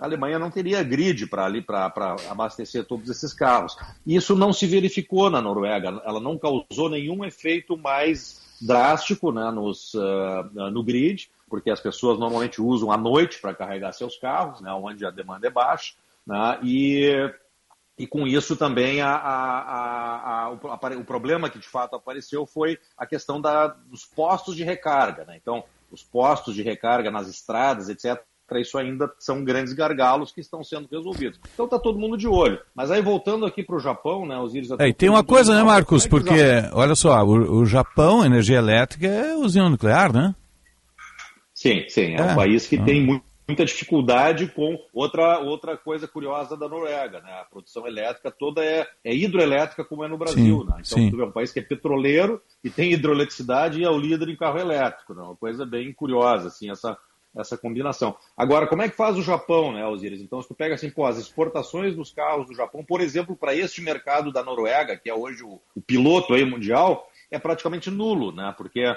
Speaker 50: a Alemanha não teria grid para ali para abastecer todos esses carros. Isso não se verificou na Noruega, ela não causou nenhum efeito mais drástico né, nos, uh, no grid, porque as pessoas normalmente usam à noite para carregar seus carros, né, onde a demanda é baixa, né, e e com isso também a, a, a, o, problema que de fato apareceu foi a questão da, dos postos de recarga. Né? Então, os postos de recarga nas estradas, etc., isso ainda são grandes gargalos que estão sendo resolvidos. Então está todo mundo de olho. Mas aí voltando aqui para o Japão, né, os
Speaker 1: É, e tem uma coisa, né, Marcos? É porque, olha só, o, o Japão, energia elétrica é usina nuclear, né?
Speaker 50: Sim, sim. É,
Speaker 1: É.
Speaker 50: um país que
Speaker 1: Ah.
Speaker 50: tem mu- muita dificuldade com outra, outra coisa curiosa da Noruega, né? A produção elétrica toda é, é hidroelétrica como é no Brasil,
Speaker 1: Sim,
Speaker 50: né? Então
Speaker 1: sim.
Speaker 50: vê um país que é petroleiro e tem hidroeletricidade e é o líder em carro elétrico, né? Uma coisa bem curiosa, assim, essa, essa combinação. Agora, como é que faz o Japão, né, Osiris? Então, se tu pega assim, pô, as exportações dos carros do Japão, por exemplo, para este mercado da Noruega, que é hoje o, o piloto aí mundial, é praticamente nulo, né? Porque é, é,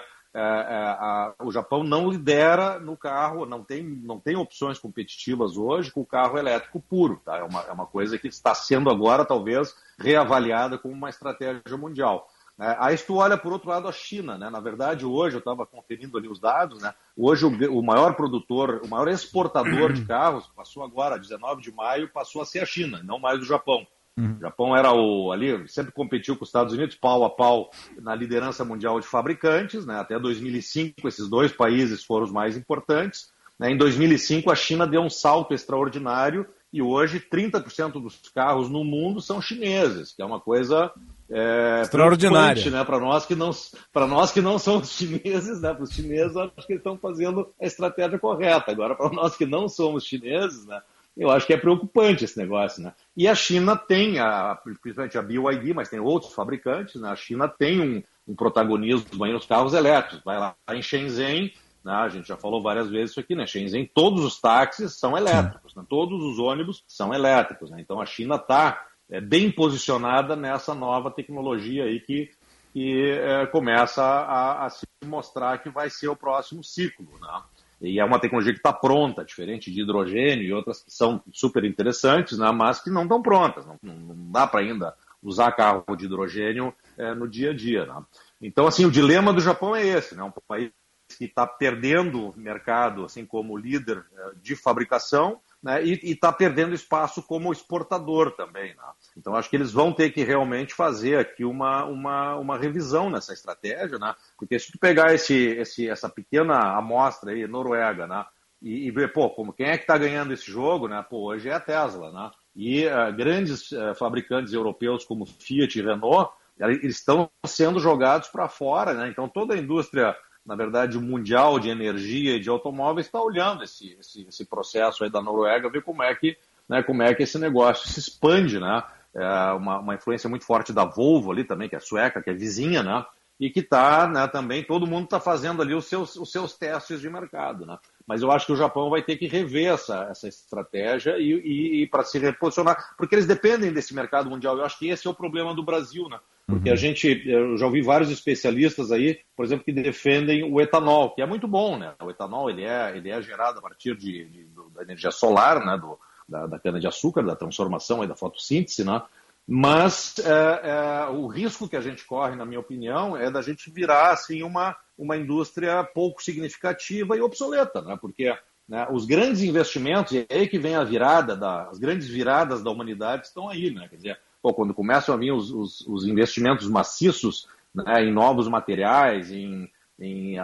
Speaker 50: o Japão não lidera no carro, não tem, não tem opções competitivas hoje com o carro elétrico puro. Tá? É, uma, é uma coisa que está sendo agora, talvez, reavaliada como uma estratégia mundial. É, aí tu olha, por outro lado, a China. Né? Na verdade, hoje, eu estava conferindo ali os dados, né? hoje o, o maior produtor, o maior exportador de <clears throat> carros, passou agora, 19 de maio, passou a ser a China, não mais o Japão. O Japão era o ali, sempre competiu com os Estados Unidos pau a pau na liderança mundial de fabricantes, né? Até 2005 esses dois países foram os mais importantes. né? Em 2005 a China deu um salto extraordinário e hoje 30% dos carros no mundo são chineses, que é uma coisa é,
Speaker 51: Extraordinária.
Speaker 50: né? Para nós que não para nós que não somos chineses, né? Para os chineses acho que eles estão fazendo a estratégia correta. Agora para nós que não somos chineses, né? Eu acho que é preocupante esse negócio, né? E a China tem, a, principalmente a BYD, mas tem outros fabricantes, né? A China tem um, um protagonismo aí nos carros elétricos. Vai lá em Shenzhen, né? a gente já falou várias vezes isso aqui, né? Shenzhen, todos os táxis são elétricos, né? todos os ônibus são elétricos, né? Então a China está é, bem posicionada nessa nova tecnologia aí que, que é, começa a, a se mostrar que vai ser o próximo ciclo, né? E é uma tecnologia que está pronta, diferente de hidrogênio e outras que são super interessantes, né, mas que não estão prontas. Não, não- dá para ainda usar carro de hidrogênio eh, no dia a dia. né. Então, assim, o dilema do Japão é esse, né? Um país que está perdendo mercado, assim como líder eh, de fabricação, né? E está perdendo espaço como exportador também. Né? Então, acho que eles vão ter que realmente fazer aqui uma, uma, uma revisão nessa estratégia, né? Porque se tu pegar esse, esse, essa pequena amostra aí, Noruega, né? E, ver, pô, como, quem é que está ganhando esse jogo, né? Pô, hoje é a Tesla, né? E eh, grandes eh, fabricantes europeus como Fiat e Renault, eles estão sendo jogados para fora, né? Então toda a indústria, na verdade, mundial de energia e de automóveis está olhando esse, esse, esse processo aí da Noruega, ver como é que, né, como é que esse negócio se expande, né? É uma, uma influência muito forte da Volvo ali também, que é sueca, que é vizinha, né? E que está, né, também, todo mundo está fazendo ali os seus, os seus testes de mercado, né? Mas eu acho que o Japão vai ter que rever essa, essa estratégia e, e, e para se reposicionar, porque eles dependem desse mercado mundial. Eu acho que esse é o problema do Brasil, né? Porque a gente, eu já ouvi vários especialistas aí, por exemplo, que defendem o etanol, que é muito bom, né? O etanol ele é, ele é gerado a partir de, de- do- da energia solar, né? Do, da, da cana-de-açúcar, da transformação e da fotossíntese, né? Mas é, é, o risco que a gente corre, na minha opinião, é da gente virar assim uma, uma indústria pouco significativa e obsoleta, né? Porque né, os grandes investimentos, e é aí que vem a virada, da, as grandes viradas da humanidade estão aí, né? Quer dizer, pô, quando começam a vir os, os, os investimentos maciços né, em novos materiais, em, em,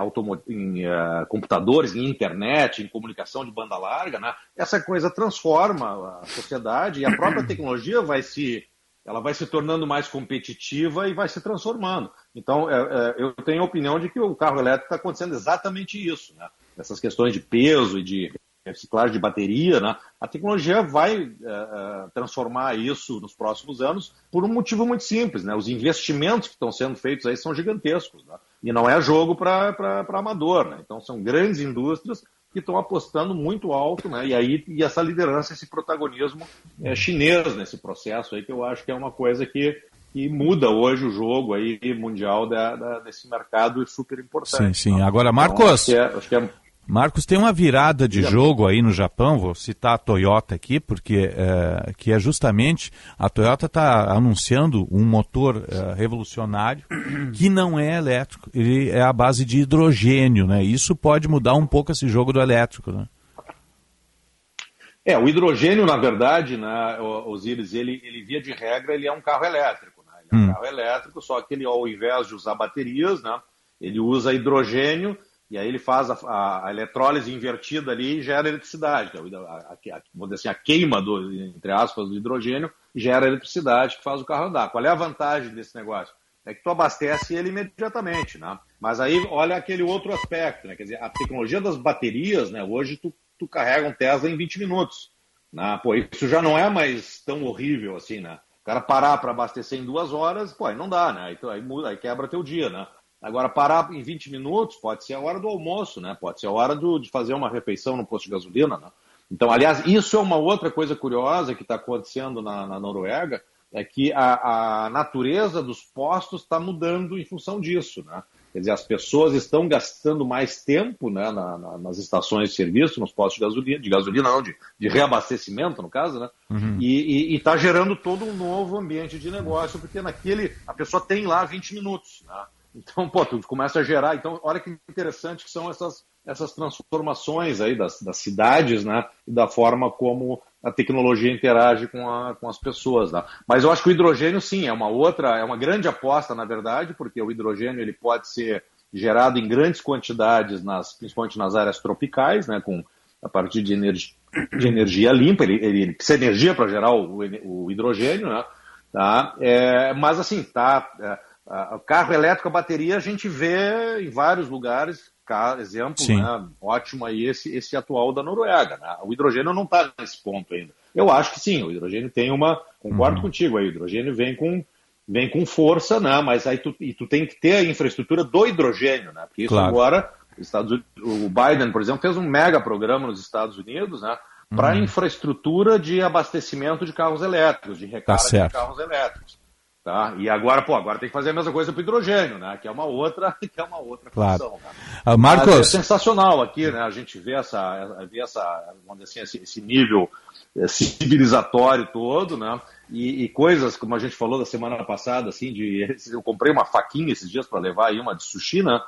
Speaker 50: em eh, computadores, em internet, em comunicação de banda larga, né? essa coisa transforma a sociedade e a própria <clears throat> tecnologia vai se ela vai se tornando mais competitiva e vai se transformando. Então, é, é, eu tenho a opinião de que o carro elétrico está acontecendo exatamente isso. Né? Essas questões de peso e de reciclagem de bateria, né? a tecnologia vai é, é, transformar isso nos próximos anos por um motivo muito simples. Né? Os investimentos que estão sendo feitos aí são gigantescos. Né? E não é jogo para amador. Né? Então, são grandes indústrias que estão apostando muito alto, né? E aí e essa liderança, esse protagonismo é, chinês nesse processo aí que eu acho que é uma coisa que, que muda hoje o jogo aí mundial da, da- desse mercado super importante.
Speaker 1: Sim, sim. Agora,
Speaker 50: Então,
Speaker 1: Marcos.
Speaker 50: acho que é- acho que é
Speaker 1: Marcos, tem uma virada de jogo aí no Japão, vou citar a Toyota aqui, porque é, que é justamente a Toyota está anunciando um motor é, revolucionário que não é elétrico, ele é a base de hidrogênio, né? Isso pode mudar um pouco esse jogo do elétrico, né?
Speaker 50: É, o hidrogênio, na verdade, né, Osiris, ele, ele via de regra, ele é um carro elétrico. Né? Ele é um
Speaker 1: Hum.
Speaker 50: carro elétrico, só que ele, ao invés de usar baterias, né, ele usa hidrogênio e aí ele faz a, a- eletrólise invertida ali e gera eletricidade. né? A, a- dizer assim, a queima, do, entre aspas, do hidrogênio gera eletricidade que faz o carro andar. Qual é a vantagem desse negócio? é que tu abastece ele imediatamente, né? Mas aí olha aquele outro aspecto, né? Quer dizer, a tecnologia das baterias, né? Hoje tu, tu carrega um Tesla em 20 minutos. Né? Pô, isso já não é mais tão horrível assim, né? O cara parar para abastecer em duas horas, pô, aí não dá, né? Aí, muda, aí quebra teu dia, né? Agora, parar em 20 minutos pode ser a hora do almoço, né? Pode ser a hora do, de fazer uma refeição no posto de gasolina, né? Então, aliás, isso é uma outra coisa curiosa que está acontecendo na, na, Noruega, é que a, a natureza dos postos está mudando em função disso, né? Quer dizer, as pessoas estão gastando mais tempo né, na, na, nas estações de serviço, nos postos de gasolina, de gasolina não, de, de reabastecimento, no caso, né? Uhum. E está gerando todo um novo ambiente de negócio, porque naquele a pessoa tem lá 20 minutos, né? Então, pô, tu começa a gerar. Então, olha que interessante que são essas, essas transformações aí das, das cidades, né? E da forma como a tecnologia interage com, a, com as pessoas. Né? Mas eu acho que o hidrogênio, sim, é uma outra, é uma grande aposta, na verdade, porque o hidrogênio ele pode ser gerado em grandes quantidades, nas, principalmente nas áreas tropicais, né? Com, a partir de, energia, de energia limpa, ele, ele, ele precisa de energia para gerar o, o, hidrogênio, né? Tá? É, mas assim, tá. É, o carro elétrico a bateria a gente vê em vários lugares, exemplo né, ótimo aí esse, esse atual da Noruega. Né? O hidrogênio não está nesse ponto ainda. Eu acho que sim, o hidrogênio tem uma. Concordo uhum. contigo aí, o hidrogênio vem com, vem com força, né? mas aí tu, e tu tem que ter a infraestrutura do hidrogênio, né? Porque isso claro. agora, Estados Unidos, o Biden, por exemplo, fez um mega programa nos Estados Unidos, né? Para uhum. infraestrutura de abastecimento de carros elétricos, de recarga tá de carros elétricos. Tá? E agora, pô, agora tem que fazer a mesma coisa para o hidrogênio, né? Que é uma outra, <laughs> que é uma outra
Speaker 1: claro. função. Né? Uh, Marcos, é
Speaker 50: sensacional aqui, né? A gente vê essa, vê essa, vamos dizer assim, esse, nível é, civilizatório todo, né? E, e, coisas como a gente falou da semana passada, assim, de <laughs> eu comprei uma faquinha esses dias para levar aí uma de sushi, né?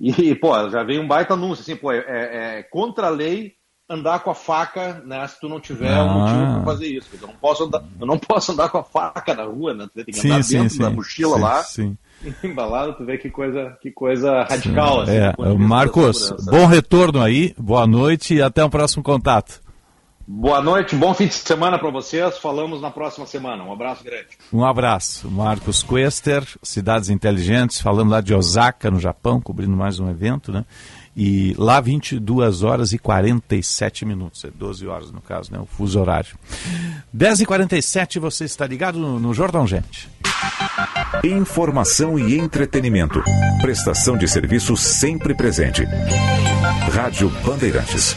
Speaker 50: E, pô, já veio um baita anúncio, assim, pô, é, é contra a lei andar com a faca, né? Se tu não tiver ah. um motivo para fazer isso. Eu não posso andar, eu não <laughs> posso andar com a faca na rua, né? Tu tem que andar sim, dentro sim, da mochila sim, lá. Sim. <laughs> Embalado, tu vê que coisa, que coisa radical. Assim,
Speaker 1: é. Marcos, bom retorno aí, boa noite e até o próximo contato.
Speaker 50: Boa noite, bom fim de semana para vocês. Falamos na próxima semana. Um abraço grande.
Speaker 1: Um abraço. Marcos Quester, Cidades Inteligentes, falando lá de Osaka, no Japão, cobrindo mais um evento, né? E lá 22 horas e 47 minutos, 12 é horas no caso, né? O fuso horário. 10 e 47 você está ligado no, no Jordão Gente.
Speaker 13: Informação e entretenimento. Prestação de serviço sempre presente. Rádio Bandeirantes.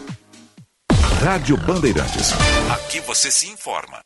Speaker 13: Rádio Bandeirantes. Aqui você se informa.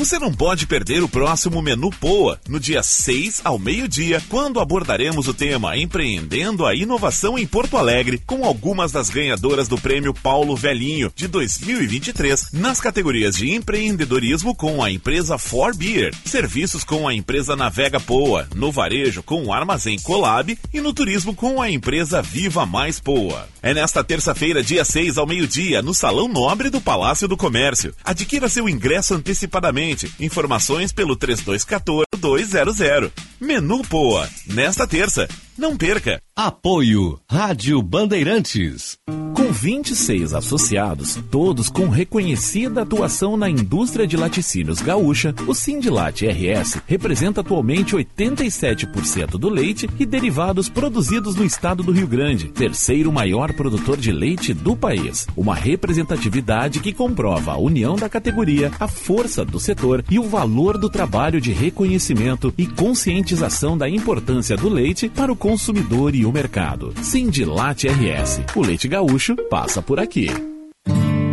Speaker 11: Você não pode perder o próximo Menu Poa, no dia 6 ao meio-dia, quando abordaremos o tema Empreendendo a Inovação em Porto Alegre, com algumas das ganhadoras do Prêmio Paulo Velhinho de 2023, nas categorias de empreendedorismo com a empresa For Beer, serviços com a empresa Navega Poa, no varejo com o Armazém Colab e no turismo com a empresa Viva Mais Poa. É nesta terça-feira, dia 6 ao meio-dia, no Salão Nobre do Palácio do Comércio. Adquira seu ingresso antecipadamente Informações pelo 3214-200. Menu Poa. Nesta terça. Não perca.
Speaker 40: Apoio Rádio Bandeirantes.
Speaker 13: Com
Speaker 11: Com 26 associados, todos com reconhecida atuação na indústria de laticínios gaúcha, o Sindilat RS representa atualmente 87% do leite e derivados produzidos no estado do Rio Grande, terceiro maior produtor de leite do país. Uma representatividade que comprova a união da categoria, a força do setor e o valor do trabalho de reconhecimento e conscientização da importância do leite para o consumidor e o mercado. Sindilat RS. O leite gaúcho passa por aqui.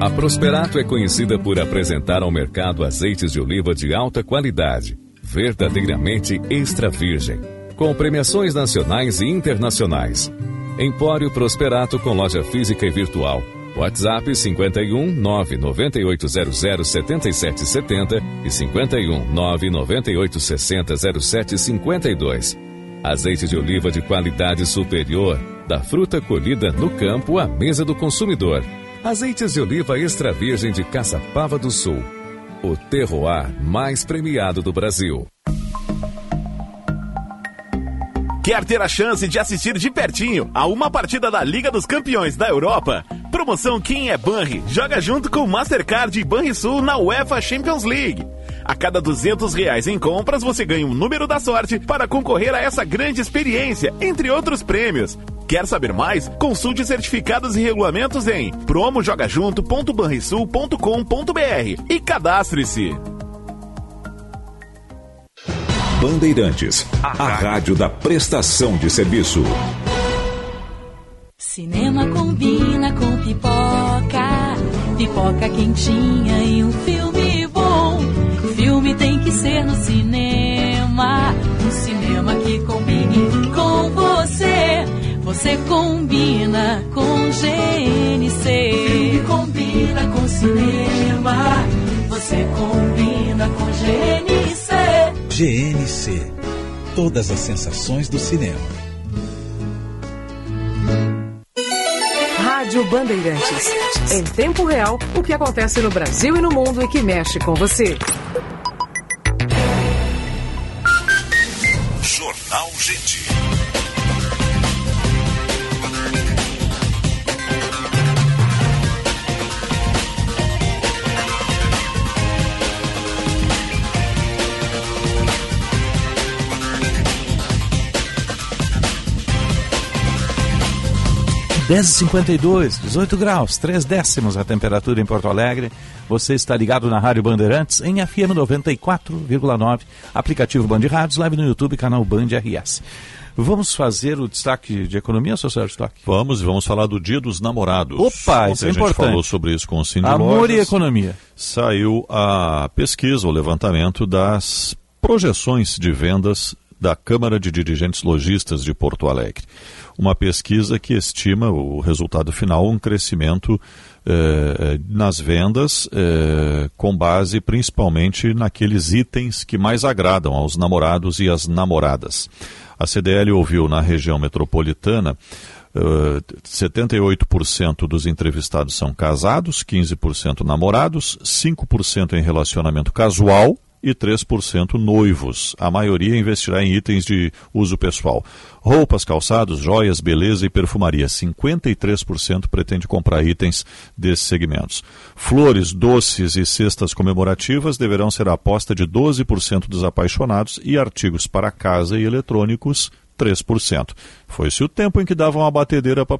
Speaker 17: A Prosperato é conhecida por apresentar ao mercado azeites de oliva de alta qualidade, verdadeiramente extra virgem, com premiações nacionais e internacionais. Empório Prosperato com loja física e virtual. WhatsApp 51 99800 7770 e 51 99860 0752. Azeite de oliva de qualidade superior, da fruta colhida no campo à mesa do consumidor. Azeites de oliva extra virgem de Caçapava do Sul. O terroir mais premiado do Brasil.
Speaker 11: Quer ter a chance de assistir de pertinho a uma partida da Liga dos Campeões da Europa? Promoção Quem é Banri joga junto com o Mastercard e Banrisul na UEFA Champions League. A cada 200 reais em compras, você ganha um número da sorte para concorrer a essa grande experiência, entre outros prêmios. Quer saber mais? Consulte certificados e regulamentos em promojogajunto.banrisul.com.br e cadastre-se.
Speaker 13: Bandeirantes, a rádio da prestação de serviço.
Speaker 52: Cinema combina com pipoca, pipoca quentinha e um filme. Filme tem que ser no cinema, um cinema que combine com você. Você combina com GNC. Filme combina com cinema, você combina com GNC.
Speaker 40: GNC. Todas as sensações do cinema.
Speaker 49: Rádio Bandeirantes. Em tempo real, o que acontece no Brasil e no mundo e que mexe com você.
Speaker 13: Jornal Gente.
Speaker 1: Dez e 52 18 graus, 3 décimos a temperatura em Porto Alegre. Você está ligado na Rádio Bandeirantes em FM 94,9, aplicativo Band Rádios, live no YouTube, canal Band RS. Vamos fazer o destaque de economia, seu Sérgio Stock?
Speaker 3: Vamos, vamos falar do Dia dos Namorados.
Speaker 1: Opa,
Speaker 3: Ontem
Speaker 1: isso é
Speaker 3: a gente
Speaker 1: importante.
Speaker 3: falou sobre isso com o Cindy
Speaker 1: Amor
Speaker 3: Lojas.
Speaker 1: e economia.
Speaker 3: Saiu a pesquisa, o levantamento das projeções de vendas da Câmara de Dirigentes Logistas de Porto Alegre. Uma pesquisa que estima o resultado final um crescimento eh, nas vendas, eh, com base principalmente naqueles itens que mais agradam aos namorados e às namoradas. A CDL ouviu na região metropolitana Uh, 78% dos entrevistados são casados, 15% namorados, 5% em relacionamento casual e 3% noivos. A maioria investirá em itens de uso pessoal. Roupas, calçados, joias, beleza e perfumaria. 53% pretende comprar itens desses segmentos. Flores, doces e cestas comemorativas deverão ser a aposta de 12% dos apaixonados e artigos para casa e eletrônicos 3%. Foi-se o tempo em que davam uma batedeira para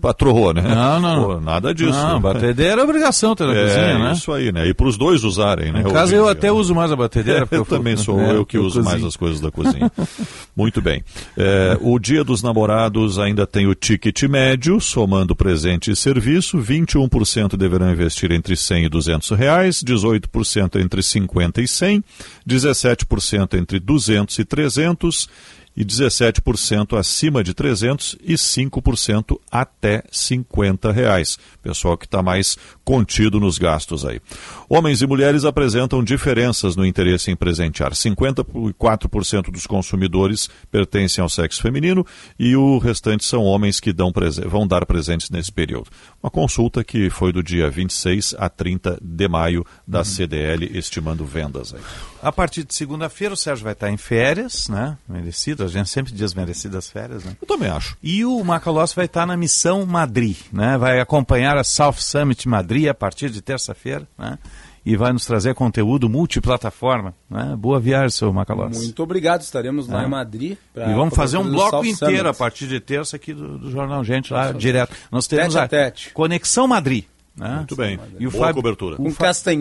Speaker 3: patroa, né?
Speaker 1: Não, não.
Speaker 3: Pô, nada disso.
Speaker 1: Não, batedeira é obrigação ter na
Speaker 3: é,
Speaker 1: cozinha, né?
Speaker 3: isso aí, né? E para os dois usarem, né?
Speaker 1: Em casa eu
Speaker 3: dia.
Speaker 1: até uso mais a batedeira. porque
Speaker 3: eu também sou
Speaker 1: é,
Speaker 3: eu que uso mais
Speaker 1: cozinho.
Speaker 3: as coisas da cozinha. <laughs> Muito bem. É, o Dia dos Namorados ainda tem o ticket médio, somando presente e serviço. 21% deverão investir entre 100 e 200 reais, 18% entre 50 e 100, 17% entre 200 e 300 e 17% acima de 300 e 5% até 50 reais. Pessoal que está mais contido nos gastos aí. Homens e mulheres apresentam diferenças no interesse em presentear. 54% dos consumidores pertencem ao sexo feminino e o restante são homens que dão vão dar presentes nesse período. Uma consulta que foi do dia 26 a 30 de maio da CDL, estimando vendas aí.
Speaker 1: A partir de segunda-feira o Sérgio vai estar em férias, né? Merecido, a gente sempre diz merecidas férias, né?
Speaker 3: Eu também acho.
Speaker 1: E o Macalossi vai estar na Missão Madrid, né? Vai acompanhar a South Summit Madrid a partir de terça-feira, né? E vai nos trazer conteúdo multiplataforma, né? Boa viagem, seu Macalossi.
Speaker 4: Muito obrigado, estaremos lá
Speaker 1: É.
Speaker 4: em Madrid. pra
Speaker 1: E vamos fazer um bloco
Speaker 4: South
Speaker 1: inteiro
Speaker 4: Summit.
Speaker 1: a partir de terça aqui do, do Jornal Gente lá
Speaker 4: Nossa,
Speaker 1: direto. Nós teremos
Speaker 4: tete a
Speaker 1: a
Speaker 4: tete.
Speaker 1: Conexão Madrid. Né?
Speaker 3: Muito bem.
Speaker 1: E o
Speaker 3: Boa
Speaker 1: Fábio-
Speaker 3: cobertura.
Speaker 4: Com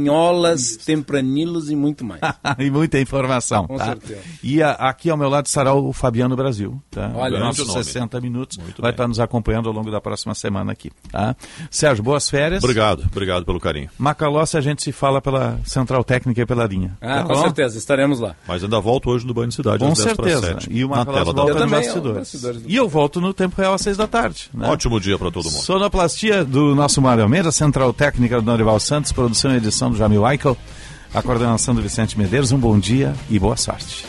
Speaker 4: castanholas, tempranilos e muito mais. <laughs>
Speaker 1: e muita informação.
Speaker 4: Com
Speaker 1: tá?
Speaker 4: certeza.
Speaker 1: E a- aqui ao meu lado estará o Fabiano Brasil. Tá?
Speaker 4: Olha,
Speaker 1: nossos
Speaker 3: grande nome.
Speaker 1: 60 minutos.
Speaker 3: Muito
Speaker 1: vai
Speaker 3: bem.
Speaker 1: estar nos acompanhando ao longo da próxima semana aqui. Tá? Sérgio, boas férias.
Speaker 3: Obrigado, obrigado pelo carinho.
Speaker 1: Macalossi a gente se fala pela Central Técnica e pela linha.
Speaker 4: Ah,
Speaker 1: tá
Speaker 4: com
Speaker 1: bom?
Speaker 4: certeza, estaremos lá.
Speaker 3: Mas ainda volto hoje no Banho de Cidade
Speaker 1: Com
Speaker 3: às 10 para
Speaker 1: certeza.
Speaker 3: 7.
Speaker 1: E o Macalossi
Speaker 3: tela da
Speaker 1: volta nos
Speaker 4: bastidores. do-
Speaker 1: E eu volto no Tempo Real às seis da tarde. né?
Speaker 3: Ótimo dia para todo mundo.
Speaker 1: Sonoplastia do nosso Mário Almeida, Central Técnica do Norival Santos, produção e edição do Jamil Eichel, a coordenação do Vicente Medeiros. Um bom dia e boa sorte.